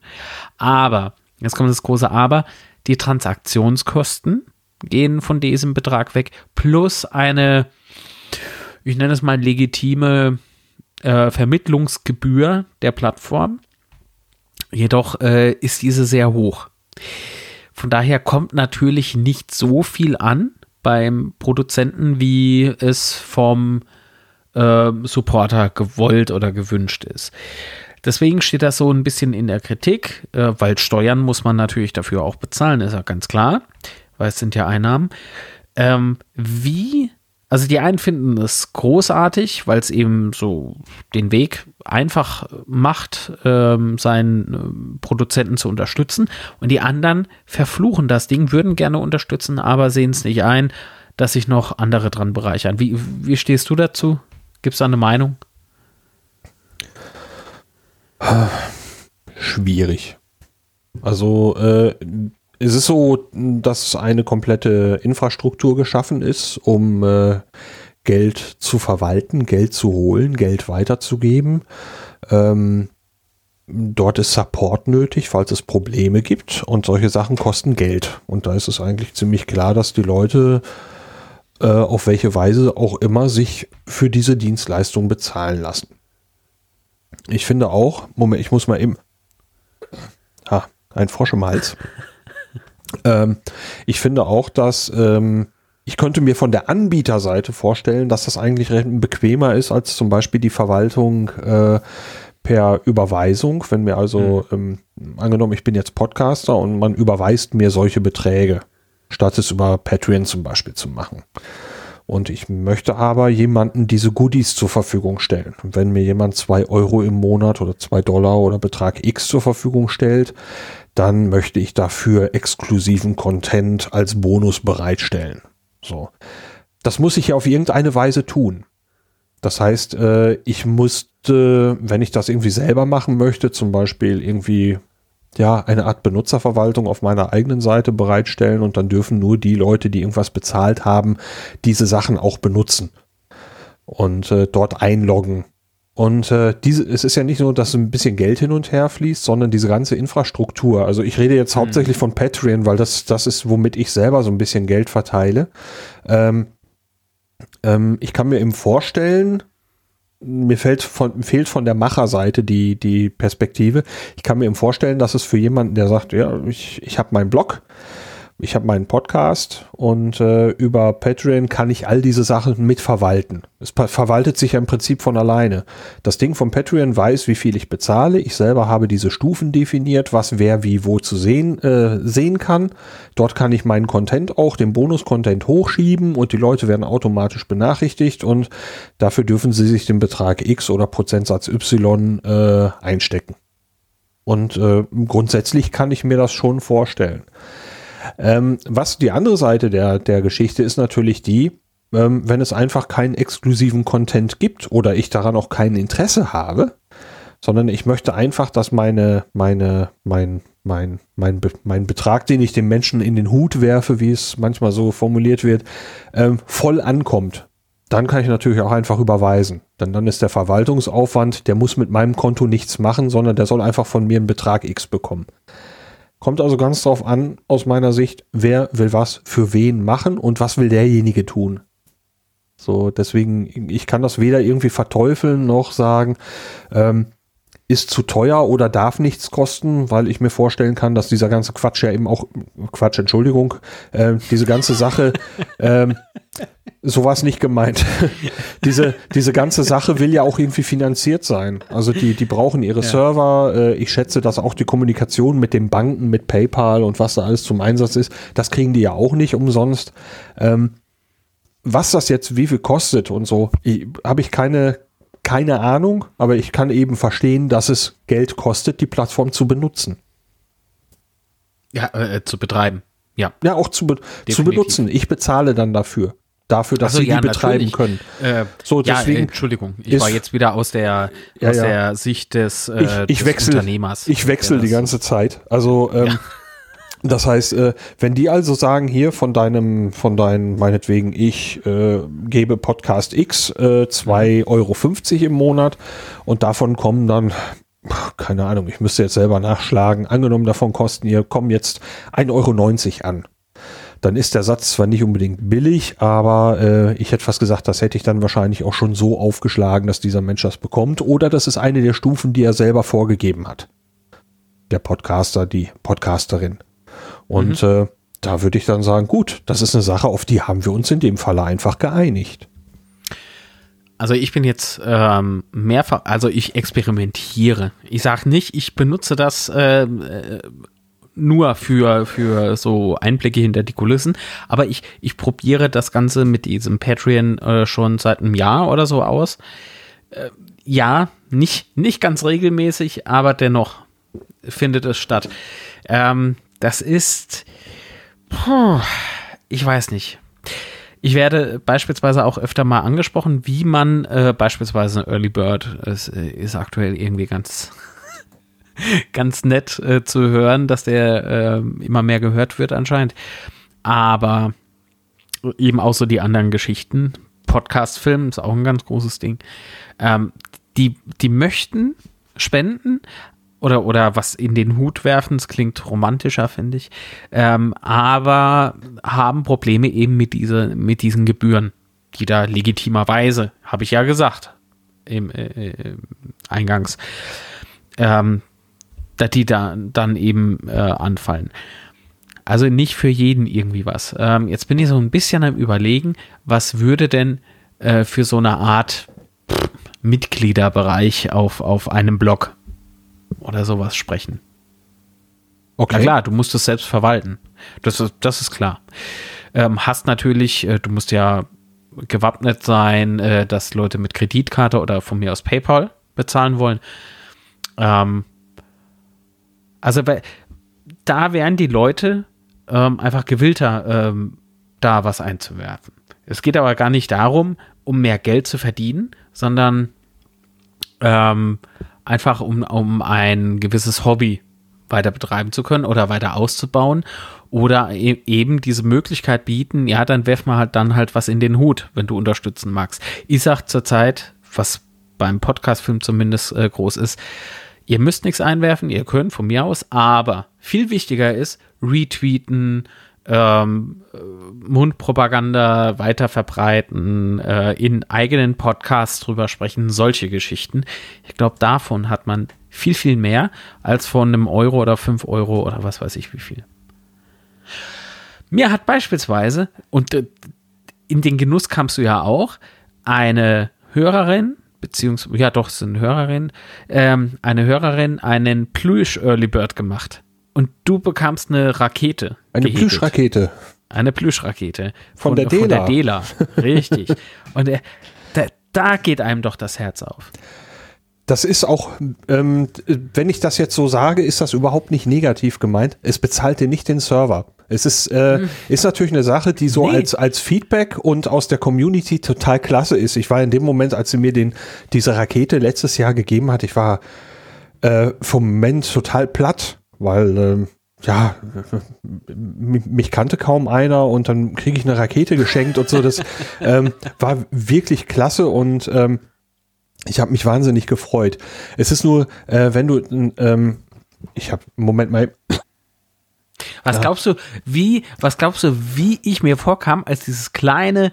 Aber, jetzt kommt das große Aber, die Transaktionskosten gehen von diesem Betrag weg, plus eine, ich nenne es mal legitime äh, Vermittlungsgebühr der Plattform. Jedoch äh, ist diese sehr hoch. Von daher kommt natürlich nicht so viel an beim Produzenten, wie es vom äh, Supporter gewollt oder gewünscht ist. Deswegen steht das so ein bisschen in der Kritik, äh, weil Steuern muss man natürlich dafür auch bezahlen, ist ja ganz klar weil es sind ja Einnahmen. Ähm, wie, also die einen finden es großartig, weil es eben so den Weg einfach macht, ähm, seinen äh, Produzenten zu unterstützen. Und die anderen verfluchen das Ding, würden gerne unterstützen, aber sehen es nicht ein, dass sich noch andere dran bereichern. Wie, wie stehst du dazu? Gibt es da eine Meinung? Schwierig. Also äh, es ist so, dass eine komplette Infrastruktur geschaffen ist, um äh, Geld zu verwalten, Geld zu holen, Geld weiterzugeben. Ähm, dort ist Support nötig, falls es Probleme gibt und solche Sachen kosten Geld. Und da ist es eigentlich ziemlich klar, dass die Leute äh, auf welche Weise auch immer sich für diese Dienstleistung bezahlen lassen. Ich finde auch, Moment, ich muss mal eben. Ha, ein Frosch im Hals. Ähm, ich finde auch, dass ähm, ich könnte mir von der Anbieterseite vorstellen, dass das eigentlich bequemer ist als zum Beispiel die Verwaltung äh, per Überweisung. Wenn mir also, mhm. ähm, angenommen, ich bin jetzt Podcaster und man überweist mir solche Beträge, statt es über Patreon zum Beispiel zu machen. Und ich möchte aber jemanden diese Goodies zur Verfügung stellen. Und wenn mir jemand zwei Euro im Monat oder zwei Dollar oder Betrag X zur Verfügung stellt, dann möchte ich dafür exklusiven Content als Bonus bereitstellen. So. Das muss ich ja auf irgendeine Weise tun. Das heißt, äh, ich musste, wenn ich das irgendwie selber machen möchte, zum Beispiel irgendwie ja, eine Art Benutzerverwaltung auf meiner eigenen Seite bereitstellen und dann dürfen nur die Leute, die irgendwas bezahlt haben, diese Sachen auch benutzen und äh, dort einloggen und äh, diese, es ist ja nicht nur, dass ein bisschen Geld hin und her fließt, sondern diese ganze Infrastruktur. Also ich rede jetzt mhm. hauptsächlich von Patreon, weil das, das ist, womit ich selber so ein bisschen Geld verteile. Ähm, ähm, ich kann mir eben vorstellen, mir fällt von, fehlt von der Macherseite die, die Perspektive. Ich kann mir eben vorstellen, dass es für jemanden, der sagt, ja, ich, ich habe meinen Blog, ich habe meinen Podcast und äh, über Patreon kann ich all diese Sachen mitverwalten. Es verwaltet sich ja im Prinzip von alleine. Das Ding von Patreon weiß, wie viel ich bezahle. Ich selber habe diese Stufen definiert, was wer wie wo zu sehen, äh, sehen kann. Dort kann ich meinen Content auch, den Bonus-Content hochschieben und die Leute werden automatisch benachrichtigt und dafür dürfen sie sich den Betrag X oder Prozentsatz Y äh, einstecken. Und äh, grundsätzlich kann ich mir das schon vorstellen. Ähm, was die andere Seite der, der Geschichte ist natürlich die, ähm, wenn es einfach keinen exklusiven Content gibt oder ich daran auch kein Interesse habe, sondern ich möchte einfach, dass meine, meine, mein, mein, mein, mein Betrag, den ich dem Menschen in den Hut werfe, wie es manchmal so formuliert wird, ähm, voll ankommt. Dann kann ich natürlich auch einfach überweisen. Denn dann ist der Verwaltungsaufwand, der muss mit meinem Konto nichts machen, sondern der soll einfach von mir einen Betrag X bekommen. Kommt also ganz drauf an, aus meiner Sicht, wer will was für wen machen und was will derjenige tun. So, deswegen, ich kann das weder irgendwie verteufeln noch sagen, ähm, ist zu teuer oder darf nichts kosten, weil ich mir vorstellen kann, dass dieser ganze Quatsch ja eben auch, Quatsch, Entschuldigung, äh, diese ganze Sache, ähm, sowas nicht gemeint. diese, diese ganze Sache will ja auch irgendwie finanziert sein. Also die, die brauchen ihre ja. Server. Äh, ich schätze, dass auch die Kommunikation mit den Banken, mit PayPal und was da alles zum Einsatz ist, das kriegen die ja auch nicht umsonst. Ähm, was das jetzt wie viel kostet und so, habe ich keine, keine Ahnung, aber ich kann eben verstehen, dass es Geld kostet, die Plattform zu benutzen. Ja, äh, zu betreiben. Ja. Ja, auch zu, be zu benutzen. Ich bezahle dann dafür. Dafür, dass also, sie ja, die betreiben natürlich. können. Äh, so, deswegen ja, Entschuldigung, ich ist, war jetzt wieder aus der, ja, aus der Sicht des, äh, ich, ich des wechsel, Unternehmers. Ich wechsle die ganze Zeit. Also ähm, das heißt, äh, wenn die also sagen, hier von deinem, von deinen, meinetwegen, ich äh, gebe Podcast X äh, 2,50 Euro im Monat und davon kommen dann, keine Ahnung, ich müsste jetzt selber nachschlagen, angenommen davon kosten ihr, kommen jetzt 1,90 Euro an. Dann ist der Satz zwar nicht unbedingt billig, aber äh, ich hätte fast gesagt, das hätte ich dann wahrscheinlich auch schon so aufgeschlagen, dass dieser Mensch das bekommt. Oder das ist eine der Stufen, die er selber vorgegeben hat. Der Podcaster, die Podcasterin. Und mhm. äh, da würde ich dann sagen, gut, das ist eine Sache, auf die haben wir uns in dem Falle einfach geeinigt. Also ich bin jetzt ähm, mehrfach, also ich experimentiere. Ich sage nicht, ich benutze das äh, äh, nur für, für so Einblicke hinter die Kulissen, aber ich, ich probiere das Ganze mit diesem Patreon äh, schon seit einem Jahr oder so aus. Äh, ja, nicht, nicht ganz regelmäßig, aber dennoch findet es statt. Ähm, das ist, puh, ich weiß nicht. Ich werde beispielsweise auch öfter mal angesprochen, wie man äh, beispielsweise Early Bird, es äh, ist aktuell irgendwie ganz, ganz nett äh, zu hören, dass der äh, immer mehr gehört wird anscheinend. Aber eben auch so die anderen Geschichten. Podcast-Film ist auch ein ganz großes Ding. Ähm, die, die möchten spenden, oder, oder was in den Hut werfen, das klingt romantischer, finde ich, ähm, aber haben Probleme eben mit, diese, mit diesen Gebühren, die da legitimerweise, habe ich ja gesagt, im äh, äh, Eingangs, ähm, dass die da dann eben äh, anfallen. Also nicht für jeden irgendwie was. Ähm, jetzt bin ich so ein bisschen am Überlegen, was würde denn äh, für so eine Art pff, Mitgliederbereich auf, auf einem Blog oder sowas sprechen. Okay. Na klar, du musst es selbst verwalten. Das ist, das ist klar. Ähm, hast natürlich, äh, du musst ja gewappnet sein, äh, dass Leute mit Kreditkarte oder von mir aus PayPal bezahlen wollen. Ähm, also da wären die Leute ähm, einfach gewillter, ähm, da was einzuwerfen. Es geht aber gar nicht darum, um mehr Geld zu verdienen, sondern ähm, einfach um, um ein gewisses Hobby weiter betreiben zu können oder weiter auszubauen oder e eben diese Möglichkeit bieten, ja, dann werf mal halt dann halt was in den Hut, wenn du unterstützen magst. Ich sag zurzeit, was beim Podcastfilm zumindest äh, groß ist, ihr müsst nichts einwerfen, ihr könnt von mir aus, aber viel wichtiger ist, retweeten, ähm, Mundpropaganda weiter verbreiten, äh, in eigenen Podcasts drüber sprechen, solche Geschichten. Ich glaube, davon hat man viel, viel mehr als von einem Euro oder fünf Euro oder was weiß ich wie viel. Mir hat beispielsweise, und äh, in den Genuss kamst du ja auch, eine Hörerin, beziehungsweise, ja doch, es ist eine Hörerin, ähm, eine Hörerin einen Plüsch Early Bird gemacht und du bekamst eine Rakete. Eine Plüschrakete. Eine Plüschrakete. Von, von der Dela. Von der Dela. Richtig. Und äh, da, da geht einem doch das Herz auf. das ist auch, ähm, wenn ich das jetzt so sage, ist das überhaupt nicht negativ gemeint. Es bezahlt dir nicht den Server. Es ist, äh, hm. ist natürlich eine Sache, die so nee. als, als Feedback und aus der Community total klasse ist. Ich war in dem Moment, als sie mir den, diese Rakete letztes Jahr gegeben hat, ich war äh, vom Moment total platt, weil äh, ja, mich kannte kaum einer und dann kriege ich eine Rakete geschenkt und so. Das ähm, war wirklich klasse und ähm, ich habe mich wahnsinnig gefreut. Es ist nur, äh, wenn du, ähm, ich habe, Moment mal. Was glaubst du, wie, was glaubst du, wie ich mir vorkam, als dieses kleine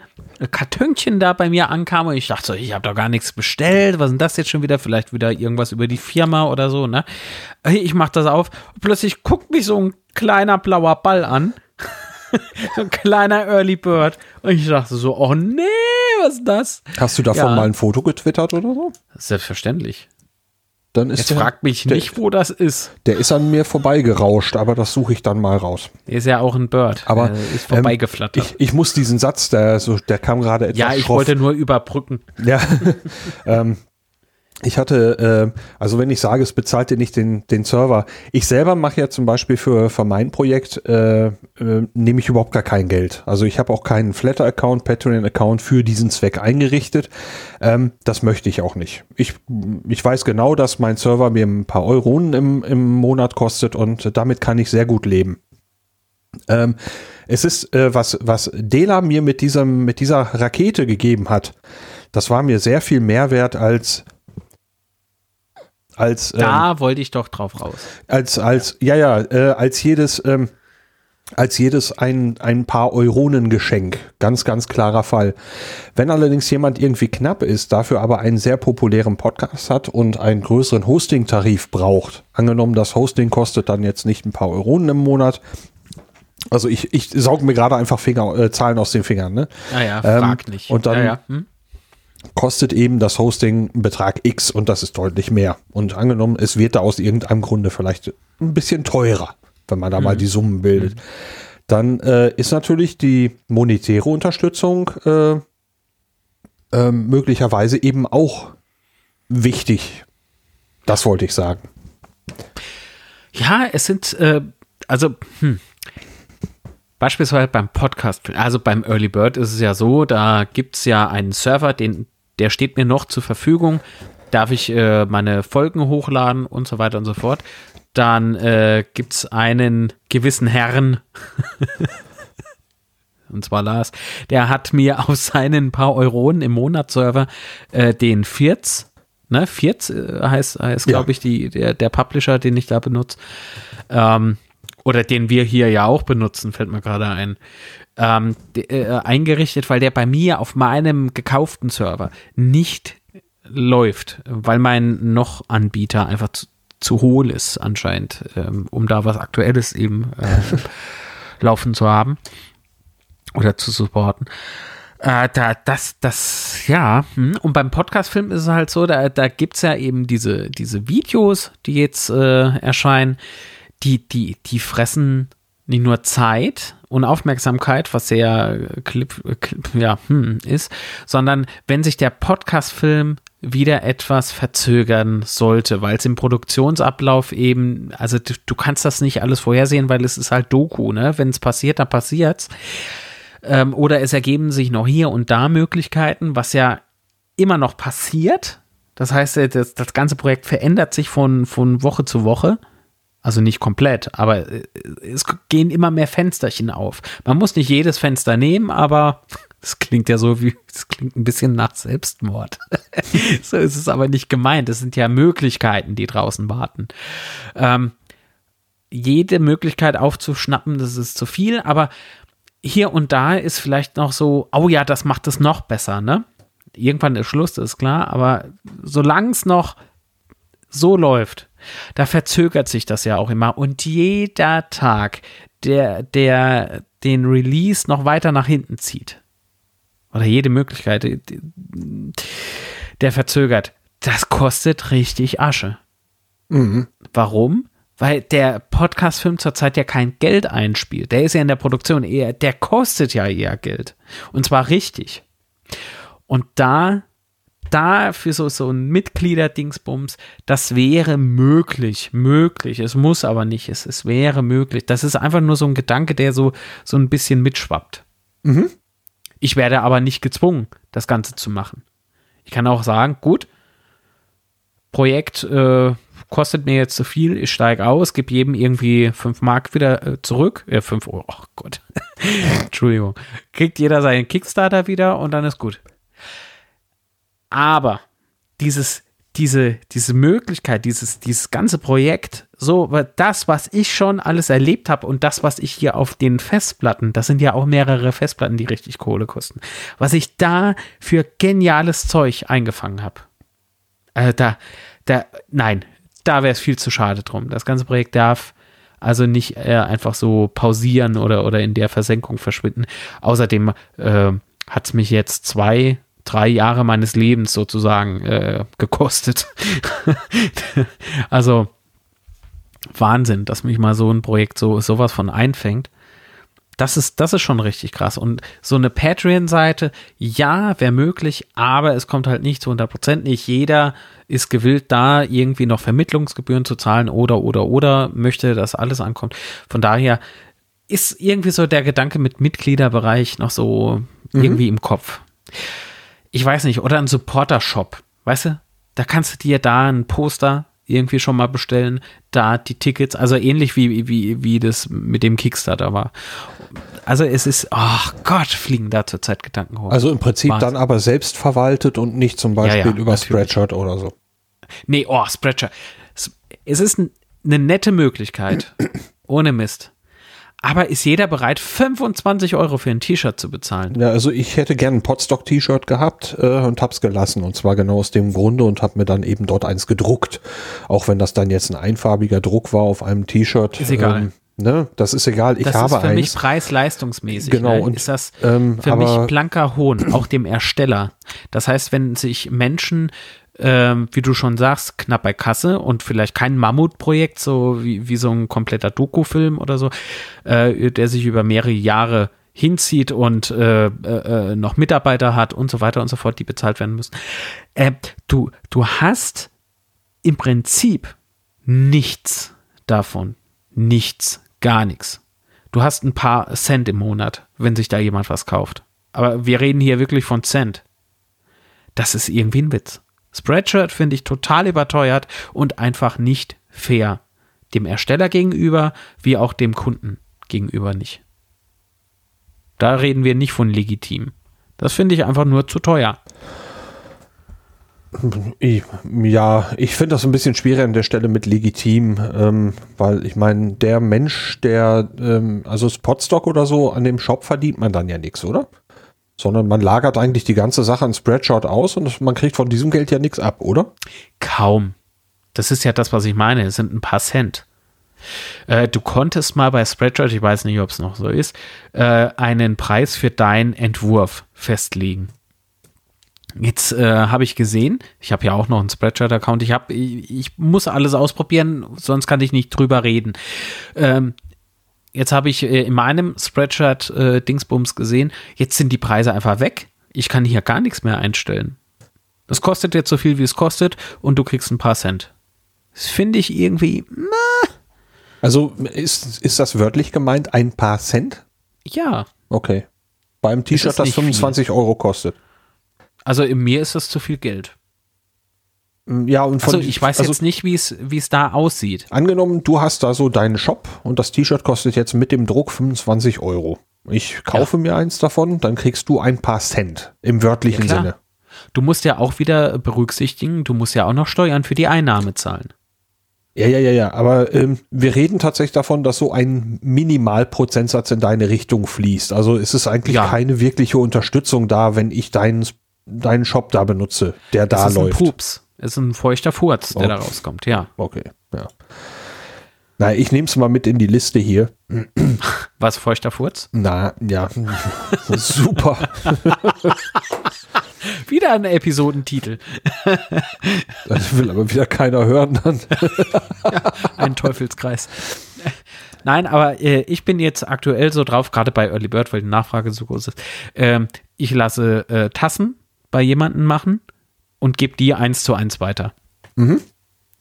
Kartönchen da bei mir ankam und ich dachte so, ich habe doch gar nichts bestellt, was ist denn das jetzt schon wieder? Vielleicht wieder irgendwas über die Firma oder so, ne? Ich mach das auf, plötzlich guckt mich so ein kleiner blauer Ball an. so ein kleiner Early Bird. Und ich dachte so, oh nee, was ist das? Hast du davon ja. mal ein Foto getwittert oder so? Selbstverständlich. Dann ist Jetzt der, fragt mich der, nicht, wo das ist. Der ist an mir vorbeigerauscht, aber das suche ich dann mal raus. Der ist ja auch ein Bird. Aber ist vorbeigeflattert. Ähm, ich, ich, muss diesen Satz, der so, der kam gerade etwas. Ja, ich schroff. wollte nur überbrücken. Ja. ähm, ich hatte, äh, also wenn ich sage, es bezahlt dir nicht den, den Server, ich selber mache ja zum Beispiel für, für mein Projekt, äh, äh, nehme ich überhaupt gar kein Geld. Also ich habe auch keinen Flatter-Account, Patreon-Account für diesen Zweck eingerichtet. Ähm, das möchte ich auch nicht. Ich, ich weiß genau, dass mein Server mir ein paar Euronen im, im Monat kostet und damit kann ich sehr gut leben. Ähm, es ist, äh, was, was Dela mir mit diesem, mit dieser Rakete gegeben hat, das war mir sehr viel mehr wert als als da ähm, wollte ich doch drauf raus. Als als ja ja äh, als jedes ähm, als jedes ein ein paar Euronen Geschenk ganz ganz klarer Fall. Wenn allerdings jemand irgendwie knapp ist, dafür aber einen sehr populären Podcast hat und einen größeren Hosting Tarif braucht, angenommen das Hosting kostet dann jetzt nicht ein paar Euronen im Monat, also ich, ich saug mir gerade einfach Finger, äh, Zahlen aus den Fingern, ne? Naja, ähm, frag nicht. Und dann, ja, ja. Hm? Kostet eben das Hosting Betrag X und das ist deutlich mehr. Und angenommen, es wird da aus irgendeinem Grunde vielleicht ein bisschen teurer, wenn man da mhm. mal die Summen bildet. Mhm. Dann äh, ist natürlich die monetäre Unterstützung äh, äh, möglicherweise eben auch wichtig. Das wollte ich sagen. Ja, es sind, äh, also, hm. Beispielsweise beim Podcast, also beim Early Bird ist es ja so, da gibt es ja einen Server, den, der steht mir noch zur Verfügung. Darf ich äh, meine Folgen hochladen und so weiter und so fort. Dann äh, gibt es einen gewissen Herrn, und zwar Lars, der hat mir aus seinen paar Euronen im Monat-Server äh, den Firz, ne, Firz äh, heißt, heißt ja. glaube ich, die, der, der Publisher, den ich da benutze, ähm, oder den wir hier ja auch benutzen, fällt mir gerade ein, ähm, äh, eingerichtet, weil der bei mir auf meinem gekauften Server nicht läuft, weil mein noch Anbieter einfach zu, zu hohl ist anscheinend, ähm, um da was Aktuelles eben äh, laufen zu haben oder zu supporten. Äh, da, das, das, ja, hm. und beim Podcast-Film ist es halt so, da, da gibt es ja eben diese, diese Videos, die jetzt äh, erscheinen, die, die, die fressen nicht nur Zeit und Aufmerksamkeit, was sehr clip, clip ja, hm, ist, sondern wenn sich der Podcast-Film wieder etwas verzögern sollte, weil es im Produktionsablauf eben, also du, du, kannst das nicht alles vorhersehen, weil es ist halt Doku, ne? Wenn es passiert, dann passiert's. Ähm, oder es ergeben sich noch hier und da Möglichkeiten, was ja immer noch passiert. Das heißt, das, das ganze Projekt verändert sich von, von Woche zu Woche. Also nicht komplett, aber äh, es gehen immer mehr Fensterchen auf. Man muss nicht jedes Fenster nehmen, aber das klingt ja so wie, das klingt ein bisschen nach Selbstmord. so ist es aber nicht gemeint. Es sind ja Möglichkeiten, die draußen warten. Ähm, jede Möglichkeit aufzuschnappen, das ist zu viel, aber hier und da ist vielleicht noch so, oh ja, das macht es noch besser, ne? Irgendwann ist Schluss, das ist klar, aber solange es noch so läuft, da verzögert sich das ja auch immer. Und jeder Tag, der, der den Release noch weiter nach hinten zieht, oder jede Möglichkeit, der verzögert, das kostet richtig Asche. Mhm. Warum? Weil der Podcast-Film zurzeit ja kein Geld einspielt. Der ist ja in der Produktion eher, der kostet ja eher Geld. Und zwar richtig. Und da da für so, so ein Mitgliederdingsbums, das wäre möglich, möglich. Es muss aber nicht, es, es wäre möglich. Das ist einfach nur so ein Gedanke, der so, so ein bisschen mitschwappt. Mhm. Ich werde aber nicht gezwungen, das Ganze zu machen. Ich kann auch sagen, gut, Projekt äh, kostet mir jetzt zu viel, ich steige aus, gebe jedem irgendwie 5 Mark wieder äh, zurück. Äh, 5 Euro, oh Gott. Entschuldigung. Kriegt jeder seinen Kickstarter wieder und dann ist gut. Aber dieses, diese, diese Möglichkeit, dieses, dieses ganze Projekt, so das, was ich schon alles erlebt habe und das, was ich hier auf den Festplatten, das sind ja auch mehrere Festplatten, die richtig Kohle kosten, was ich da für geniales Zeug eingefangen habe. Äh, da, da, nein, da wäre es viel zu schade drum. Das ganze Projekt darf also nicht äh, einfach so pausieren oder, oder in der Versenkung verschwinden. Außerdem äh, hat es mich jetzt zwei, drei Jahre meines Lebens sozusagen äh, gekostet. also Wahnsinn, dass mich mal so ein Projekt so sowas von einfängt. Das ist, das ist schon richtig krass. Und so eine Patreon-Seite, ja, wäre möglich, aber es kommt halt nicht zu 100 Prozent. Nicht jeder ist gewillt, da irgendwie noch Vermittlungsgebühren zu zahlen oder, oder, oder möchte, dass alles ankommt. Von daher ist irgendwie so der Gedanke mit Mitgliederbereich noch so mhm. irgendwie im Kopf. Ich weiß nicht, oder ein Supporter-Shop, weißt du? Da kannst du dir da ein Poster irgendwie schon mal bestellen, da die Tickets, also ähnlich wie, wie, wie das mit dem Kickstarter war. Also es ist, ach oh Gott, fliegen da zurzeit Gedanken hoch. Also im Prinzip Wahnsinn. dann aber selbst verwaltet und nicht zum Beispiel ja, ja, über natürlich. Spreadshirt oder so. Nee, oh, Spreadshirt. Es ist eine nette Möglichkeit, ohne Mist. Aber ist jeder bereit, 25 Euro für ein T-Shirt zu bezahlen? Ja, also ich hätte gern ein Potstock-T-Shirt gehabt äh, und hab's gelassen. Und zwar genau aus dem Grunde und hab mir dann eben dort eins gedruckt. Auch wenn das dann jetzt ein einfarbiger Druck war auf einem T-Shirt. Ist egal. Ähm, Ne, das ist egal. Ich das habe ist für eins. mich preis-leistungsmäßig. Genau. Ne? Und, ist das ähm, für mich blanker Hohn, auch dem Ersteller. Das heißt, wenn sich Menschen ähm, wie du schon sagst, knapp bei Kasse und vielleicht kein Mammutprojekt, so wie, wie so ein kompletter Doku-Film oder so, äh, der sich über mehrere Jahre hinzieht und äh, äh, noch Mitarbeiter hat und so weiter und so fort, die bezahlt werden müssen. Äh, du, du hast im Prinzip nichts davon. Nichts, gar nichts. Du hast ein paar Cent im Monat, wenn sich da jemand was kauft. Aber wir reden hier wirklich von Cent. Das ist irgendwie ein Witz. Spreadshirt finde ich total überteuert und einfach nicht fair. Dem Ersteller gegenüber, wie auch dem Kunden gegenüber nicht. Da reden wir nicht von legitim. Das finde ich einfach nur zu teuer. Ja, ich finde das ein bisschen schwieriger an der Stelle mit legitim, ähm, weil ich meine, der Mensch, der, ähm, also Spotstock oder so, an dem Shop verdient man dann ja nichts, oder? Sondern man lagert eigentlich die ganze Sache in Spreadshirt aus und man kriegt von diesem Geld ja nichts ab, oder? Kaum. Das ist ja das, was ich meine. Es sind ein paar Cent. Äh, du konntest mal bei Spreadshirt, ich weiß nicht, ob es noch so ist, äh, einen Preis für deinen Entwurf festlegen. Jetzt äh, habe ich gesehen, ich habe ja auch noch einen Spreadshirt-Account, ich, ich, ich muss alles ausprobieren, sonst kann ich nicht drüber reden. Ähm, Jetzt habe ich äh, in meinem Spreadshirt äh, Dingsbums gesehen, jetzt sind die Preise einfach weg. Ich kann hier gar nichts mehr einstellen. Das kostet jetzt so viel, wie es kostet und du kriegst ein paar Cent. Das finde ich irgendwie. Na. Also ist, ist das wörtlich gemeint, ein paar Cent? Ja. Okay. Beim T-Shirt, das 25 viel. Euro kostet. Also in mir ist das zu viel Geld. Ja, und von, also ich weiß also, jetzt nicht, wie es wie es da aussieht. Angenommen, du hast da so deinen Shop und das T-Shirt kostet jetzt mit dem Druck 25 Euro. Ich kaufe ja. mir eins davon, dann kriegst du ein paar Cent im wörtlichen ja, Sinne. Du musst ja auch wieder berücksichtigen, du musst ja auch noch Steuern für die Einnahme zahlen. Ja, ja, ja, ja. Aber ähm, wir reden tatsächlich davon, dass so ein Minimalprozentsatz in deine Richtung fließt. Also es ist eigentlich ja. keine wirkliche Unterstützung da, wenn ich deinen, deinen Shop da benutze, der da das ist läuft. Ein Pups. Ist ein feuchter Furz, der okay. da rauskommt, ja. Okay, ja. Na, ich nehme es mal mit in die Liste hier. Was, feuchter Furz? Na, ja. Super. wieder ein Episodentitel. das will aber wieder keiner hören dann. ja, ein Teufelskreis. Nein, aber äh, ich bin jetzt aktuell so drauf, gerade bei Early Bird, weil die Nachfrage so groß ist. Ähm, ich lasse äh, Tassen bei jemandem machen und gebe die eins zu eins weiter. Mhm.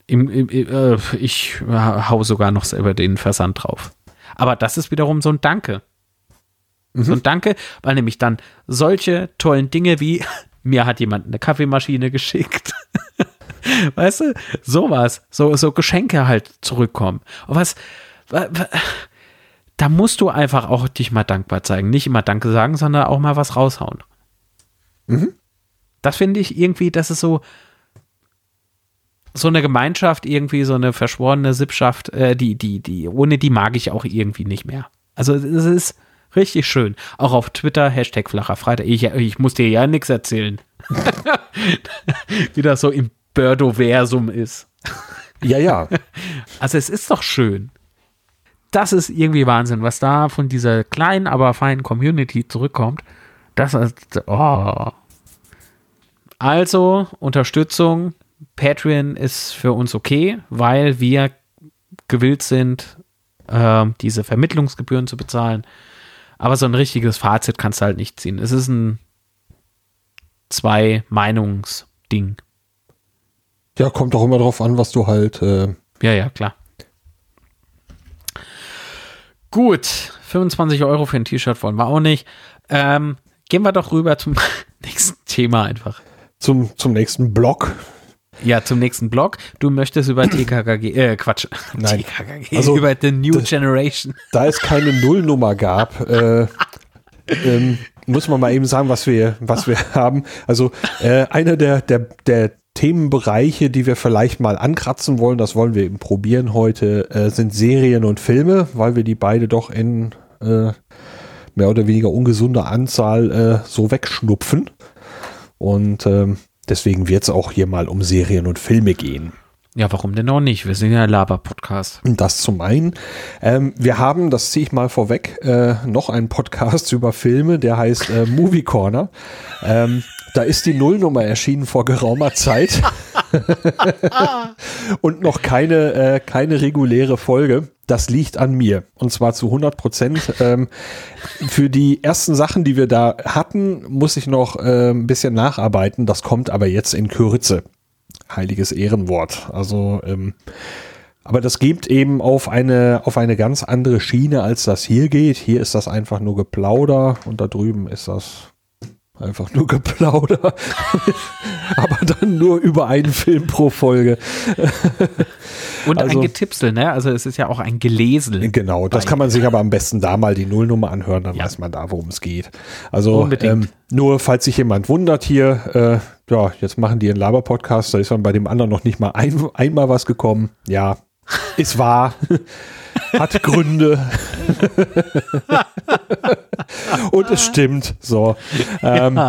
Im, im, äh, ich hau sogar noch selber den Versand drauf. Aber das ist wiederum so ein Danke. Mhm. So ein Danke, weil nämlich dann solche tollen Dinge wie mir hat jemand eine Kaffeemaschine geschickt. weißt du, sowas, so, so Geschenke halt zurückkommen. Und was, wa- wa- da musst du einfach auch dich mal dankbar zeigen. Nicht immer Danke sagen, sondern auch mal was raushauen. Mhm. Das finde ich irgendwie, das ist so, so eine Gemeinschaft, irgendwie so eine verschworene Sippschaft, äh, die, die, die, ohne die mag ich auch irgendwie nicht mehr. Also es ist richtig schön. Auch auf Twitter, Hashtag flacher Freitag. Ich, ich muss dir ja nichts erzählen. Wie das so im Birdoversum ist. Ja, ja. Also es ist doch schön. Das ist irgendwie Wahnsinn, was da von dieser kleinen, aber feinen Community zurückkommt. Das ist, oh. Also, Unterstützung. Patreon ist für uns okay, weil wir gewillt sind, ähm, diese Vermittlungsgebühren zu bezahlen. Aber so ein richtiges Fazit kannst du halt nicht ziehen. Es ist ein Zwei-Meinungs-Ding. Ja, kommt auch immer drauf an, was du halt. Äh, Ja, ja, klar. Gut, 25 Euro für ein T-Shirt wollen wir auch nicht. Ähm, gehen wir doch rüber zum nächsten Thema einfach. Zum, zum nächsten Block. Ja, zum nächsten Blog. Du möchtest über TKKG, äh, Quatsch. Nein. TKKG, Also, über The New das- Generation. Da es keine Nullnummer gab, äh, ähm, muss man mal eben sagen, was wir, was wir haben. Also äh, einer der, der, der Themenbereiche, die wir vielleicht mal ankratzen wollen, das wollen wir eben probieren heute, äh, sind Serien und Filme, weil wir die beide doch in äh, mehr oder weniger ungesunder Anzahl äh, so wegschnupfen. Und ähm, deswegen wird es auch hier mal um Serien und Filme gehen. Ja, warum denn auch nicht? Wir sind ja Laber-Podcast. Das zum einen. Ähm, wir haben, das ziehe ich mal vorweg, äh, noch einen Podcast über Filme, der heißt äh, Movie Corner. Ähm, da ist die Nullnummer erschienen vor geraumer Zeit. Und noch keine, äh, keine reguläre Folge. Das liegt an mir. Und zwar zu 100 Prozent. Ähm, für die ersten Sachen, die wir da hatten, muss ich noch äh, ein bisschen nacharbeiten. Das kommt aber jetzt in Kürze. Heiliges Ehrenwort. Also, ähm, aber das geht eben auf eine, auf eine ganz andere Schiene, als das hier geht. Hier ist das einfach nur Geplauder und da drüben ist das einfach nur Geplauder. aber dann nur über einen Film pro Folge. Und Also- ein Getipsel, ne? Also es ist ja auch ein Gelesel. Genau, das kann man sich aber am besten da mal die Nullnummer anhören, dann Ja. weiß man da, worum es geht. Also ähm, nur falls sich jemand wundert hier, äh, ja, jetzt machen die einen Laber-Podcast, da ist dann bei dem anderen noch nicht mal ein, einmal was gekommen. Ja, ist wahr. Hat Gründe. Und es stimmt. So. Ähm,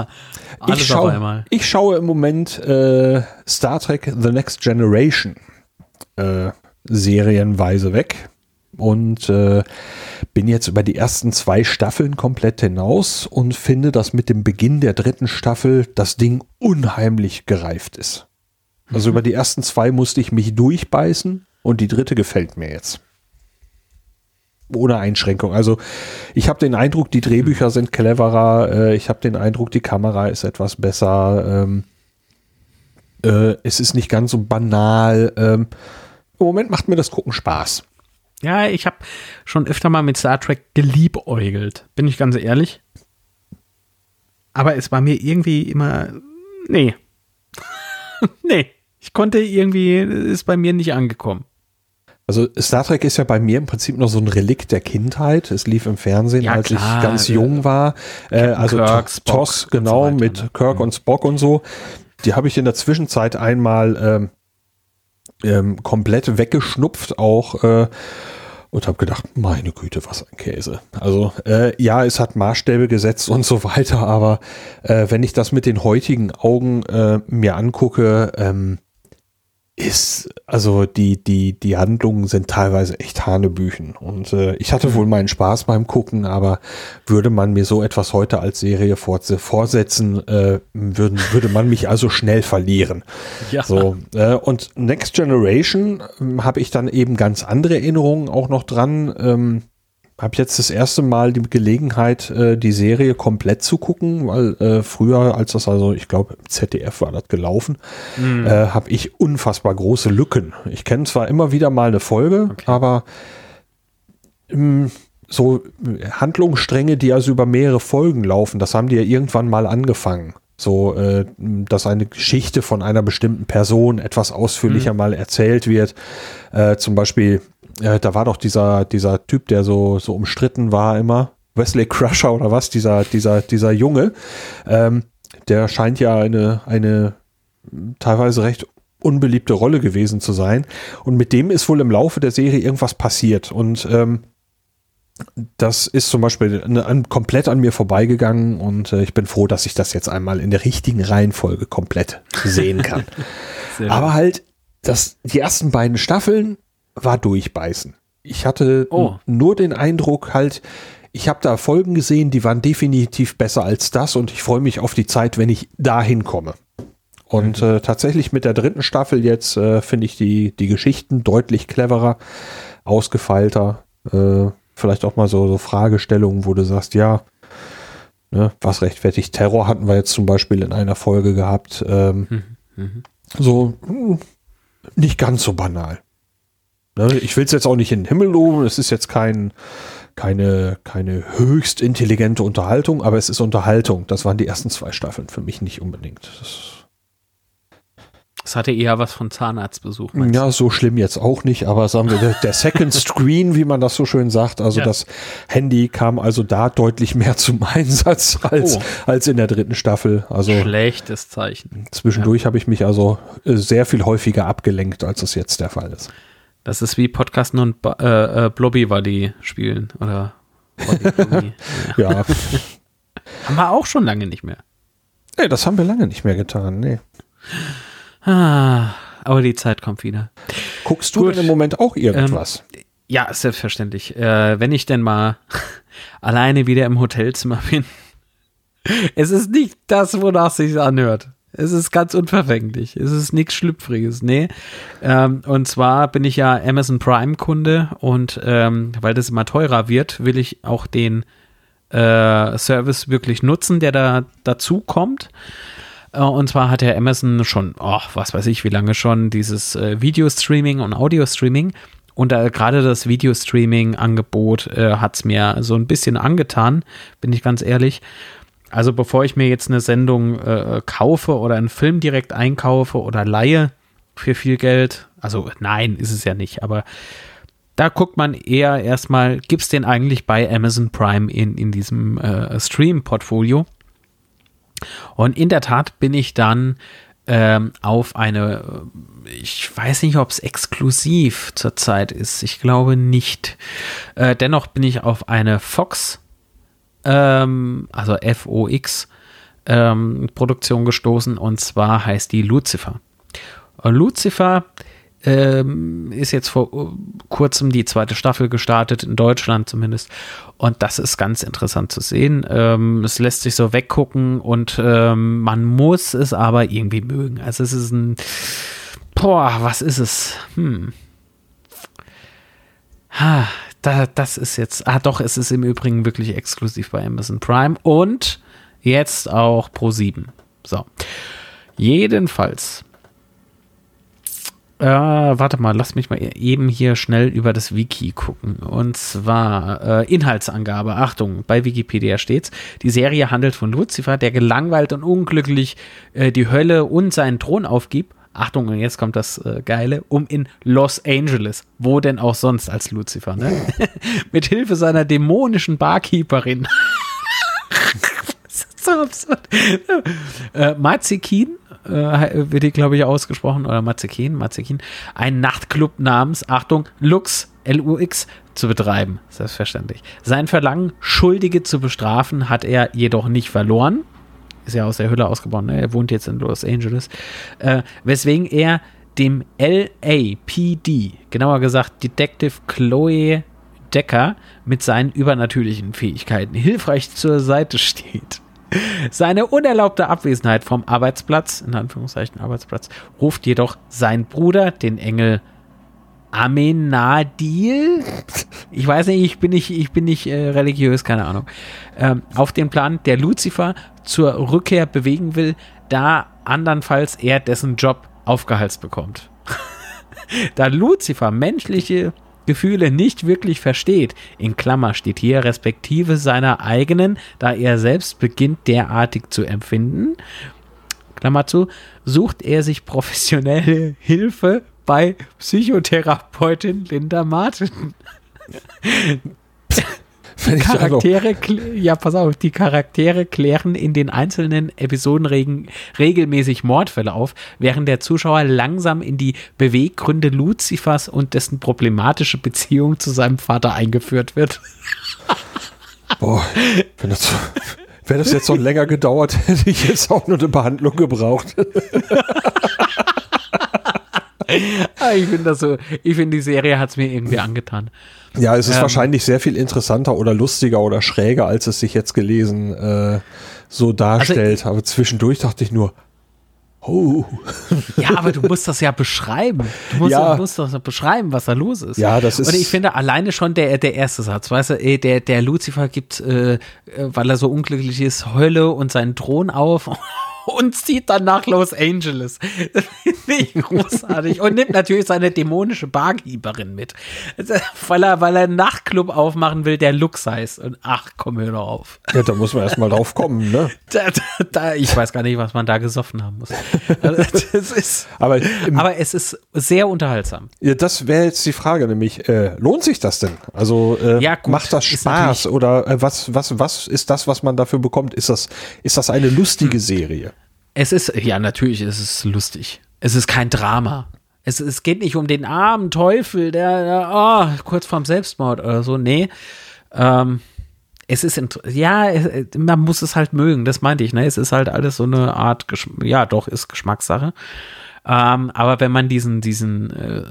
Ah, ich, schaue, ich schaue im Moment äh, Star Trek The Next Generation äh, serienweise weg und äh, bin jetzt über die ersten zwei Staffeln komplett hinaus und finde, dass mit dem Beginn der dritten Staffel das Ding unheimlich gereift ist. Also über die ersten zwei musste ich mich durchbeißen und die dritte gefällt mir jetzt. Ohne Einschränkung. Also ich habe den Eindruck, die Drehbücher sind cleverer. Äh, ich habe den Eindruck, die Kamera ist etwas besser. Ähm, äh, es ist nicht ganz so banal. Ähm, Im Moment macht mir das Gucken Spaß. Ja, ich habe schon öfter mal mit Star Trek geliebäugelt, bin ich ganz ehrlich. Aber es war mir irgendwie immer. Nee. nee. Ich konnte irgendwie, ist bei mir nicht angekommen. Also Star Trek ist ja bei mir im Prinzip noch so ein Relikt der Kindheit. Es lief im Fernsehen, Ja, als klar, ich ganz äh, jung war. Äh, also Kirk, Spock TOS, so genau, weiter, mit ne? Kirk und Spock und so. Die habe ich in der Zwischenzeit einmal ähm, ähm, komplett weggeschnupft auch äh, und habe gedacht, meine Güte, was ein Käse. Also äh, ja, es hat Maßstäbe gesetzt und so weiter, aber äh, wenn ich das mit den heutigen Augen äh, mir angucke, ähm, ist, also die, die, die Handlungen sind teilweise echt Hanebüchen. Und äh, ich hatte wohl meinen Spaß beim Gucken, aber würde man mir so etwas heute als Serie vorsetzen, äh, würden, würde man mich also schnell verlieren. Ja. So, äh, und Next Generation ähm, habe ich dann eben ganz andere Erinnerungen auch noch dran. Ähm, habe jetzt das erste Mal die Gelegenheit, äh, die Serie komplett zu gucken, weil äh, früher, als das also, ich glaube, im ZDF war das gelaufen, mhm. äh, habe ich unfassbar große Lücken. Ich kenne zwar immer wieder mal eine Folge, okay. aber ähm, so Handlungsstränge, die also über mehrere Folgen laufen, das haben die ja irgendwann mal angefangen. So, äh, dass eine Geschichte von einer bestimmten Person etwas ausführlicher mhm. mal erzählt wird. Äh, zum Beispiel äh, da war doch dieser, dieser Typ, der so, so umstritten war immer, Wesley Crusher oder was, dieser, dieser, dieser Junge, ähm, der scheint ja eine, eine teilweise recht unbeliebte Rolle gewesen zu sein. Und mit dem ist wohl im Laufe der Serie irgendwas passiert. Und ähm, das ist zum Beispiel eine, ein, komplett an mir vorbeigegangen und äh, ich bin froh, dass ich das jetzt einmal in der richtigen Reihenfolge komplett sehen kann. Aber halt, das, die ersten beiden Staffeln war durchbeißen. Ich hatte oh. nur den Eindruck halt, ich habe da Folgen gesehen, die waren definitiv besser als das und ich freue mich auf die Zeit, wenn ich dahin komme. Und mhm. äh, tatsächlich mit der dritten Staffel jetzt äh, finde ich die, die Geschichten deutlich cleverer, ausgefeilter. Äh, vielleicht auch mal so, so Fragestellungen, wo du sagst, ja, ne, was rechtfertigt Terror hatten wir jetzt zum Beispiel in einer Folge gehabt. Ähm, mhm. Mhm. So mh, hm, nicht ganz so banal. Ne? Ich will es jetzt auch nicht in den Himmel loben, es ist jetzt kein, keine, keine höchst intelligente Unterhaltung, aber es ist Unterhaltung. Das waren die ersten zwei Staffeln für mich nicht unbedingt. Das das hatte eher was von Zahnarztbesuch. Ja, so schlimm jetzt auch nicht, aber sagen wir, der Second Screen, wie man das so schön sagt, also ja. das Handy kam also da deutlich mehr zum Einsatz als, oh. als in der dritten Staffel. Also Schlechtes Zeichen. Zwischendurch ja. habe ich mich also äh, sehr viel häufiger abgelenkt, als es jetzt der Fall ist. Das ist wie Podcasten und äh, äh, Blobby Buddy spielen. Oder ja. ja. haben wir auch schon lange nicht mehr. Nee, das haben wir lange nicht mehr getan, nee. Ah, aber die Zeit kommt wieder. Guckst du Gut. denn im Moment auch irgendwas? Ähm, ja, selbstverständlich. Äh, wenn ich denn mal alleine wieder im Hotelzimmer bin. Es ist nicht das, wonach es sich anhört. Es ist ganz unverfänglich. Es ist nichts Schlüpfriges. Nee. Ähm, und zwar bin ich ja Amazon Prime-Kunde und ähm, weil das immer teurer wird, will ich auch den äh, Service wirklich nutzen, der da dazu kommt. Äh, und zwar hat der Amazon schon, oh, was weiß ich, wie lange schon, dieses äh, Video-Streaming und Audio-Streaming. Und äh, gerade das Video-Streaming-Angebot äh, hat es mir so ein bisschen angetan, bin ich ganz ehrlich. Also bevor ich mir jetzt eine Sendung äh, kaufe oder einen Film direkt einkaufe oder leihe für viel Geld, also nein, ist es ja nicht, aber da guckt man eher erstmal, gibt es den eigentlich bei Amazon Prime in, in diesem äh, Stream-Portfolio? Und in der Tat bin ich dann ähm, auf eine, ich weiß nicht, ob es exklusiv zurzeit ist, ich glaube nicht. Äh, dennoch bin ich auf eine Fox ähm, also FOX, ähm, Produktion gestoßen und zwar heißt die Lucifer. Lucifer ähm, ist jetzt vor kurzem die zweite Staffel gestartet, in Deutschland zumindest. Und das ist ganz interessant zu sehen. Ähm, es lässt sich so weggucken und ähm, man muss es aber irgendwie mögen. Also es ist ein, boah, was ist es? Hm. Ha, da, das ist jetzt, ah doch, es ist im Übrigen wirklich exklusiv bei Amazon Prime und jetzt auch Pro 7. So. Jedenfalls. Äh, warte mal, lass mich mal eben hier schnell über das Wiki gucken. Und zwar äh, Inhaltsangabe. Achtung, bei Wikipedia steht's. Die Serie handelt von Lucifer, der gelangweilt und unglücklich äh, die Hölle und seinen Thron aufgibt Achtung, und jetzt kommt das äh, Geile, um in Los Angeles, wo denn auch sonst als Lucifer, ne? Mit Hilfe seiner dämonischen Barkeeperin. das ist so absurd. äh, Mazekin, äh, wird die, glaube ich, ausgesprochen, oder Mazekin, Mazekin, einen Nachtclub namens, Achtung, Lux, L-U-X, zu betreiben, selbstverständlich. Sein Verlangen, Schuldige zu bestrafen, hat er jedoch nicht verloren ist ja aus der Hölle ausgebaut, ne? er wohnt jetzt in Los Angeles, äh, weswegen er dem LAPD, genauer gesagt Detective Chloe Decker, mit seinen übernatürlichen Fähigkeiten hilfreich zur Seite steht. Seine unerlaubte Abwesenheit vom Arbeitsplatz, in Anführungszeichen Arbeitsplatz, ruft jedoch sein Bruder, den Engel Amenadil. Ich weiß nicht, ich bin nicht, ich bin nicht äh, religiös, keine Ahnung. Ähm, auf den Plan, der Lucifer zur Rückkehr bewegen will, da andernfalls er dessen Job aufgehalst bekommt. da Lucifer menschliche Gefühle nicht wirklich versteht, in Klammer steht hier respektive seiner eigenen, da er selbst beginnt derartig zu empfinden, Klammer zu, sucht er sich professionelle Hilfe bei Psychotherapeutin Linda Martin. Die Charaktere, ja, pass auf, die Charaktere klären in den einzelnen Episoden regelmäßig Mordfälle auf, während der Zuschauer langsam in die Beweggründe Luzifers und dessen problematische Beziehung zu seinem Vater eingeführt wird. Boah, wenn das, wäre das jetzt noch länger gedauert, hätte ich jetzt auch nur eine Behandlung gebraucht. Ah, ich finde das so, ich finde die Serie hat es mir irgendwie angetan. Ja, es ist ähm, wahrscheinlich sehr viel interessanter oder lustiger oder schräger, als es sich jetzt gelesen äh, so darstellt. Also, aber zwischendurch dachte ich nur, Oh. Ja, aber du musst das ja beschreiben. Du musst, ja. du musst das beschreiben, was da los ist. Ja, das ist. Und ich finde alleine schon der, der erste Satz, weißt du, der, der Lucifer gibt, äh, äh weil er so unglücklich ist, Heule und seinen Thron auf und zieht dann nach Los Angeles. Das finde ich großartig. Und nimmt natürlich seine dämonische Barkeeperin mit. Weil er, weil er einen Nachtclub aufmachen will, der Lux heißt. Und ach, komm hör doch auf. Ja, da muss man erstmal drauf kommen, ne? Da, da, da, ich weiß gar nicht, was man da gesoffen haben muss. Also, ist, aber, im, aber es ist sehr unterhaltsam. Ja, das wäre jetzt die Frage, nämlich, äh, lohnt sich das denn? Also äh, ja, gut, macht das Spaß oder äh, was, was, was ist das, was man dafür bekommt? Ist das, ist das eine lustige hm. Serie? Es ist, ja, natürlich ist es lustig. Es ist kein Drama. Es, es geht nicht um den armen Teufel, der, der oh, kurz vorm Selbstmord oder so. Nee. Ähm, es ist, ja, man muss es halt mögen, das meinte ich, ne? Es ist halt alles so eine Art, Gesch ja, doch, ist Geschmackssache. Ähm, aber wenn man diesen, diesen äh,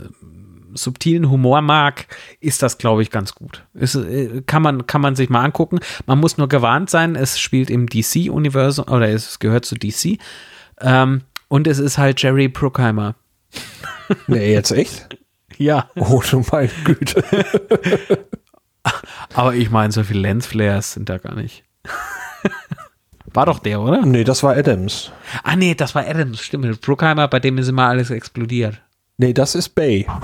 subtilen Humor mag, ist das, glaube ich, ganz gut. Ist, äh, kann, man, kann man sich mal angucken. Man muss nur gewarnt sein, es spielt im DC-Universum oder es gehört zu DC. Ähm, und es ist halt Jerry Bruckheimer. Nee, jetzt echt? ja. Oh, du meine Güte. Aber ich meine, so viele Lensflares sind da gar nicht. War doch der, oder? Nee, das war Adams. Ah, nee, das war Adams, stimmt. Bruckheimer, bei dem ist immer alles explodiert. Nee, das ist Bay.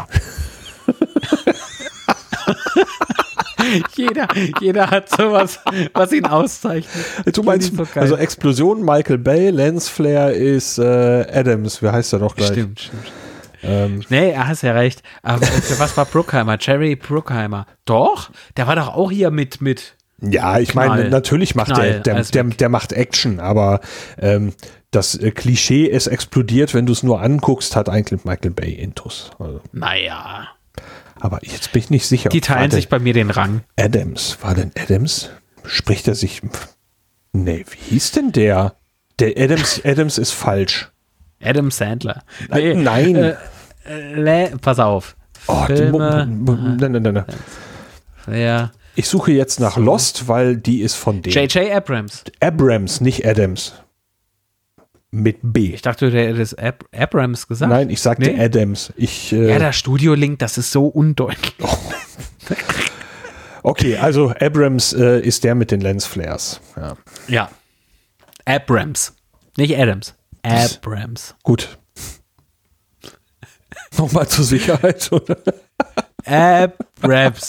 jeder, jeder hat sowas, was ihn auszeichnet. Du meinst, also Explosion, Michael Bay, Lensflare ist äh, Adams. Wie heißt er doch gleich? Stimmt, stimmt. Ähm. Nee, er hat ja recht. Aber für was war Bruckheimer? Jerry Bruckheimer. Doch, der war doch auch hier mit, mit. Ja, ich meine, natürlich macht Knall, der, der, der, der, macht Action, aber ähm, das äh, Klischee, es explodiert, wenn du es nur anguckst, hat eigentlich Michael Bay Intus. Also. Naja. Aber jetzt bin ich nicht sicher. Die teilen sich bei mir den Rang. Adams, war denn Adams? Spricht er sich. Nee, wie hieß denn der? Der Adams, Adams ist falsch. Adam Sandler. Nee, nein. Äh, äh, pass auf. Oh, Filme, nein, nein, nein. Ja. Ich suche jetzt nach Lost, weil die ist von dem. J.J. Abrams. Abrams, nicht Adams mit B. Ich dachte, du hättest Ab Abrams gesagt. Nein, ich sagte nee? Adams. Ich, äh ja, der Studio-Link, das ist so undeutlich. Oh. okay, also Abrams äh, ist der mit den Lensflares. Ja. ja. Abrams. Nicht Adams. Abrams. Gut. Nochmal zur Sicherheit, oder? Abrams.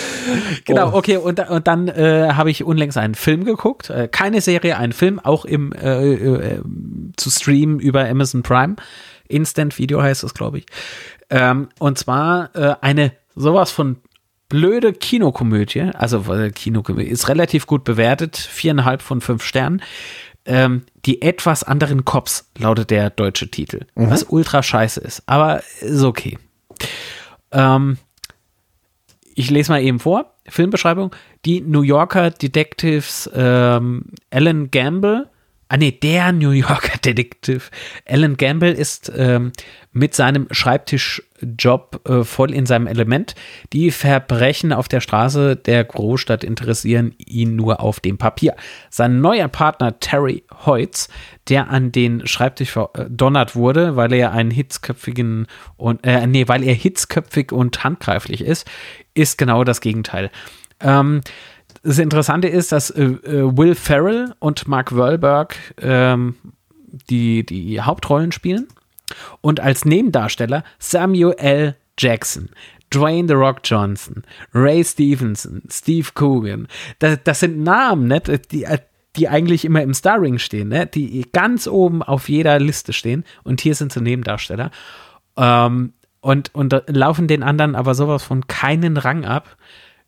genau, oh. okay, und, und dann äh, habe ich unlängst einen Film geguckt. Äh, keine Serie, einen Film, auch im äh, äh, zu streamen über Amazon Prime. Instant Video heißt es, glaube ich. Ähm, und zwar äh, eine sowas von blöde Kinokomödie. Also äh, Kinokomödie ist relativ gut bewertet, viereinhalb von fünf Sternen. Ähm, die etwas anderen Cops lautet der deutsche Titel, mhm. was ultra scheiße ist, aber ist okay. Ähm, ich lese mal eben vor. Filmbeschreibung. Die New Yorker Detectives ähm, Alan Gamble ah nee, der New Yorker Detektiv. Alan Gamble ist ähm, mit seinem Schreibtischjob äh, voll in seinem Element. Die Verbrechen auf der Straße der Großstadt interessieren ihn nur auf dem Papier. Sein neuer Partner Terry Hoyts, der an den Schreibtisch verdonnert wurde, weil er einen hitzköpfigen und äh, nee, weil er hitzköpfig und handgreiflich ist, ist genau das Gegenteil. Ähm, das Interessante ist, dass äh, äh, Will Ferrell und Mark Wahlberg ähm, die, die Hauptrollen spielen und als Nebendarsteller Samuel L. Jackson, Dwayne The Rock Johnson, Ray Stevenson, Steve Coogan. Das, das sind Namen, ne, die, die eigentlich immer im Starring stehen, ne, die ganz oben auf jeder Liste stehen und hier sind sie Nebendarsteller. Ähm, und, und laufen den anderen aber sowas von keinen Rang ab.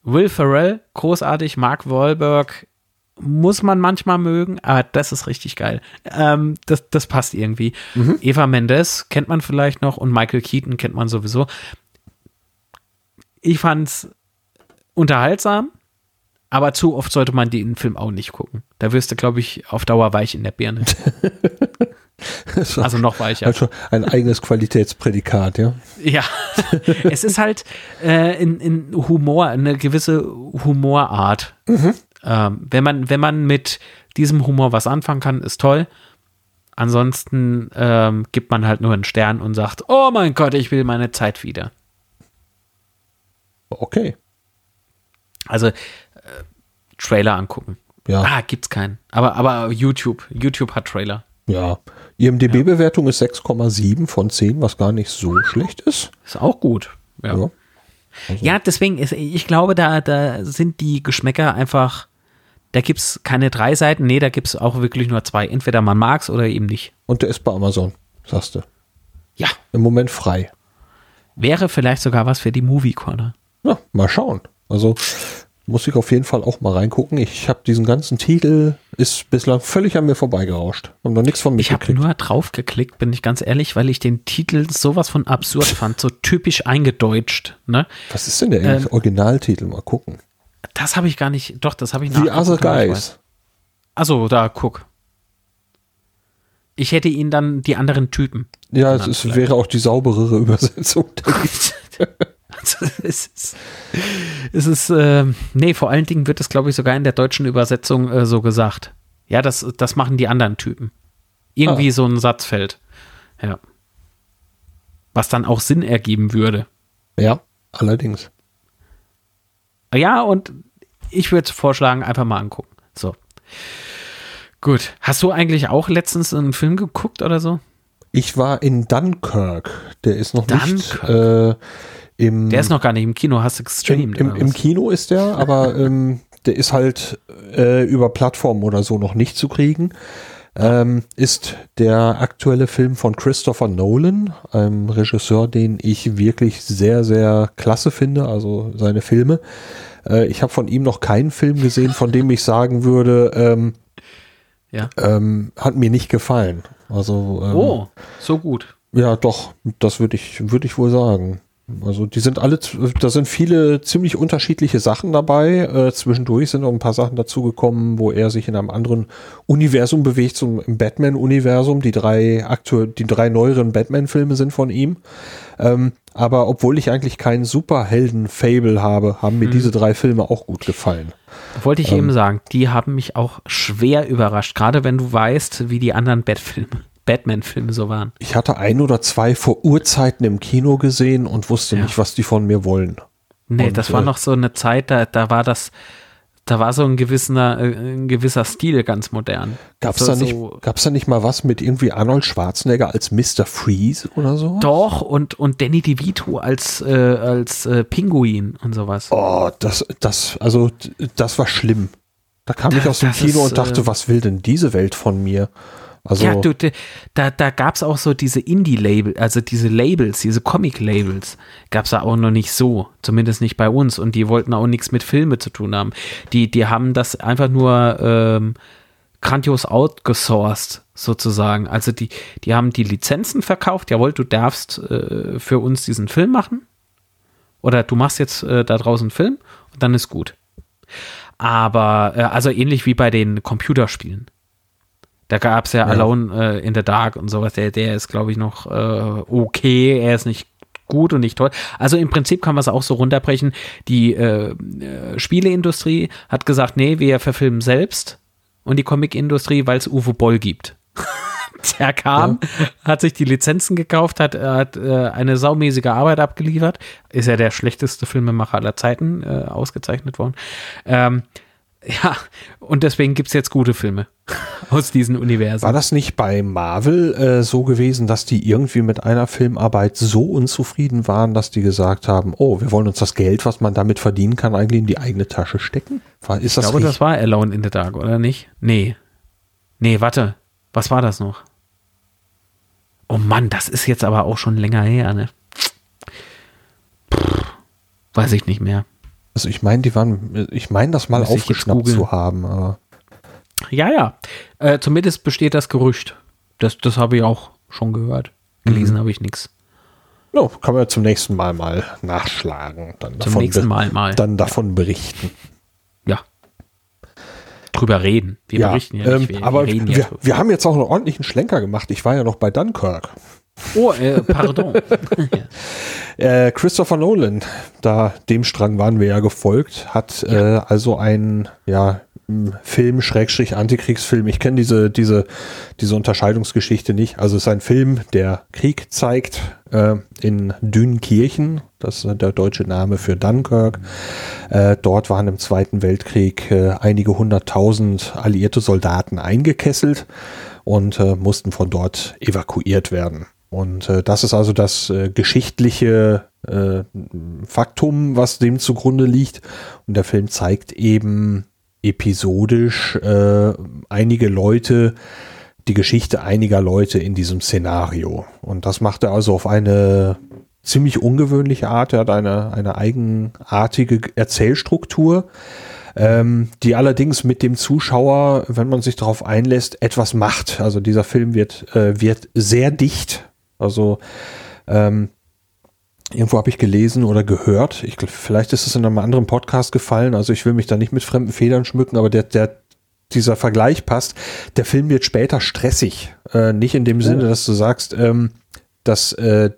Will Ferrell, großartig, Mark Wahlberg, muss man manchmal mögen, aber das ist richtig geil. Ähm, das, das passt irgendwie. Mhm. Eva Mendes kennt man vielleicht noch und Michael Keaton kennt man sowieso. Ich fand's unterhaltsam, aber zu oft sollte man den Film auch nicht gucken. Da wirst du, glaube ich, auf Dauer weich in der Birne. also noch weicher. Also ein eigenes Qualitätsprädikat, ja. Ja, es ist halt äh, in, in Humor, eine gewisse Humorart. Mhm. Ähm, wenn, man, wenn man mit diesem Humor was anfangen kann, ist toll. Ansonsten ähm, gibt man halt nur einen Stern und sagt, oh mein Gott, ich will meine Zeit wieder. Okay. Also äh, Trailer angucken. Ja. Ah, gibt's keinen. Aber, aber YouTube. YouTube hat Trailer. Ja. IMDB-Bewertung ist 6,7 von 10, was gar nicht so schlecht ist. Ist auch gut. Ja. Ja, also. ja deswegen, ist, ich glaube, da, da sind die Geschmäcker einfach, da gibt es keine drei Seiten. Nee, da gibt es auch wirklich nur zwei. Entweder man mag es oder eben nicht. Und der ist bei Amazon, sagst du. Ja. Im Moment frei. Wäre vielleicht sogar was für die Movie Corner. Ja, mal schauen. Also muss ich auf jeden Fall auch mal reingucken. Ich habe diesen ganzen Titel, ist bislang völlig an mir vorbeigerauscht. Hab noch nichts von mir Ich habe nur drauf geklickt, bin ich ganz ehrlich, weil ich den Titel sowas von absurd fand, so typisch eingedeutscht. Ne? Was ist denn der ähm, Originaltitel? Mal gucken. Das habe ich gar nicht, doch, das habe ich The Other Guys. Also da, guck. Ich hätte ihn dann die anderen Typen. Ja, es ist, wäre auch die sauberere Übersetzung. Es ist, es ist äh, nee, vor allen Dingen wird es, glaube ich, sogar in der deutschen Übersetzung äh, so gesagt. Ja, das, das machen die anderen Typen. Irgendwie ah. so ein Satz fällt. Ja. Was dann auch Sinn ergeben würde. Ja, allerdings. Ja, und ich würde vorschlagen, einfach mal angucken. So. Gut. Hast du eigentlich auch letztens einen Film geguckt oder so? Ich war in Dunkirk. Der ist noch Dunkirk. nicht. Äh, im, der ist noch gar nicht im Kino, hast du gestreamt? Im, im, im Kino ist der, aber ähm, der ist halt äh, über Plattformen oder so noch nicht zu kriegen. Ähm, ist der aktuelle Film von Christopher Nolan, einem Regisseur, den ich wirklich sehr, sehr klasse finde, also seine Filme. Äh, ich habe von ihm noch keinen Film gesehen, von dem ich sagen würde, ähm, ja. ähm, hat mir nicht gefallen. Also, ähm, oh, so gut. Ja, doch, das würde ich, würde ich wohl sagen. Also die sind alle, da sind viele ziemlich unterschiedliche Sachen dabei. Äh, zwischendurch sind auch ein paar Sachen dazugekommen, wo er sich in einem anderen Universum bewegt, so im Batman-Universum. Die drei aktuell, die drei neueren Batman-Filme sind von ihm. Ähm, aber obwohl ich eigentlich keinen Superhelden-Fable habe, haben mir hm. diese drei Filme auch gut gefallen. Wollte ich ähm, eben sagen, die haben mich auch schwer überrascht, gerade wenn du weißt, wie die anderen Batfilme Batman-Filme so waren. Ich hatte ein oder zwei vor Urzeiten im Kino gesehen und wusste ja. nicht, was die von mir wollen. Nee, und, das war äh, noch so eine Zeit, da, da war das, da war so ein gewisser, äh, ein gewisser Stil ganz modern. Gab es also da, so, da nicht mal was mit irgendwie Arnold Schwarzenegger als Mr. Freeze oder so? Doch, und, und Danny DeVito als, äh, als äh, Pinguin und sowas. Oh, das, das, also, das war schlimm. Da kam ich aus dem Kino ist, und dachte, äh, was will denn diese Welt von mir? Also ja, du, da, da gab es auch so diese Indie-Label, also diese Labels, diese Comic-Labels, gab es da auch noch nicht so, zumindest nicht bei uns. Und die wollten auch nichts mit Filme zu tun haben. Die, die haben das einfach nur ähm, grandios outgesourced, sozusagen. Also die, die haben die Lizenzen verkauft, jawohl, du darfst äh, für uns diesen Film machen. Oder du machst jetzt äh, da draußen einen Film und dann ist gut. Aber, äh, also ähnlich wie bei den Computerspielen Da gab es ja, ja, Alone äh, in the Dark und sowas. Der, der ist, glaube ich, noch äh, okay. Er ist nicht gut und nicht toll. Also im Prinzip kann man es auch so runterbrechen. Die äh, äh, Spieleindustrie hat gesagt, nee, wir verfilmen selbst. Und die Comicindustrie, weil es Uwe Boll gibt. Der kam, ja. hat sich die Lizenzen gekauft, hat, hat äh, eine saumäßige Arbeit abgeliefert. Ist ja der schlechteste Filmemacher aller Zeiten äh, ausgezeichnet worden. Ähm, ja, und deswegen gibt es jetzt gute Filme aus diesen Universen. War das nicht bei Marvel äh, so gewesen, dass die irgendwie mit einer Filmarbeit so unzufrieden waren, dass die gesagt haben, oh, wir wollen uns das Geld, was man damit verdienen kann, eigentlich in die eigene Tasche stecken? War, ist das ich glaube, richtig? das war Alone in the Dark, oder nicht? Nee. Nee, warte. Was war das noch? Oh Mann, das ist jetzt aber auch schon länger her, ne? Pff, weiß ich nicht mehr. Also ich meine, die waren, ich meine, das mal Muss aufgeschnappt zu haben. Aber. Ja, ja. Äh, zumindest besteht das Gerücht. Das, das habe ich auch schon gehört. Gelesen mhm. habe ich nichts. Ja, kann man zum nächsten Mal mal nachschlagen. Dann zum nächsten Mal mal. Dann davon berichten. Ja. Drüber reden. Wir ja, berichten ja nicht. Ähm, wir, aber wir, wir, wir, haben jetzt auch einen ordentlichen Schlenker gemacht. Ich war ja noch bei Dunkirk. Oh, äh, pardon. äh, Christopher Nolan, da dem Strang waren wir ja gefolgt, hat ja. Äh, also ein ja, Film, Schrägstrich, Antikriegsfilm. Ich kenne diese, diese, diese Unterscheidungsgeschichte nicht. Also es ist ein Film, der Krieg zeigt äh, in Dünkirchen. Das ist der deutsche Name für Dunkirk. Äh, dort waren im Zweiten Weltkrieg äh, einige hunderttausend alliierte Soldaten eingekesselt und äh, mussten von dort evakuiert werden. Und äh, das ist also das äh, geschichtliche äh, Faktum, was dem zugrunde liegt. Und der Film zeigt eben episodisch äh, einige Leute, die Geschichte einiger Leute in diesem Szenario. Und das macht er also auf eine ziemlich ungewöhnliche Art. Er hat eine, eine eigenartige Erzählstruktur, ähm, die allerdings mit dem Zuschauer, wenn man sich darauf einlässt, etwas macht. Also dieser Film wird, äh, wird sehr dicht also ähm, irgendwo habe ich gelesen oder gehört, ich, vielleicht ist es in einem anderen Podcast gefallen, also ich will mich da nicht mit fremden Federn schmücken, aber der, der, dieser Vergleich passt. Der Film wird später stressig. Äh, nicht in dem oh. Sinne, dass du sagst, ähm, dass äh,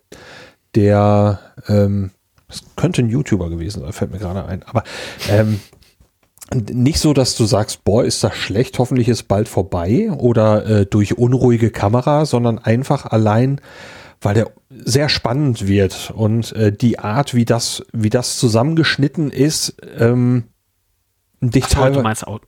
der, ähm, das könnte ein YouTuber gewesen sein, fällt mir gerade ein, aber ähm, nicht so, dass du sagst, boah, ist das schlecht, hoffentlich ist bald vorbei oder äh, durch unruhige Kamera, sondern einfach allein, weil der sehr spannend wird und äh, die Art, wie das, wie das zusammengeschnitten ist, ähm, dich Ach, du meinst auch.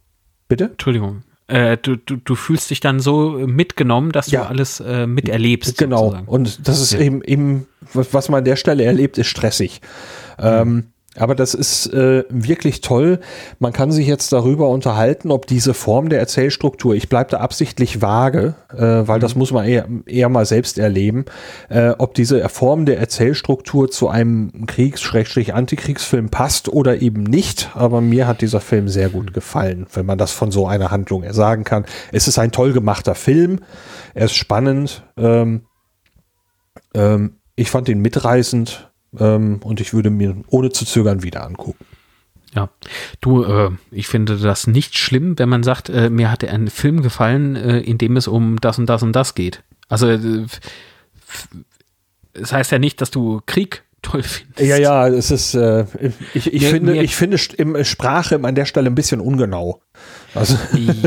Bitte? Entschuldigung. Äh, du, du, du fühlst dich dann so mitgenommen, dass ja. du alles äh, miterlebst. Genau. Sozusagen. Und das ist ja. eben, eben, was man an der Stelle erlebt, ist stressig. Mhm. Ähm, aber das ist äh, wirklich toll. Man kann sich jetzt darüber unterhalten, ob diese Form der Erzählstruktur, ich bleibe da absichtlich vage, äh, weil mhm. das muss man eher, eher mal selbst erleben, äh, ob diese Form der Erzählstruktur zu einem Kriegs-Antikriegsfilm passt oder eben nicht. Aber mir hat dieser Film sehr gut gefallen, wenn man das von so einer Handlung sagen kann. Es ist ein toll gemachter Film, er ist spannend. Ähm, ähm, ich fand ihn mitreißend ähm, und ich würde mir ohne zu zögern wieder angucken. Ja, du, äh, ich finde das nicht schlimm, wenn man sagt, äh, mir hat ein Film gefallen, äh, in dem es um das und das und das geht. Also, äh, es heißt ja nicht, dass du Krieg toll findest. Ja, ja, es ist, äh, ich, ich, mir, finde, mir, ich finde Sprache an der Stelle ein bisschen ungenau. Also.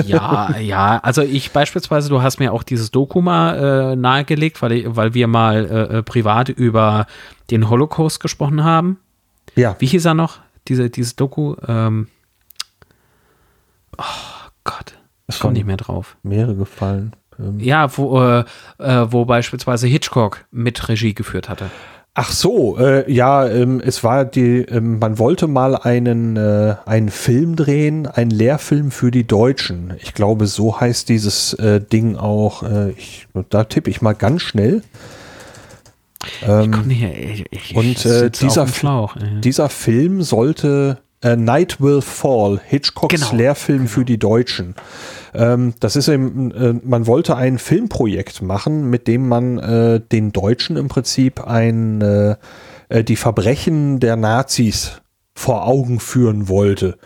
Ja, ja, also ich beispielsweise, du hast mir auch dieses Doku mal äh, nahegelegt, weil, ich, weil wir mal äh, äh, privat über den Holocaust gesprochen haben. Ja. Wie hieß er noch? Diese, dieses Doku. Ähm, oh Gott, ich komme nicht mehr drauf. Mehrere gefallen. Ähm. Ja, wo, äh, äh, wo beispielsweise Hitchcock mit Regie geführt hatte. Ach so, äh, ja, ähm, es war die, ähm, man wollte mal einen, äh, einen Film drehen, einen Lehrfilm für die Deutschen. Ich glaube, so heißt dieses äh, Ding auch. Äh, ich, da tippe ich mal ganz schnell. Ähm, ich nicht, ich, ich, und äh, dieser, Schlauch, dieser Film sollte äh, Night Will Fall, Hitchcocks genau, Lehrfilm genau. für die Deutschen. Ähm, das ist eben, äh, man wollte ein Filmprojekt machen, mit dem man äh, den Deutschen im Prinzip ein, äh, äh die Verbrechen der Nazis vor Augen führen wollte.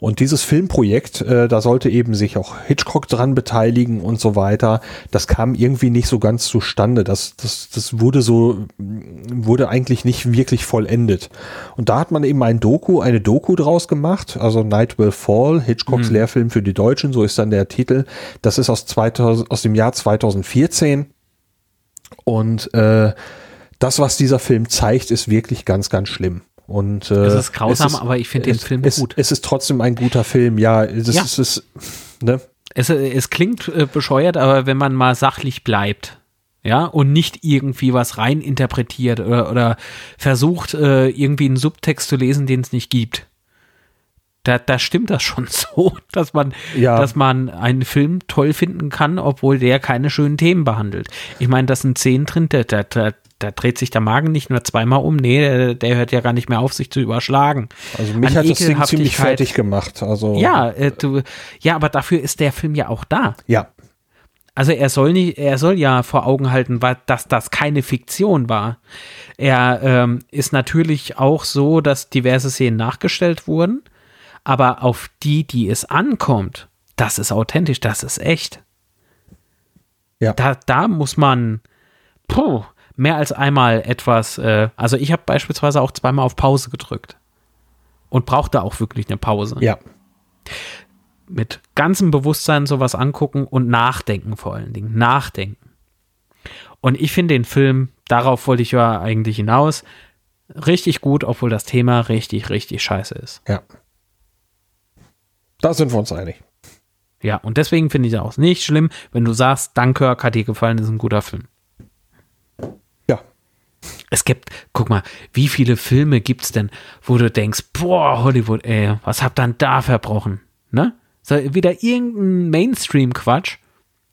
Und dieses Filmprojekt, äh, da sollte eben sich auch Hitchcock dran beteiligen und so weiter. Das kam irgendwie nicht so ganz zustande. Das, das, das wurde so, wurde eigentlich nicht wirklich vollendet. Und da hat man eben ein Doku, eine Doku draus gemacht, also Night Will Fall, Hitchcocks mhm. Lehrfilm für die Deutschen, so ist dann der Titel. Das ist aus 2000, aus dem Jahr 2014. Und äh, das, was dieser Film zeigt, ist wirklich ganz, ganz schlimm. Und, äh, es ist grausam, es ist, aber ich finde den Film es, gut. Es ist trotzdem ein guter Film, ja. Es, ja. Ist, es, ne? es, es klingt äh, bescheuert, aber wenn man mal sachlich bleibt, ja, und nicht irgendwie was rein interpretiert oder, oder versucht, äh, irgendwie einen Subtext zu lesen, den es nicht gibt. Da, da stimmt das schon so, dass man, ja. dass man einen Film toll finden kann, obwohl der keine schönen Themen behandelt. Ich meine, das sind Szenen drin, da, da, da, da dreht sich der Magen nicht nur zweimal um, nee, der, der, hört ja gar nicht mehr auf, sich zu überschlagen. Also mich An hat das Ding ziemlich fertig gemacht. Also ja, äh, du, ja, aber dafür ist der Film ja auch da. Ja. Also er soll nicht, er soll ja vor Augen halten, dass das keine Fiktion war. Er ähm, ist natürlich auch so, dass diverse Szenen nachgestellt wurden, aber auf die, die es ankommt, das ist authentisch, das ist echt. Ja. Da, da muss man, puh, mehr als einmal etwas, äh, also ich habe beispielsweise auch zweimal auf Pause gedrückt und brauchte auch wirklich eine Pause. Ja. Mit ganzem Bewusstsein sowas angucken und nachdenken vor allen Dingen. Nachdenken. Und ich finde den Film, darauf wollte ich ja eigentlich hinaus, richtig gut, obwohl das Thema richtig, richtig scheiße ist. Ja. Da sind wir uns einig. Ja, und deswegen finde ich es auch nicht schlimm, wenn du sagst, Dunkirk hat dir gefallen, ist ein guter Film. Es gibt, guck mal, wie viele Filme gibt es denn, wo du denkst, boah, Hollywood, ey, was habt ihr da verbrochen? Ne? So, wieder irgendein Mainstream-Quatsch.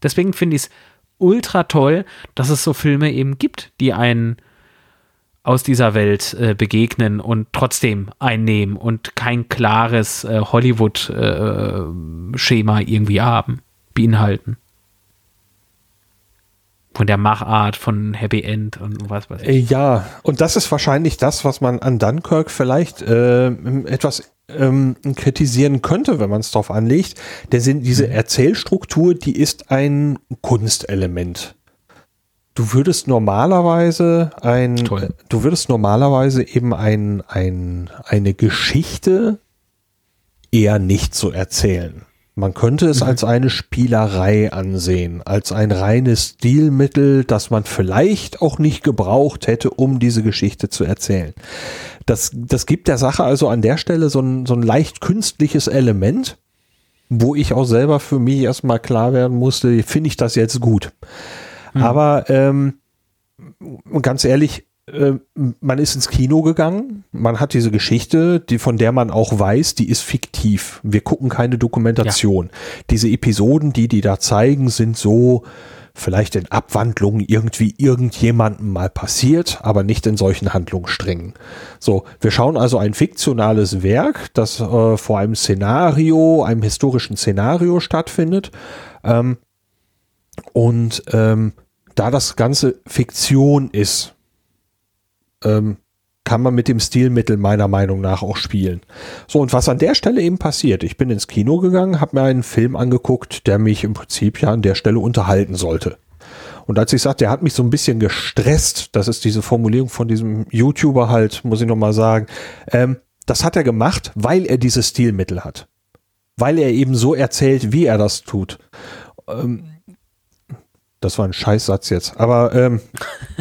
Deswegen finde ich es ultra toll, dass es so Filme eben gibt, die einen aus dieser Welt äh, begegnen und trotzdem einnehmen und kein klares äh, Hollywood-Schema äh, irgendwie haben, beinhalten von der Machart von Happy End und was weiß ich. Äh, ja, und das ist wahrscheinlich das, was man an Dunkirk vielleicht äh, etwas ähm, kritisieren könnte, wenn man es drauf anlegt. Der sind, diese mhm. Erzählstruktur, die ist ein Kunstelement. Du würdest normalerweise ein, Toll. du würdest normalerweise eben ein, ein, eine Geschichte eher nicht so erzählen. Man könnte es mhm. als eine Spielerei ansehen, als ein reines Stilmittel, das man vielleicht auch nicht gebraucht hätte, um diese Geschichte zu erzählen. Das, das gibt der Sache also an der Stelle so ein, so ein leicht künstliches Element, wo ich auch selber für mich erstmal klar werden musste, finde ich das jetzt gut. Mhm. Aber ähm, ganz ehrlich, man ist ins Kino gegangen, man hat diese Geschichte, die von der man auch weiß, die ist fiktiv. Wir gucken keine Dokumentation. Ja. Diese Episoden, die die da zeigen, sind so vielleicht in Abwandlungen irgendwie irgendjemandem mal passiert, aber nicht in solchen Handlungssträngen. So, wir schauen also ein fiktionales Werk, das äh, vor einem Szenario, einem historischen Szenario stattfindet. Ähm, und ähm, da das Ganze Fiktion ist, ähm, kann man mit dem Stilmittel meiner Meinung nach auch spielen. So, und was an der Stelle eben passiert, ich bin ins Kino gegangen, habe mir einen Film angeguckt, der mich im Prinzip ja an der Stelle unterhalten sollte. Und als ich sagte, der hat mich so ein bisschen gestresst, das ist diese Formulierung von diesem YouTuber halt, muss ich nochmal sagen, ähm, das hat er gemacht, weil er dieses Stilmittel hat. Weil er eben so erzählt, wie er das tut. Ähm, das war ein Scheißsatz jetzt, aber ähm,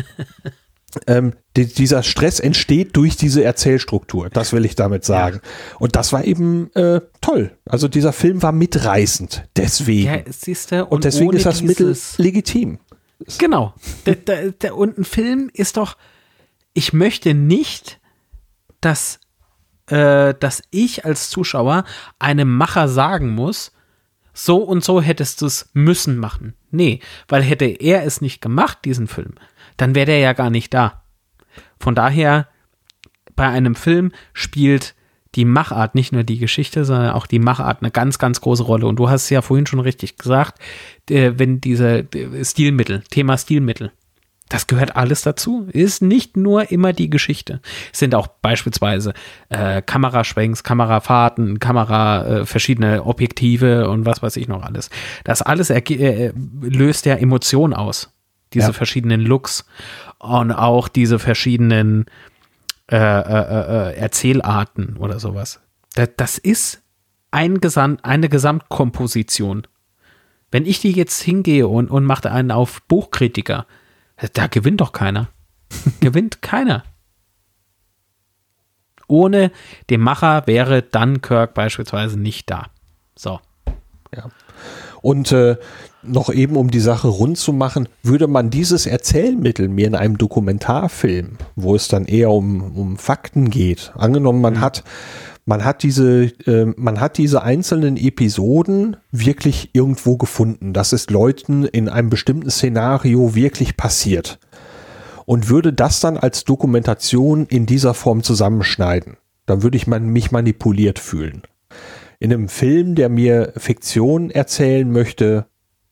ähm, die, dieser Stress entsteht durch diese Erzählstruktur. Das will ich damit sagen. Ja. Und das war eben äh, toll. Also dieser Film war mitreißend. Deswegen. Ja, siehste, und, und deswegen ist das Mittel legitim. Genau. der, der, der, und ein Film ist doch, ich möchte nicht, dass, äh, dass ich als Zuschauer einem Macher sagen muss, so und so hättest du es müssen machen. Nee, weil hätte er es nicht gemacht, diesen Film, dann wäre der ja gar nicht da. Von daher, bei einem Film spielt die Machart, nicht nur die Geschichte, sondern auch die Machart eine ganz, ganz große Rolle. Und du hast es ja vorhin schon richtig gesagt, äh, wenn diese Stilmittel, Thema Stilmittel. Das gehört alles dazu. Ist nicht nur immer die Geschichte. Es sind auch beispielsweise äh, Kameraschwenks, Kamerafahrten, Kamera, äh, verschiedene Objektive und was weiß ich noch alles. Das alles äh, löst ja Emotionen aus. Diese ja. verschiedenen Looks und auch diese verschiedenen äh, äh, äh, Erzählarten oder sowas. Das, das ist ein Gesam eine Gesamtkomposition. Wenn ich die jetzt hingehe und, und mache einen auf Buchkritiker, da gewinnt doch keiner. gewinnt keiner. Ohne den Macher wäre Dunkirk beispielsweise nicht da. So. Ja. Und äh, noch eben, um die Sache rund zu machen, würde man dieses Erzählmittel mir in einem Dokumentarfilm, wo es dann eher um, um Fakten geht, angenommen, man mhm. hat man hat diese, äh, man hat diese einzelnen Episoden wirklich irgendwo gefunden. Das ist Leuten in einem bestimmten Szenario wirklich passiert. Und würde das dann als Dokumentation in dieser Form zusammenschneiden, dann würde ich man, mich manipuliert fühlen. In einem Film, der mir Fiktion erzählen möchte,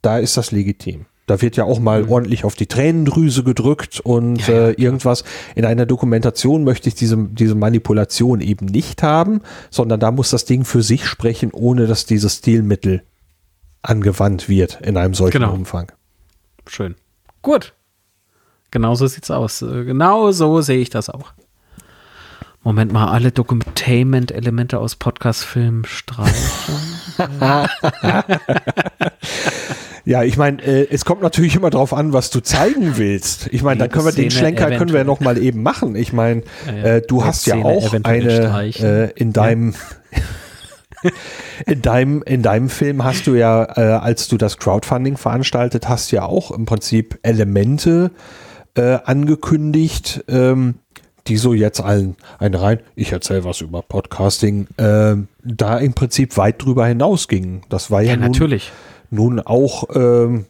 da ist das legitim. Da wird ja auch mal mhm. ordentlich auf die Tränendrüse gedrückt und ja, ja, äh, irgendwas. In einer Dokumentation möchte ich diese, diese Manipulation eben nicht haben, sondern da muss das Ding für sich sprechen, ohne dass dieses Stilmittel angewandt wird in einem solchen genau. Umfang. Schön. Gut. Genauso sieht's aus. Äh, genau so sehe ich das auch. Moment mal, alle Documentainment-Elemente aus Podcast-Filmen streichen. Ja, ich meine, äh, es kommt natürlich immer darauf an, was du zeigen willst. Ich meine, dann können wir den Schlenker können wir ja noch mal eben machen. Ich meine, ja, ja. äh, du hast Szene ja auch eine äh, in deinem in deinem in deinem Film hast du ja, äh, als du das Crowdfunding veranstaltet hast, ja auch im Prinzip Elemente äh, angekündigt. Ähm, die so jetzt allen ein rein, ich erzähle was über Podcasting, äh, da im Prinzip weit drüber hinausgingen. Das war ja, ja natürlich nun auch, ähm,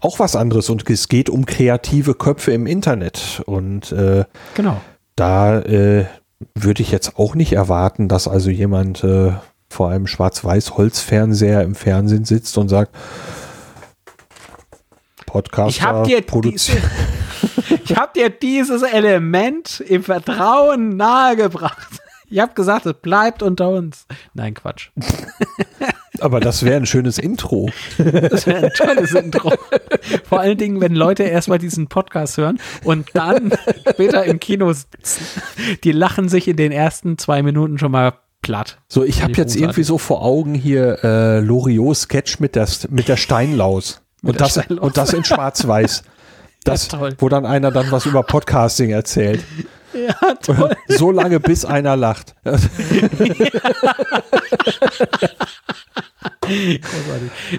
auch was anderes und es geht um kreative Köpfe im Internet. Und äh, genau. da äh, würde ich jetzt auch nicht erwarten, dass also jemand äh, vor einem Schwarz-Weiß-Holzfernseher im Fernsehen sitzt und sagt, Podcast ich habe dir, diese, ich hab dir dieses Element im Vertrauen nahegebracht. Ich habe gesagt, es bleibt unter uns. Nein, Quatsch. Aber das wäre ein schönes Intro. Das wäre ein tolles Intro. Vor allen Dingen, wenn Leute erstmal diesen Podcast hören und dann später im Kino sitzen. Die lachen sich in den ersten zwei Minuten schon mal platt. So, ich habe jetzt irgendwie so vor Augen hier äh, Loriot Sketch mit der, mit der Steinlaus. Und das, Steinlaus. und das in Schwarz-Weiß. Das, ja, wo dann einer dann was über Podcasting erzählt. Ja, toll. So lange, bis einer lacht. Großartig.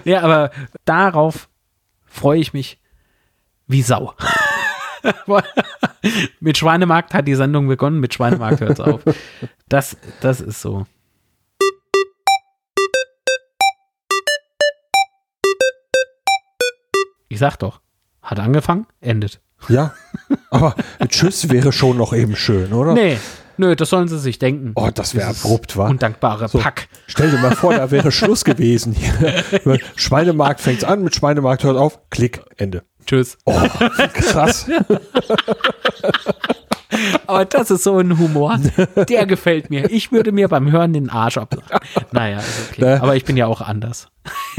Ja, aber darauf freue ich mich wie Sau. mit Schweinemarkt hat die Sendung begonnen, mit Schweinemarkt hört es auf. Das, das ist so. Ich sag doch, hat angefangen, endet. Ja, aber Tschüss wäre schon noch eben schön, oder? Nee, nö, das sollen sie sich denken. Oh, das wäre abrupt, wa? Undankbare so, Pack. Stell dir mal vor, da wäre Schluss gewesen. Schweinemarkt fängt an, mit Schweinemarkt hört auf, Klick, Ende. Tschüss. Oh, krass. Aber das ist so ein Humor, der gefällt mir. Ich würde mir beim Hören den Arsch ablachen. Naja, ist okay. Ne? Aber ich bin ja auch anders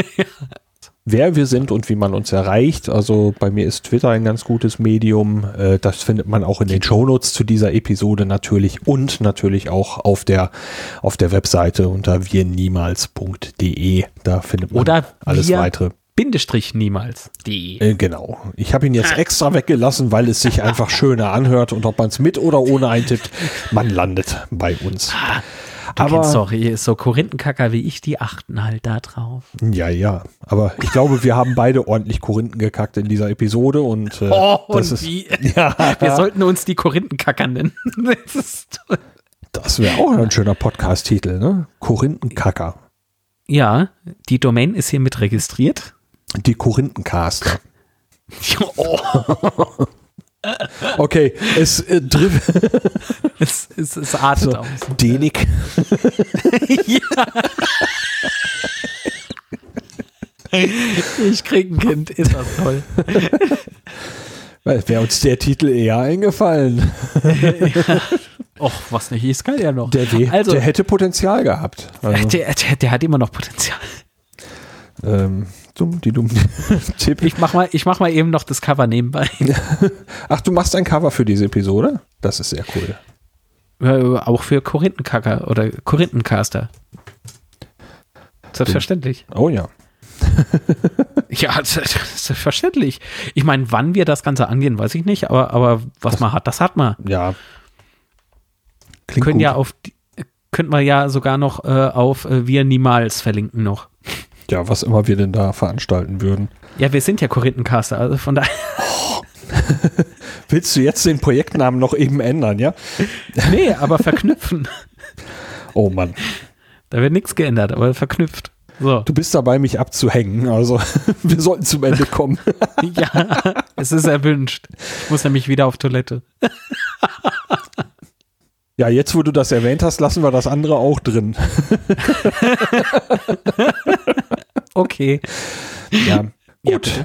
wer wir sind und wie man uns erreicht. Also bei mir ist Twitter ein ganz gutes Medium. Äh, das findet man auch in den Shownotes zu dieser Episode natürlich und natürlich auch auf der, auf der Webseite unter wirniemals.de. Da findet man Oder alles weitere. Bindestrich niemals. Äh, genau. Ich habe ihn jetzt ah. extra weggelassen, weil es sich einfach schöner anhört und ob man es mit oder ohne eintippt, man landet bei uns. Du aber, kennst doch so Korinthenkacker wie ich, die achten halt da drauf. Ja, ja. Aber ich glaube, wir haben beide ordentlich Korinthen gekackt in dieser Episode und äh, oh, das und ist, wie? Ja. Wir sollten uns die Korinthenkacker nennen. das ist toll. Das wäre auch ein schöner Podcast-Titel, ne? Korinthenkacker. Ja, die Domain ist hiermit registriert. Die Korinthencaster. oh. Okay, es äh, es, es, es artet so, aus. Denik. ja. ich krieg ein Kind, ist das toll. Wäre uns der Titel eher eingefallen. ja. Och, was nicht ist, kann ja noch. Der, W, also, der hätte Potenzial gehabt. Also, der, der, der hat immer noch Potenzial. ähm, dumm, die dumm. Tipp. Ich mach, mal, ich mach mal eben noch das Cover nebenbei. Ach, du machst ein Cover für diese Episode? Das ist sehr cool. Äh, auch für Korinthenkacker oder Korinthencaster. Selbstverständlich. Oh ja. Ja, selbstverständlich. Ich meine, wann wir das Ganze angehen, weiß ich nicht, aber, aber was das, man hat, das hat man. Ja. Klingt können gut. ja auf könnten wir ja sogar noch äh, auf äh, Wir niemals verlinken noch. Ja, was immer wir denn da veranstalten würden. Ja, wir sind ja Korinthencaster, also von daher. Oh. Willst du jetzt den Projektnamen noch eben ändern, ja? Nee, aber verknüpfen. Oh Mann. Da wird nichts geändert, aber verknüpft. So. Du bist dabei, mich abzuhängen. Also, wir sollten zum Ende kommen. ja, es ist erwünscht. Ich muss nämlich wieder auf Toilette. ja, jetzt, wo du das erwähnt hast, lassen wir das andere auch drin. Okay. Ja, gut. Ja,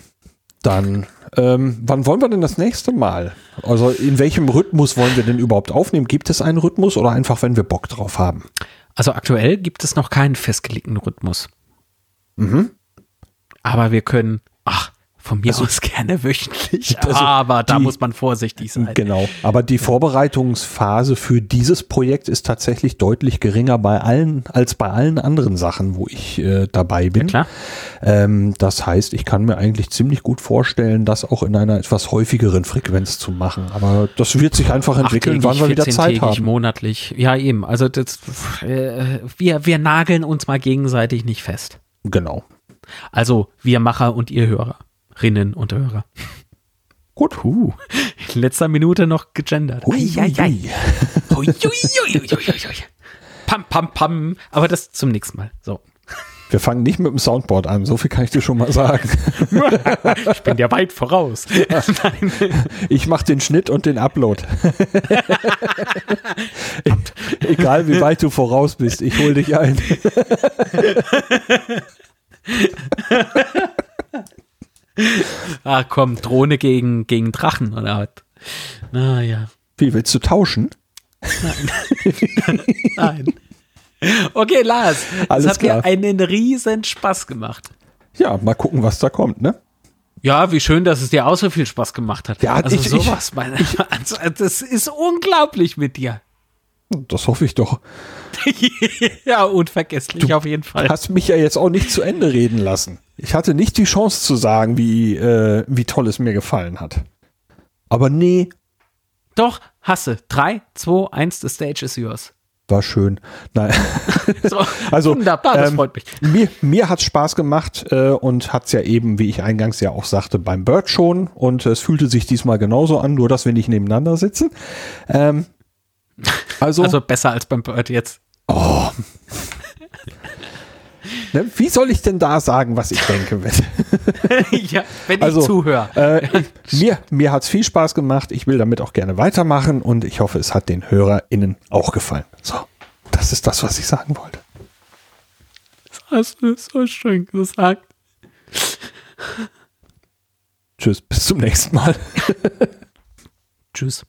Dann, ähm, wann wollen wir denn das nächste Mal? Also, in welchem Rhythmus wollen wir denn überhaupt aufnehmen? Gibt es einen Rhythmus oder einfach, wenn wir Bock drauf haben? Also aktuell gibt es noch keinen festgelegten Rhythmus. Mhm. Aber wir können, ach, von mir also, aus gerne wöchentlich, also aber da muss man vorsichtig sein. Genau, aber die Vorbereitungsphase für dieses Projekt ist tatsächlich deutlich geringer bei allen als bei allen anderen Sachen, wo ich äh, dabei bin. Ja, ähm, das heißt, ich kann mir eigentlich ziemlich gut vorstellen, das auch in einer etwas häufigeren Frequenz zu machen. Aber das wird sich einfach entwickeln, wann wir wieder Zeit haben. monatlich. Ja, eben. Also das, äh, wir, wir nageln uns mal gegenseitig nicht fest. Genau. Also wir Macher und ihr Hörerinnen und Hörer. Gut. Huh. In letzter Minute noch gegendert. Hui, hui, hui. pam, pam, pam. Aber das zum nächsten Mal. So. Wir fangen nicht mit dem Soundboard an, so viel kann ich dir schon mal sagen. ich bin ja weit voraus. Nein. Ich mache den Schnitt und den Upload. Egal wie weit du voraus bist, ich hole dich ein. ah, komm, Drohne gegen, gegen Drachen oder was? Naja. Wie willst du tauschen? Nein. Nein. Okay, Lars, Alles es hat klar. mir einen riesen Spaß gemacht. Ja, mal gucken, was da kommt, ne? Ja, wie schön, dass es dir auch so viel Spaß gemacht hat. Ja, also ich, sowas, ich, meine, also, das ist unglaublich mit dir. Das hoffe ich doch. ja, unvergesslich du auf jeden Fall. Du hast mich ja jetzt auch nicht zu Ende reden lassen. Ich hatte nicht die Chance zu sagen, wie, äh, wie toll es mir gefallen hat. Aber nee. Doch, hasse. 3, 2, 1, the stage is yours war schön. Nein. So, also, wunderbar, das ähm, freut mich. Mir, mir hat Spaß gemacht äh, und hat es ja eben, wie ich eingangs ja auch sagte, beim Bird schon und es fühlte sich diesmal genauso an, nur dass wir nicht nebeneinander sitzen. Ähm, also, also besser als beim Bird jetzt. Oh. Ne, wie soll ich denn da sagen, was ich denke? ja, wenn also, ich zuhöre. Äh, mir mir hat es viel Spaß gemacht. Ich will damit auch gerne weitermachen und ich hoffe, es hat den HörerInnen auch gefallen. So, das ist das, was ich sagen wollte. Das hast du so schön gesagt. Tschüss, bis zum nächsten Mal. Tschüss.